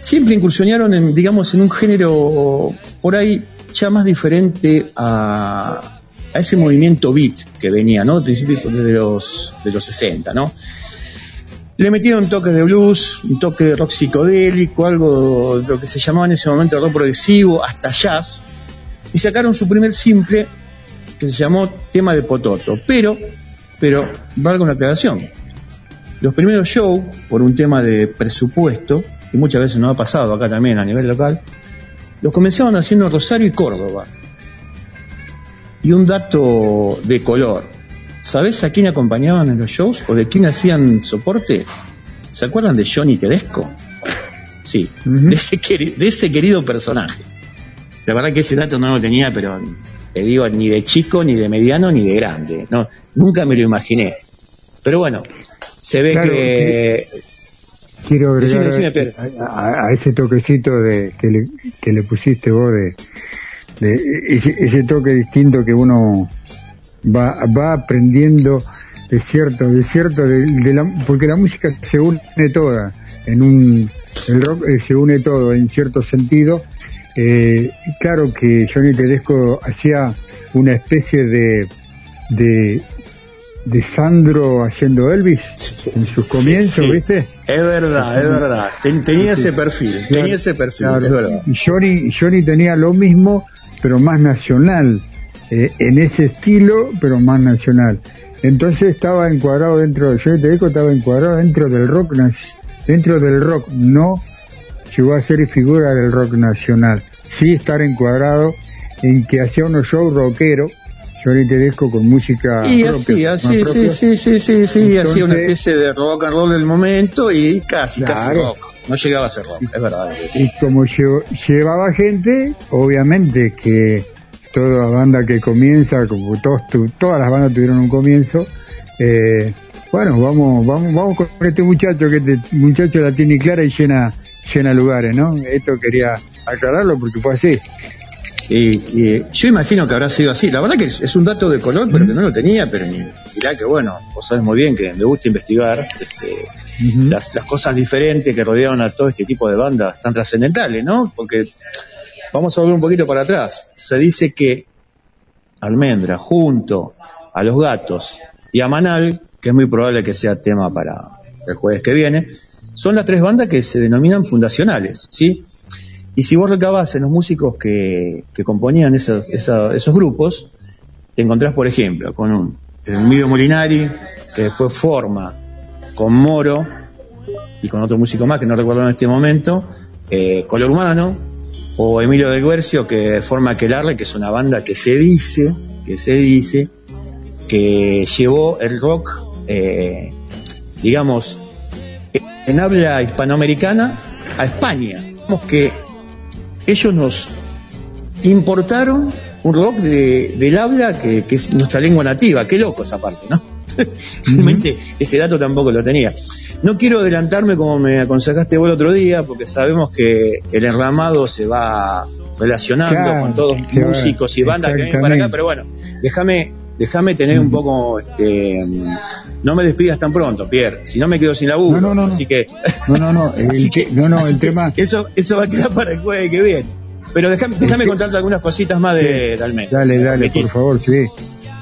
siempre incursionaron en, digamos, en un género por ahí ya más diferente a, a ese movimiento beat que venía, ¿no? Al principio de los, de los 60, ¿no? Le metieron toques de blues, un toque de rock psicodélico, algo de lo que se llamaba en ese momento rock progresivo, hasta jazz, y sacaron su primer simple que se llamó Tema de Pototo. Pero, pero, valga una aclaración. Los primeros shows, por un tema de presupuesto, y muchas veces nos ha pasado acá también a nivel local, los comenzaban haciendo en Rosario y Córdoba. Y un dato de color. ¿Sabés a quién acompañaban en los shows o de quién hacían soporte? ¿Se acuerdan de Johnny Tedesco? Sí, de, ese queri- de ese querido personaje. La verdad que ese dato no lo tenía, pero te digo, ni de chico, ni de mediano, ni de grande. No, nunca me lo imaginé. Pero bueno, se ve Claro, que... Quiero agregar decime, a, a- a ese toquecito de, que, le, que le pusiste vos de, de ese, ese toque distinto que uno va, va aprendiendo de cierto, de cierto, de, de la, porque la música se une toda, en un, el rock eh, se une todo en cierto sentido. Eh, claro que Johnny Tedesco hacía una especie de, de, de Sandro haciendo Elvis en sus comienzos, sí. ¿viste? Es verdad, es verdad. Ten- tenía ese perfil, tenía ese perfil, Claro. es verdad. Y Johnny, Johnny tenía lo mismo, pero más nacional, eh, en ese estilo, pero más nacional. Entonces estaba encuadrado dentro, de Johnny Tedesco estaba encuadrado dentro del rock, dentro del rock, no llegó a ser figura del rock nacional. sí estar encuadrado en que hacía unos shows rockeros, Johnny Tedesco con música Y propia, así, así, sí, sí, sí, sí, sí, hacía una Entonces- especie de rock and roll del momento y casi, casi Claro. rock. No llegaba a ser rock, es verdad. Y como llevo- llevaba gente, obviamente que toda banda que comienza, como todos tu- todas las bandas tuvieron un comienzo, eh, bueno, vamos, vamos, vamos con este muchacho, que este muchacho la tiene clara y llena, llena lugares, ¿no? Esto quería aclararlo porque fue así. Y, y yo imagino que habrá sido así. La verdad que es, un dato de color, pero que no lo tenía, pero ni- mirá que bueno, vos sabés muy bien que me gusta investigar este, las, las cosas diferentes que rodearon a todo este tipo de bandas tan trascendentales, ¿no? Porque vamos a volver un poquito para atrás. Se dice que Almendra, junto a los gatos y a Manal, que es muy probable que sea tema para el jueves que viene, son las tres bandas que se denominan fundacionales, ¿sí? Y si vos recabás en los músicos que, componían esos grupos, te encontrás, por ejemplo, con un Emilio Molinari, que después forma con Moro y con otro músico más que no recuerdo en este momento, eh, Color Humano, o Emilio del Guercio, que forma Aquelarre, que es una banda que se dice, que se dice, que llevó el rock, eh, digamos, en habla hispanoamericana a España. Digamos que ellos nos importaron un rock de, del habla que, que es nuestra lengua nativa. Qué loco esa parte, ¿no? Realmente ese dato tampoco lo tenía. No quiero adelantarme como me aconsejaste vos el otro día, porque sabemos que el enramado se va relacionando Claro, con todos va, músicos y bandas que vienen para acá, pero bueno, déjame déjame tener un poco, este, no me despidas tan pronto, Pierre, si no me quedo sin laburo, No, no, no, así que No, no, no, el, que- no, no, el tema... Eso, eso va a quedar para el jueves que viene. Pero déjame, déjame contarte algunas cositas más de, de. Dale, dale, por favor, sí,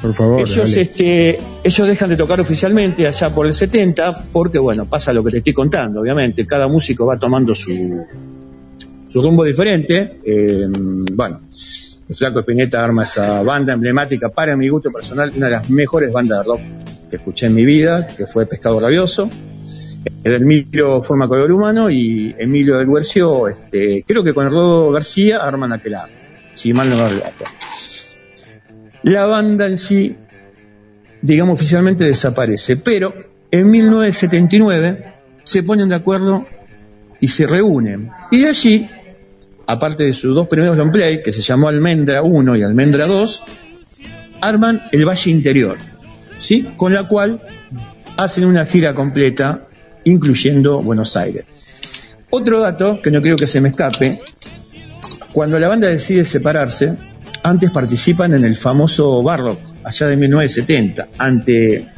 por favor. Ellos, dale. este, ellos dejan de tocar oficialmente allá por el 70, porque bueno, pasa lo que te estoy contando, obviamente, cada músico va tomando su, su rumbo diferente. Eh, bueno, el Flaco Espineta arma esa banda emblemática para mi gusto personal, una de las mejores bandas de rock que escuché en mi vida, que fue Pescado Rabioso. Emilio forma color humano y Emilio del Guercio, este, creo que con el Rodo García arman aquel arte, si mal no me. La banda en sí, digamos oficialmente desaparece, pero en 1979 se ponen de acuerdo y se reúnen. Y de allí, aparte de sus dos primeros long play, que se llamó Almendra 1 y Almendra 2, arman el Valle Interior, ¿sí? Con la cual hacen una gira completa, incluyendo Buenos Aires. Otro dato que no creo que se me escape, cuando la banda decide separarse, antes participan en el famoso Barrock, allá de 1970, ante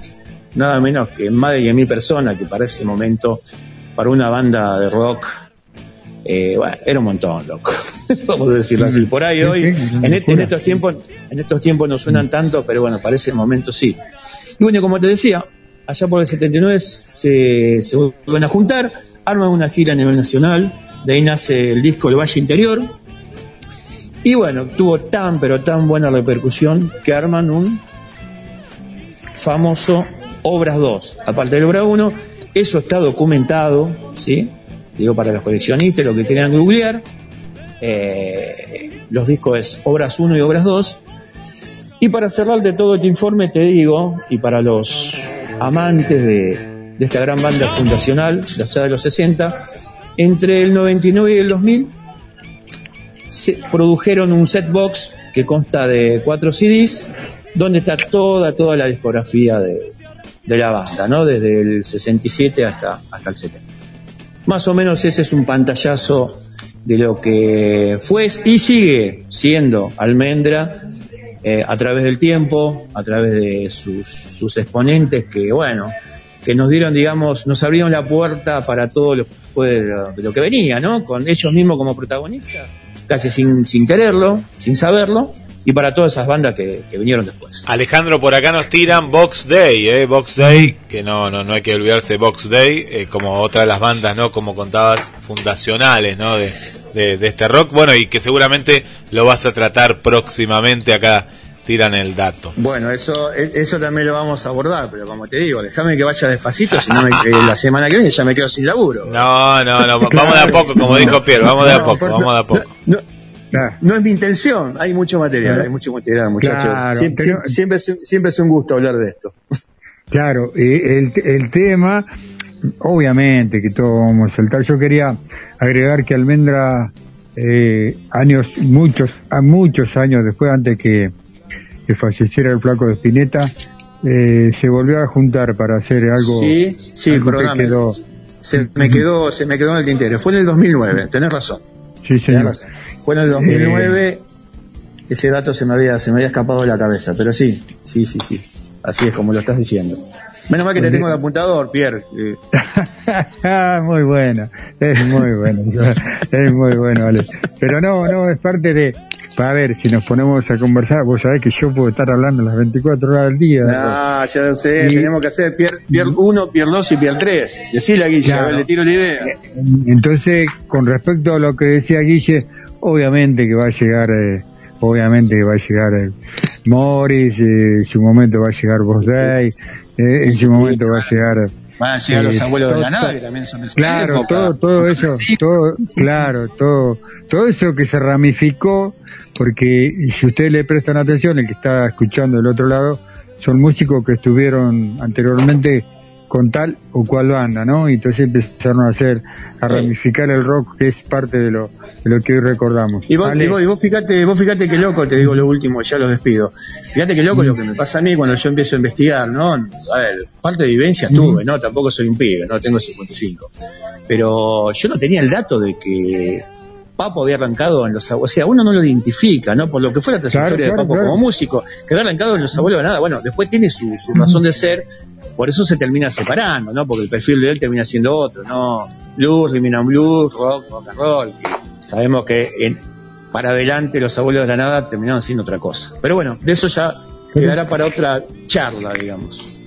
nada menos que más de 10.000 personas, que para ese momento, para una banda de rock, eh, bueno, era un montón, loco. Vamos a decirlo así. Por ahí hoy, en, este- en estos tiempos, en estos tiempos no suenan tanto, pero bueno, para ese momento sí. Y bueno, como te decía, allá por el 79 se, se vuelven a juntar, arman una gira a nivel nacional, de ahí nace el disco El Valle Interior, y bueno, tuvo tan pero tan buena repercusión que arman un famoso Obras 2. Aparte del Obra 1, eso está documentado, ¿sí? Digo para los coleccionistas, lo que quieran googlear. Eh, los discos es Obras 1 y Obras 2. Y para cerrar de todo este informe te digo, y para los amantes de, esta gran banda fundacional allá de los 60, entre el 99 y el 2000 se produjeron un set box que consta de cuatro CDs, donde está toda, toda la discografía de, de la banda, ¿no? Desde el 67 hasta, hasta el 70. Más o menos ese es un pantallazo de lo que fue y sigue siendo Almendra eh, a través del tiempo, a través de sus, sus exponentes que, bueno, que nos dieron, digamos, nos abrieron la puerta para todo lo, lo que venía, ¿no? Con ellos mismos como protagonistas, casi sin, sin quererlo, sin saberlo, y para todas esas bandas que, que vinieron después. Alejandro, por acá nos tiran Box Day, eh, Box Day, que no, no, no hay que olvidarse Box Day, eh, como otra de las bandas, ¿no? Como contabas, fundacionales, ¿no? De, de, de este rock, bueno, y que seguramente lo vas a tratar próximamente acá, tiran el dato. Bueno, eso, e- eso también lo vamos a abordar, pero como te digo, déjame que vaya despacito, si no me- eh, la semana que viene ya me quedo sin laburo. No, no, no, vamos de a poco, como dijo Pierre, vamos de a poco, vamos de a poco. No, Claro. no es mi intención. Hay mucho material, hay mucho material, muchachos. Claro, siempre, pero- siempre, es, siempre es un gusto hablar de esto. Claro, el, el tema, obviamente que todos vamos a saltar. Yo quería agregar que Almendra, eh, años, muchos, a muchos años después, antes que, que falleciera el flaco de Spinetta, eh, se volvió a juntar para hacer algo. Sí, sí, algo que quedó- Se me quedó, se me quedó en el tintero. Fue en el 2009, tenés razón. Sí, tenés señor. razón. Fue en el 2009. Ese dato se me había, se me había escapado de la cabeza, pero sí, sí, sí, sí. Así es como lo estás diciendo. Menos mal que te tengo de apuntador, Pierre. eh, muy bueno, es muy bueno, es muy bueno, vale. Pero no, no, es parte de, a ver, si nos ponemos a conversar, vos sabés que yo puedo estar hablando las 24 horas del día. Ah, ya lo sé, Y- tenemos que hacer Pierre, Pierre 1, Pierre 2 y Pierre 3. Decile a Guille, a ver, le tiro la idea. Entonces, con respecto a lo que decía Guille, obviamente que va a llegar, eh, obviamente que va a llegar eh, Morris, eh, en su momento va a llegar Boss Day, eh, en su momento va a llegar... Van a llegar los eh, abuelos de la que también son de Claro, época. todo, todo eso, todo, claro, todo, todo eso que se ramificó, porque si ustedes le prestan atención, el que está escuchando del otro lado, son músicos que estuvieron anteriormente con tal o cual banda, ¿no? Y entonces empezaron a hacer, a ramificar el rock, que es parte de lo, de lo que hoy recordamos. Y vos, y vos, y vos fíjate, vos fíjate que loco, te digo lo último, ya los despido. Fíjate que loco lo que me pasa a mí cuando yo empiezo a investigar, ¿no? A ver, parte de vivencia tuve, ¿no? Tampoco soy un pibe, ¿no? Tengo 55. Pero yo no tenía el dato de que Papo había arrancado en los abuelos, o sea, uno no lo identifica, ¿no? Por lo que fue la trayectoria Claro, claro, de Papo claro. como músico, que había arrancado en los abuelos de nada, bueno, después tiene su, su razón de ser, por eso se termina separando, ¿no? Porque el perfil de él termina siendo otro, ¿no? Blues, and blues, rock, rock and roll, que sabemos que en, para adelante los abuelos de la nada terminaron siendo otra cosa. Pero bueno, de eso ya quedará para otra charla, digamos.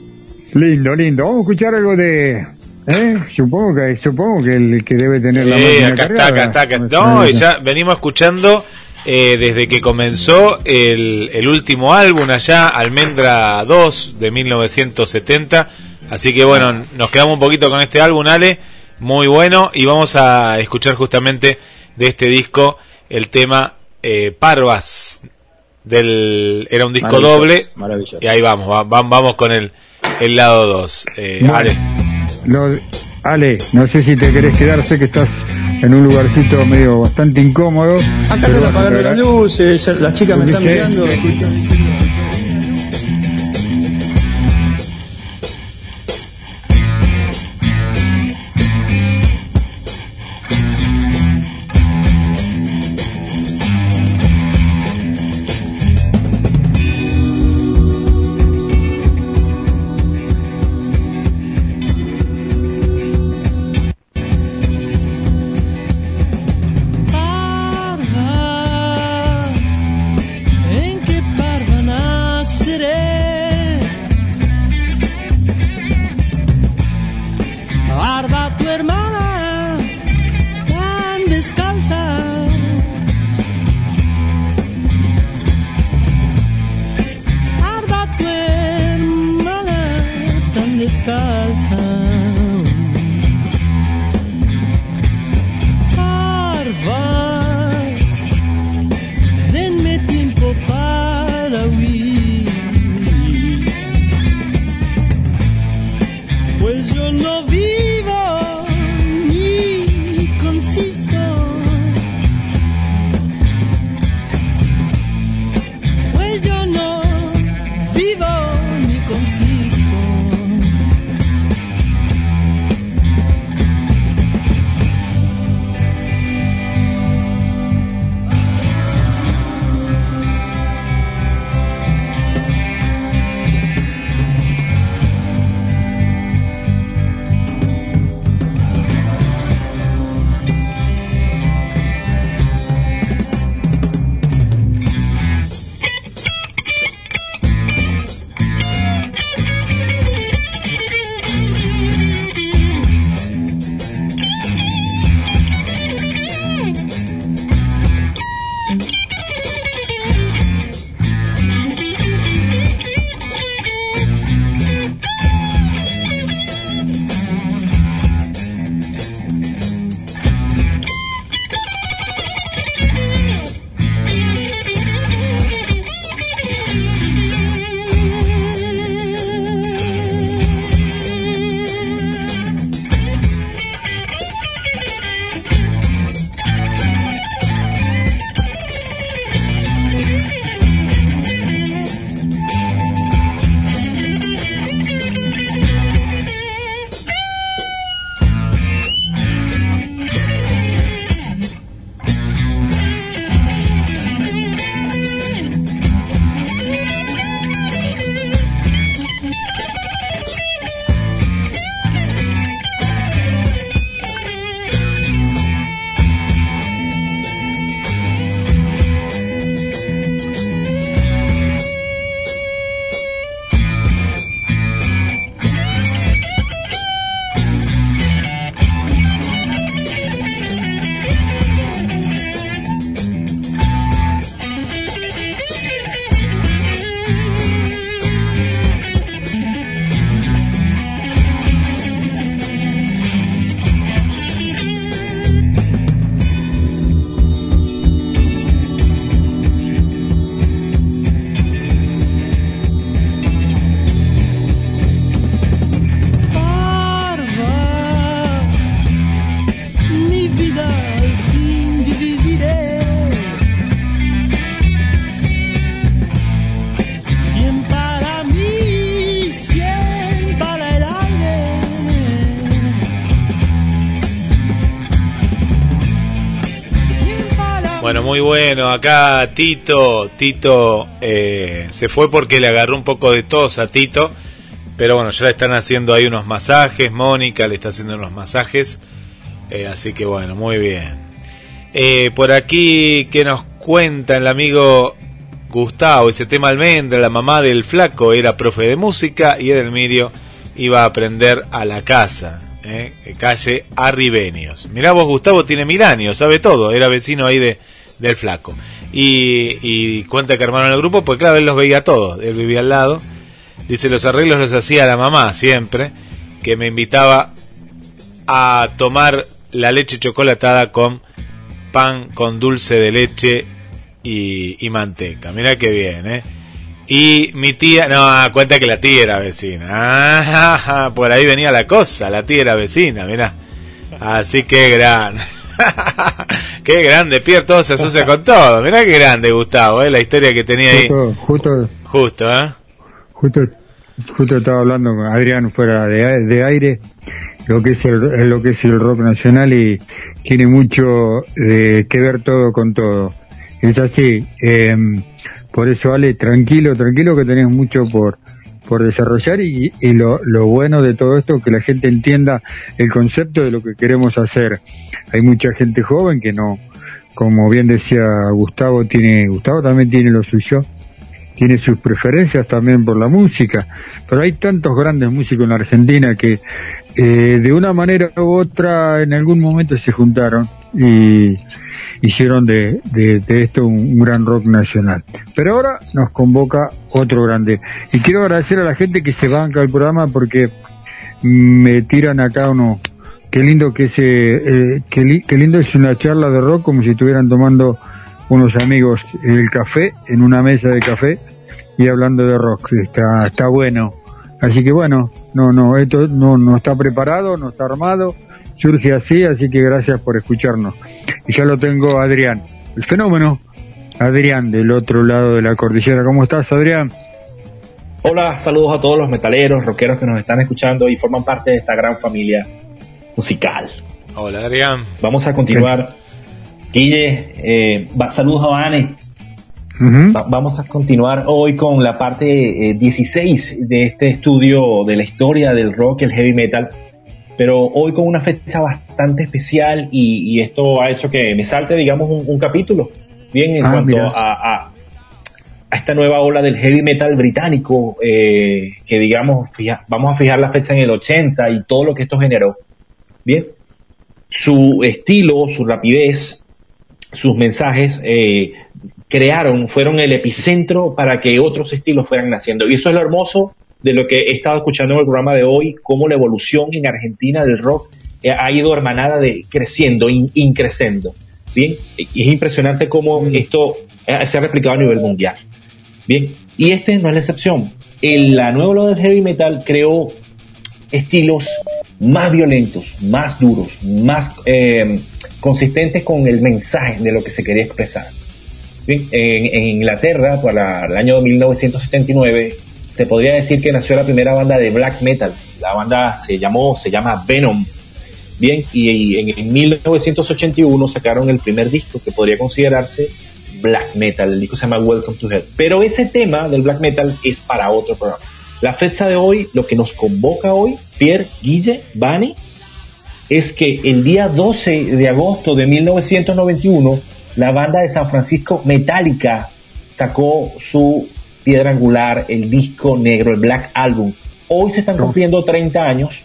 lindo, lindo. Vamos a escuchar algo de, ¿eh? Supongo que, supongo que el que debe tener la máquina acá está, acá está, acá. No, y ya venimos escuchando eh, desde que comenzó el, el último álbum allá, Almendra 2 de 1970. Así que bueno, nos quedamos un poquito con este álbum, Ale, muy bueno, y vamos a escuchar justamente de este disco el tema eh, Parvas del era un disco Maravilloso, doble maravilloso. y ahí vamos va- va- vamos con el el lado 2 eh, Bueno. Ale Lo- Ale, no sé si te querés quedar, sé que estás en un lugarcito medio bastante incómodo. Acá están apagando las luces, las chicas me están mirando. Bueno. Acá Tito, Tito eh, se fue porque le agarró un poco de tos a Tito. Pero bueno, ya le están haciendo ahí unos masajes. Mónica le está haciendo unos masajes. Eh, así que bueno, muy bien. Eh, por aquí, que nos cuenta el amigo Gustavo? Ese tema almendra, la mamá del flaco era profe de música y el medio iba a aprender a la casa. Calle Arribenios. Mirá vos, Gustavo tiene mil años, sabe todo. Era vecino ahí de, del flaco. Y, y cuenta que armaron el grupo, pues claro, él los veía todos. Él vivía al lado. Dice, los arreglos los hacía la mamá siempre, que me invitaba a tomar la leche chocolatada con pan con dulce de leche y, manteca. Mira qué bien, ¿eh? Y mi tía, no, cuenta que la tía era vecina. Ah, por ahí venía la cosa, la tía era vecina, mira. Así que gran. Qué grande, Pierre, todo se asocia con todo. Mirá qué grande, Gustavo, ¿eh? la historia que tenía ahí. Justo, justo, Justo, ¿eh? justo, justo estaba hablando con Adrián fuera de, de aire, lo que es el, lo que es el rock nacional y tiene mucho eh, que ver todo con todo. Es así, em, por eso Ale, tranquilo, tranquilo que tenés mucho por, por desarrollar y, y lo, lo bueno de todo esto que la gente entienda el concepto de lo que queremos hacer. Hay mucha gente joven que no, como bien decía Gustavo, tiene, Gustavo también tiene lo suyo, tiene sus preferencias también por la música, pero hay tantos grandes músicos en la Argentina que eh, de una manera u otra en algún momento se juntaron y hicieron de, de, esto un, un gran rock nacional. Pero ahora nos convoca otro grande. Y quiero agradecer a la gente que se banca el programa porque me tiran acá uno. Qué lindo que es, eh, eh, qué, li- qué lindo es una charla de rock como si estuvieran tomando unos amigos el café en una mesa de café y hablando de rock. Está, está bueno. Así que bueno, no, no, esto no, no está preparado, no está armado, surge así, así que gracias por escucharnos. Y ya lo tengo Adrián, el fenómeno, Adrián del otro lado de la cordillera. ¿Cómo estás, Adrián? Hola, saludos a todos los metaleros, rockeros que nos están escuchando y forman parte de esta gran familia musical. Hola, Adrián. Vamos a continuar. Guille, eh, va- saludos a Vane. Va- vamos a continuar hoy con la parte eh, 16 de este estudio de la historia del rock el heavy metal, pero hoy con una fecha bastante especial y, y esto ha hecho que me salte, digamos, un, un capítulo. Bien, en Ah, cuanto a, a- a esta nueva ola del heavy metal británico, eh, que digamos, fija- vamos a fijar la fecha en el 80 y todo lo que esto generó. Bien, su estilo, su rapidez, sus mensajes eh, crearon, fueron el epicentro para que otros estilos fueran naciendo. Y eso es lo hermoso de lo que he estado escuchando en el programa de hoy, cómo la evolución en Argentina del rock eh, ha ido hermanada de creciendo, in- increciendo. Bien, y es impresionante cómo esto eh, se ha replicado a nivel mundial. Bien, y este no es la excepción. El, la nueva ola del heavy metal creó estilos más violentos, más duros, más eh, consistentes con el mensaje de lo que se quería expresar. Bien, en, en Inglaterra, para el año 1979, se podría decir que nació la primera banda de black metal. La banda se llamó, se llama Venom. Bien, y, y en, en 1981 sacaron el primer disco que podría considerarse black metal. El disco se llama Welcome to Hell. Pero ese tema del black metal es para otro programa. La fecha de hoy, lo que nos convoca hoy, Pierre, Guille, Bani, es que el día 12 de agosto de 1991, la banda de San Francisco Metallica sacó su piedra angular, el disco negro, el Black Album. Hoy se están cumpliendo 30 años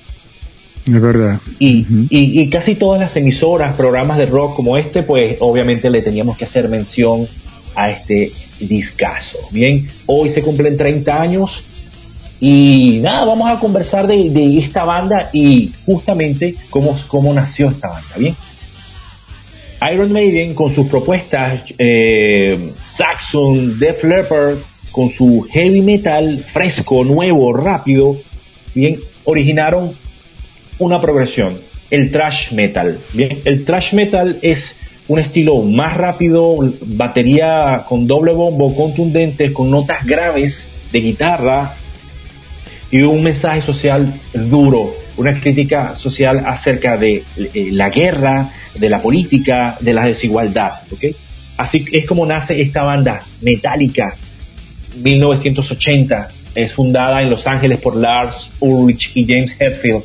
Es verdad. y, y, y casi todas las emisoras, programas de rock como este, pues obviamente le teníamos que hacer mención a este discazo. Bien, hoy se cumplen 30 años y nada, vamos a conversar de, de esta banda y justamente cómo, cómo nació esta banda. Bien, Iron Maiden con sus propuestas, eh, Saxon, Def Leppard con su heavy metal fresco, nuevo, rápido, bien, originaron una progresión, el thrash metal. Bien, el thrash metal es un estilo más rápido, batería con doble bombo, contundente, con notas graves de guitarra y un mensaje social duro, una crítica social acerca de eh, la guerra, de la política, de la desigualdad. Así es como nace esta banda, Metallica, 1980. Es fundada en Los Ángeles por Lars Ulrich y James Hetfield,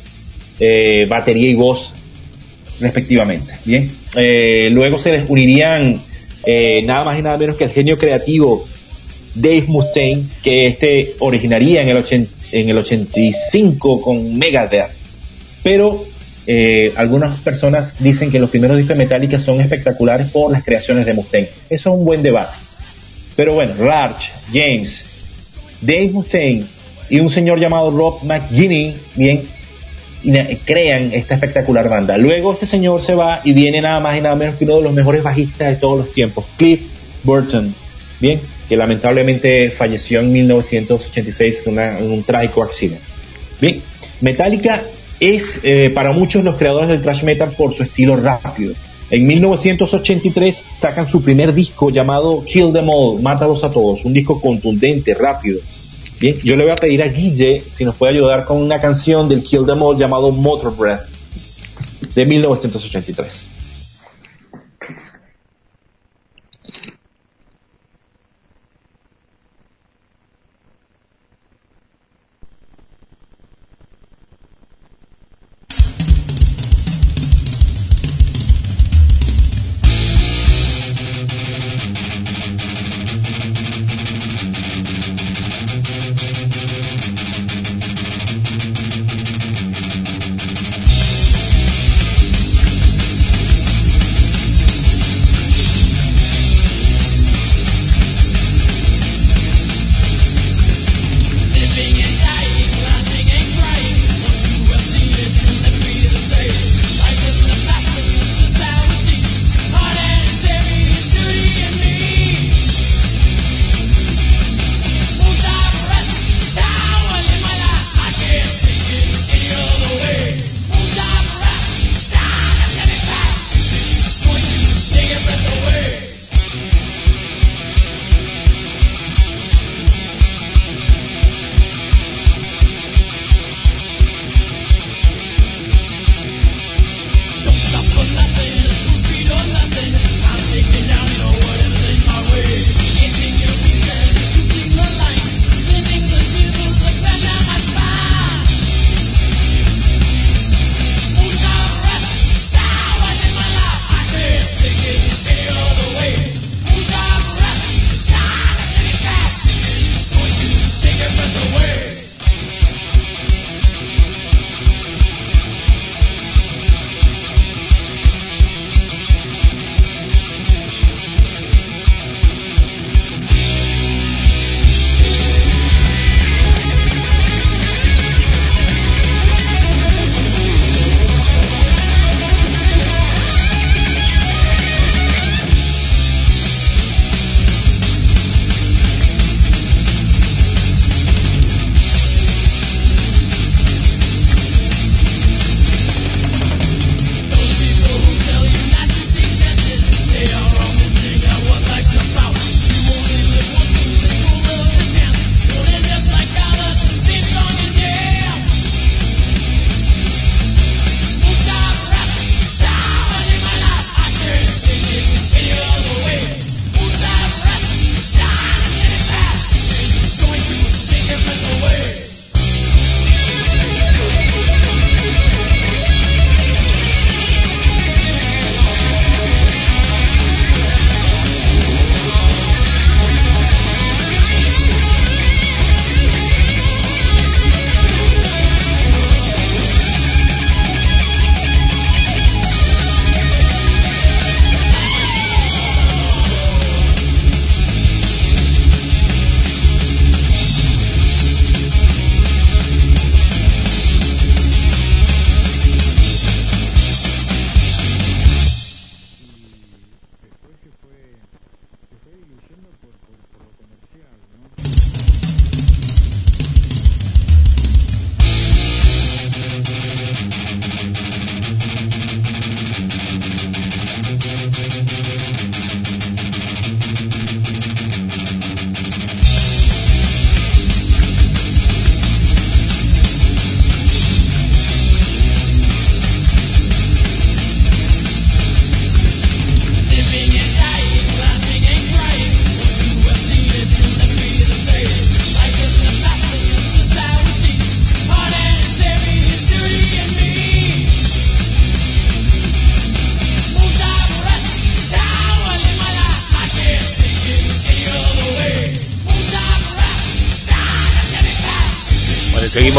eh, batería y voz respectivamente. Bien, Eh, luego se les unirían eh, nada más y nada menos que el genio creativo Dave Mustaine, que este originaría en el, en el 85 con Megadeth. Pero eh, algunas personas dicen que los primeros discos de son espectaculares por las creaciones de Mustaine. Eso es un buen debate. Pero bueno, Large, James, Dave Mustaine y un señor llamado Rob McGinney, bien, crean esta espectacular banda. Luego este señor se va y viene nada más y nada menos que uno de los mejores bajistas de todos los tiempos, Cliff Burton, bien, que lamentablemente falleció en 1986 en, una- en un trágico accidente. Bien, Metallica es eh, para muchos los creadores del thrash metal por su estilo rápido. En 1983 sacan su primer disco llamado Kill Them All, Mátalos a Todos, un disco contundente, rápido. Bien, yo le voy a pedir a Guille si nos puede ayudar con una canción del Kill Them All llamado Motor Breath de 1983.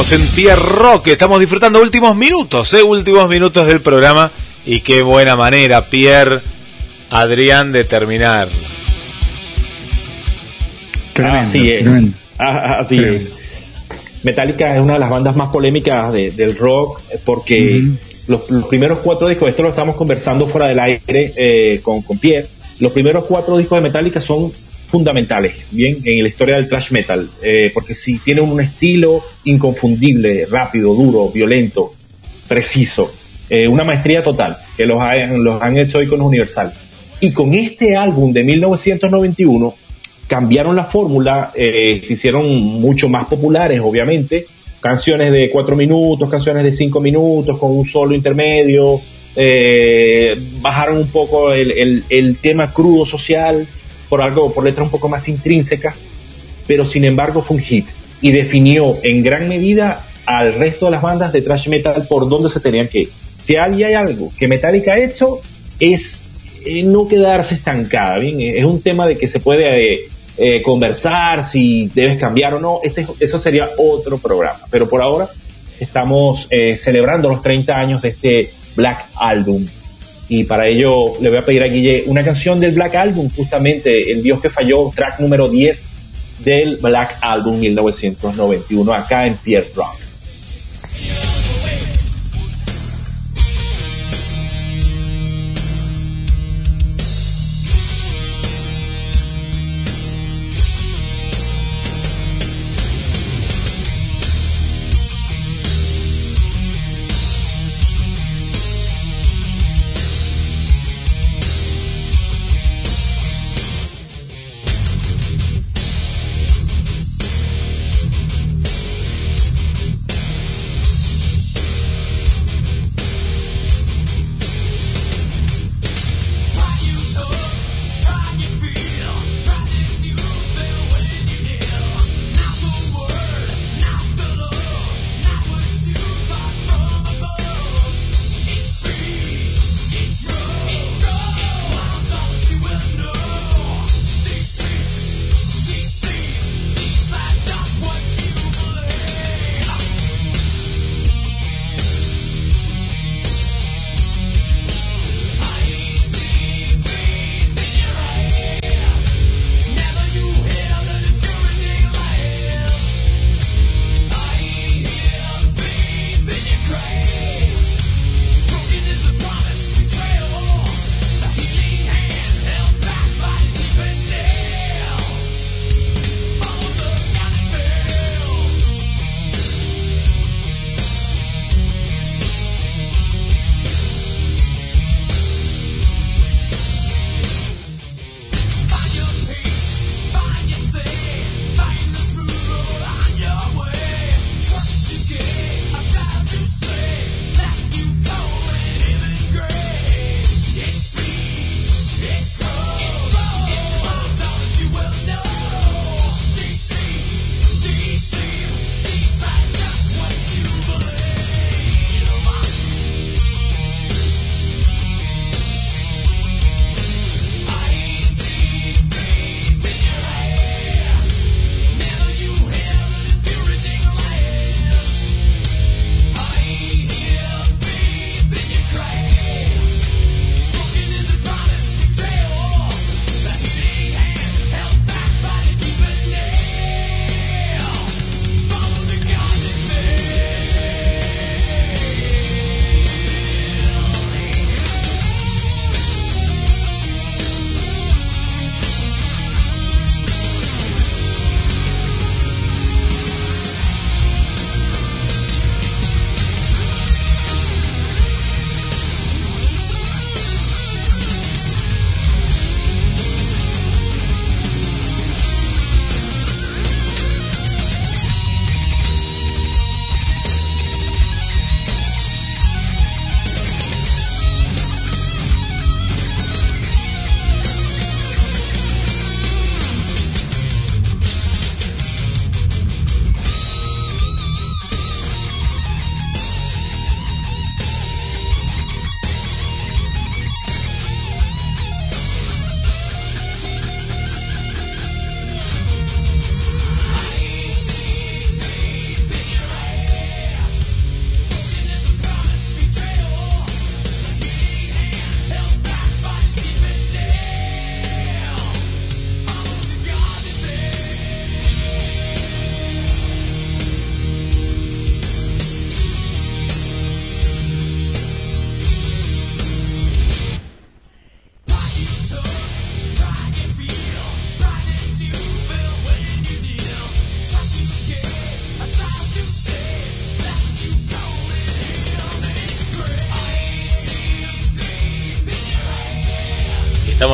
Seguimos en Pierre Rock, estamos disfrutando últimos minutos, ¿eh? últimos minutos del programa. Y qué buena manera, Pierre, Adrián, de terminar. Tremendo, así es. tremendo. Ah, Así es. Metallica es una de las bandas más polémicas de- del rock eh, porque los, los primeros cuatro discos, esto lo estamos conversando fuera del aire eh, con, con Pierre, los primeros cuatro discos de Metallica son fundamentales, bien, en la historia del thrash metal, eh, porque si tienen un estilo inconfundible, rápido, duro, violento, preciso, eh, una maestría total, que los, los han hecho iconos universal. Y con este álbum de 1991 cambiaron la fórmula, eh, se hicieron mucho más populares, obviamente, canciones de cuatro minutos, canciones de cinco minutos, con un solo intermedio, eh, bajaron un poco el tema crudo social por algo, por letras un poco más intrínsecas, pero sin embargo fue un hit y definió en gran medida al resto de las bandas de thrash metal por dónde se tenían que ir. Si hay hay algo que Metallica ha hecho es eh, no quedarse estancada, ¿bien? Es un tema de que se puede eh, eh, conversar si debes cambiar o no, este, eso sería otro programa, pero por ahora estamos celebrando los 30 años de este Black Album y para ello le voy a pedir a Guille una canción del Black Album, justamente El Dios que falló, track número 10 del Black Album 1991 acá en Pierre Rock.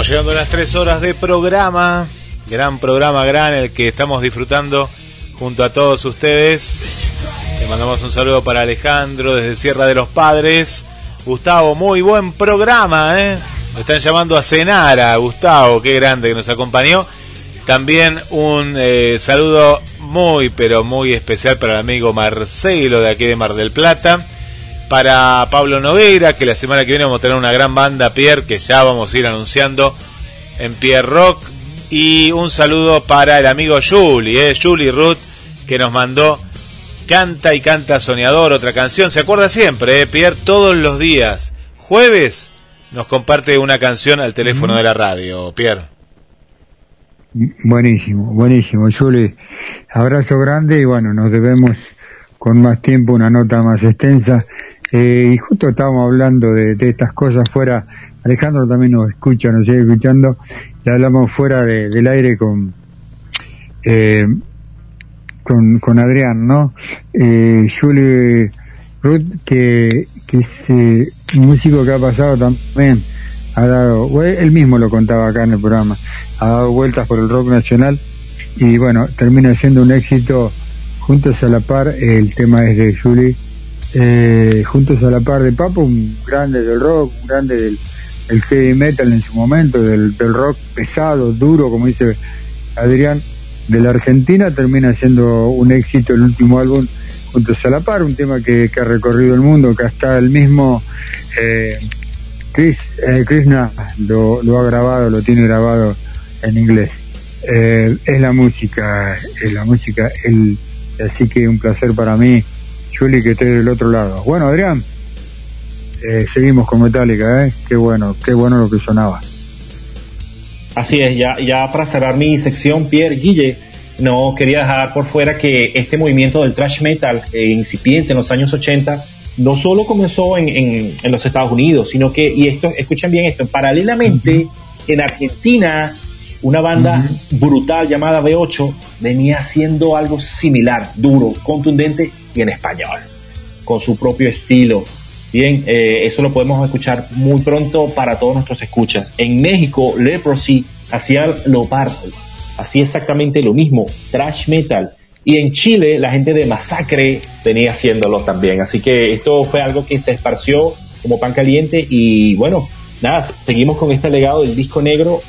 Llegando a las tres horas de programa. Gran programa, gran, el que estamos disfrutando junto a todos ustedes. Le mandamos un saludo para Alejandro desde Sierra de los Padres. Gustavo, muy buen programa, ¿eh? Están llamando a cenar a Gustavo, qué grande que nos acompañó. También un eh, saludo muy, pero muy especial para el amigo Marcelo de aquí de Mar del Plata. Para Pablo Nogueira, que la semana que viene vamos a tener una gran banda, Pierre, que ya vamos a ir anunciando en Pierre Rock. Y un saludo para el amigo Julie, eh, Julie Ruth, que nos mandó Canta y Canta Soñador, otra canción. Se acuerda siempre, eh, Pierre, todos los días. Jueves nos comparte una canción al teléfono de la radio, Pierre. Buenísimo, buenísimo. Juli, abrazo grande y bueno, nos debemos con más tiempo una nota más extensa. Eh, y justo estábamos hablando de, estas cosas fuera. Alejandro también nos escucha, nos sigue escuchando. Y hablamos fuera de- del aire con, eh, con, con Adrián, ¿no? Eh, Julie Ruth, que, que es eh, un músico que ha pasado también, ha dado, él mismo lo contaba acá en el programa, ha dado vueltas por el rock nacional y bueno, termina siendo un éxito juntos a la par, el tema es de Julie, eh, juntos a la par de Papo, un grande del rock, un grande del, heavy metal en su momento, del, del rock pesado, duro, como dice Adrián, de la Argentina, termina siendo un éxito el último álbum juntos a la par, un tema que, que ha recorrido el mundo, que hasta el mismo eh, Chris, eh, Krishna lo, lo ha grabado, lo tiene grabado en inglés. Eh, es la música, es la música, el, así que un placer para mí, Juli, que esté del otro lado. Bueno, Adrián, eh, seguimos con Metallica, ¿eh? Qué bueno, qué bueno lo que sonaba. Así es, ya, ya para cerrar mi sección, Pierre Guille, no quería dejar por fuera que este movimiento del thrash metal eh, incipiente en los años 80 no solo comenzó en, en- en los Estados Unidos, sino que, y esto, escuchen bien esto, paralelamente en Argentina, una banda brutal llamada B8 venía haciendo algo similar, duro, contundente y en español, con su propio estilo. Bien, eh, eso lo podemos escuchar muy pronto para todos nuestros escuchas. En México, Leprosy hacía lo parto, hacía exactamente lo mismo, trash metal. Y en Chile, la gente de Masacre venía haciéndolo también. Así que esto fue algo que se esparció como pan caliente. Y bueno, nada, seguimos con este legado del disco negro.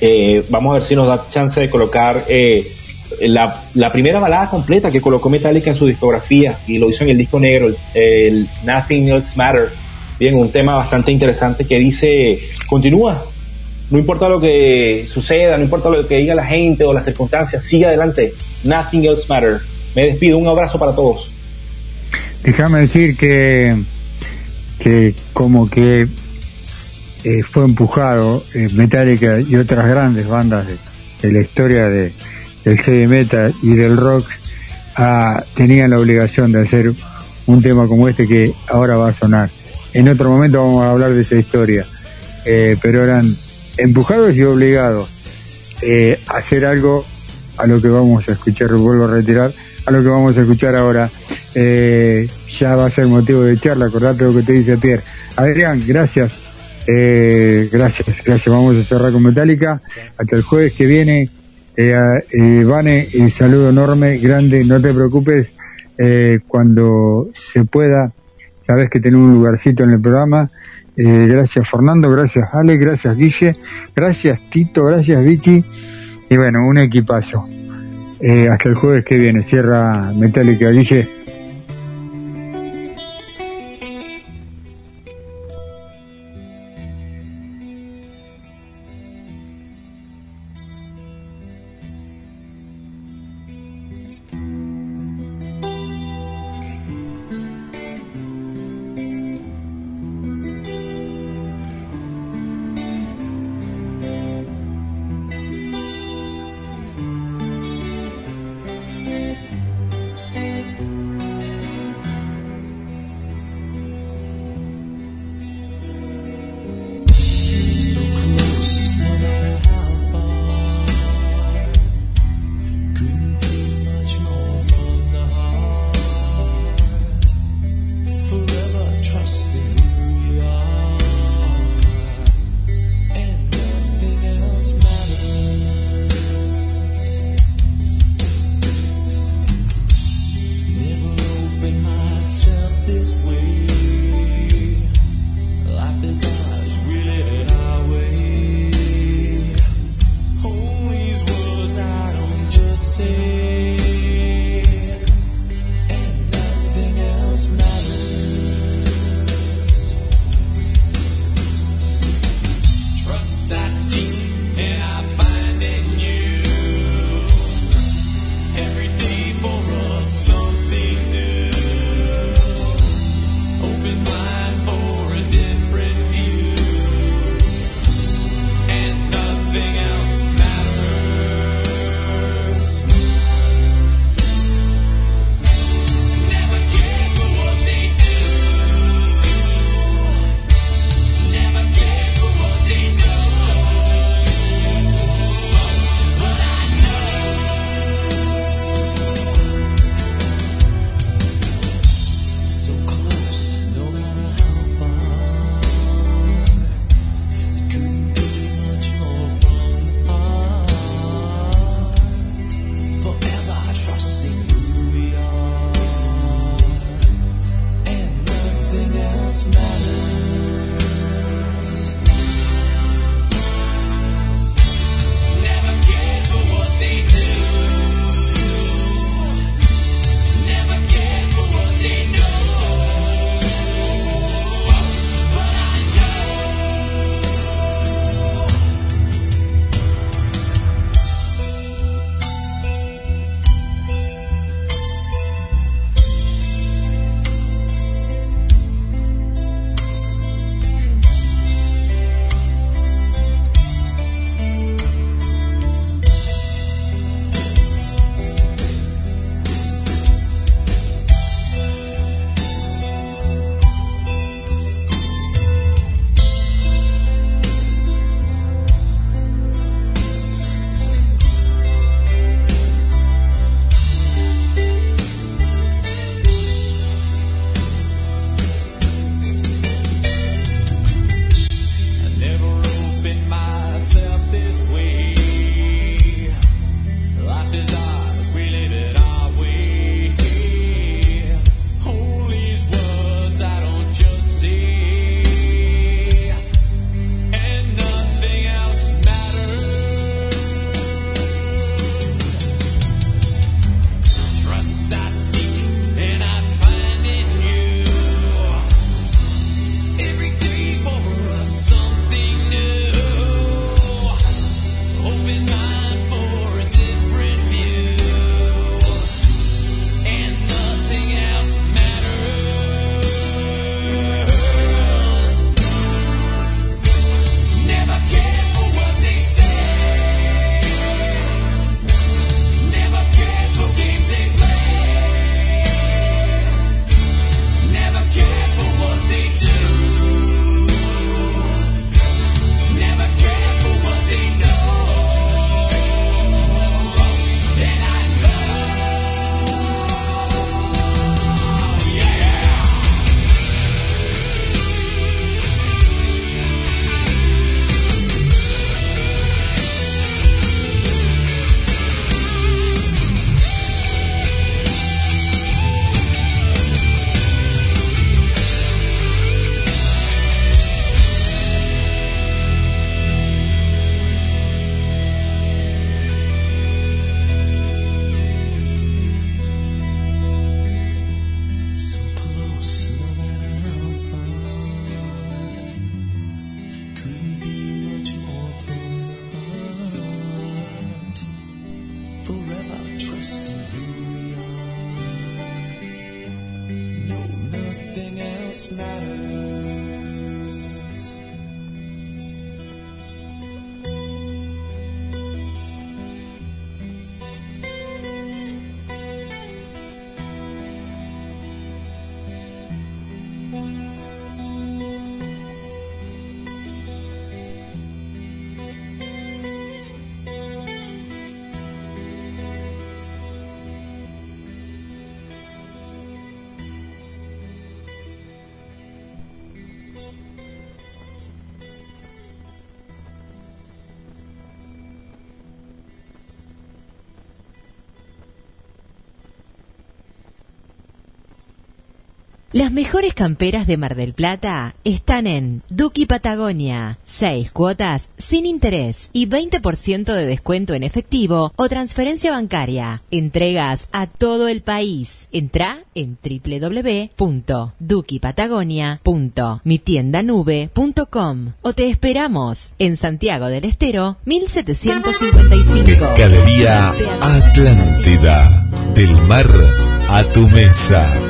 Eh, vamos a ver si nos da chance de colocar eh, la, primera balada completa que colocó Metallica en su discografía y lo hizo en el disco negro, el, Nothing Else Matter. Bien, un tema bastante interesante que dice, continúa, no importa lo que suceda, no importa lo que diga la gente o las circunstancias, sigue adelante, Nothing Else Matter. Me despido, un abrazo para todos. Déjame decir que, que como que eh, fue empujado eh, Metallica y otras grandes bandas de la historia de, del heavy metal y del rock a- tenían la obligación de hacer un tema como este que ahora va a sonar. En otro momento vamos a hablar de esa historia, eh, pero eran empujados y obligados eh, a hacer algo a lo que vamos a escuchar, vuelvo a retirar, a lo que vamos a escuchar ahora. Eh, ya va a ser motivo de charla, acordate lo que te dice Pierre. Adrián, gracias. Eh, gracias, gracias. Vamos a cerrar con Metallica. Hasta el jueves que viene. Eh, eh, Vane, eh, saludo enorme, grande. No te preocupes. Eh, cuando se pueda, sabes que tenemos un lugarcito en el programa. Gracias Fernando, gracias Ale, gracias Guille, gracias Tito, gracias Vichy. Y bueno, un equipazo. Hasta el jueves que viene, cierra Metallica, Guille. Las mejores camperas de Mar del Plata están en Duki Patagonia. Seis cuotas sin interés y 20% de descuento en efectivo o transferencia bancaria. Entregas a todo el país. Entra en www.dukipatagonia.mitiendanube.com o te esperamos en Santiago del Estero 1755. Pescadería Atlántida. Del mar a tu mesa.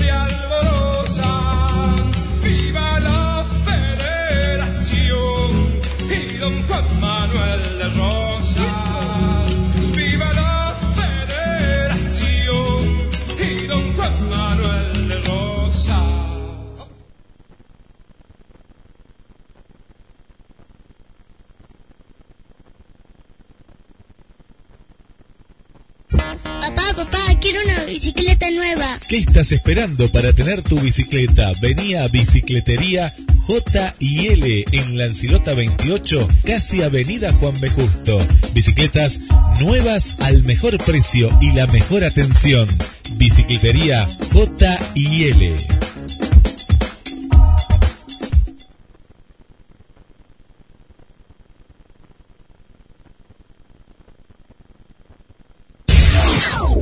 social. Papá, quiero una bicicleta nueva. ¿Qué estás esperando para tener tu bicicleta? Vení a Bicicletería J y L en Lancilota 28, casi Avenida Juan B. Justo. Bicicletas nuevas al mejor precio y la mejor atención. Bicicletería J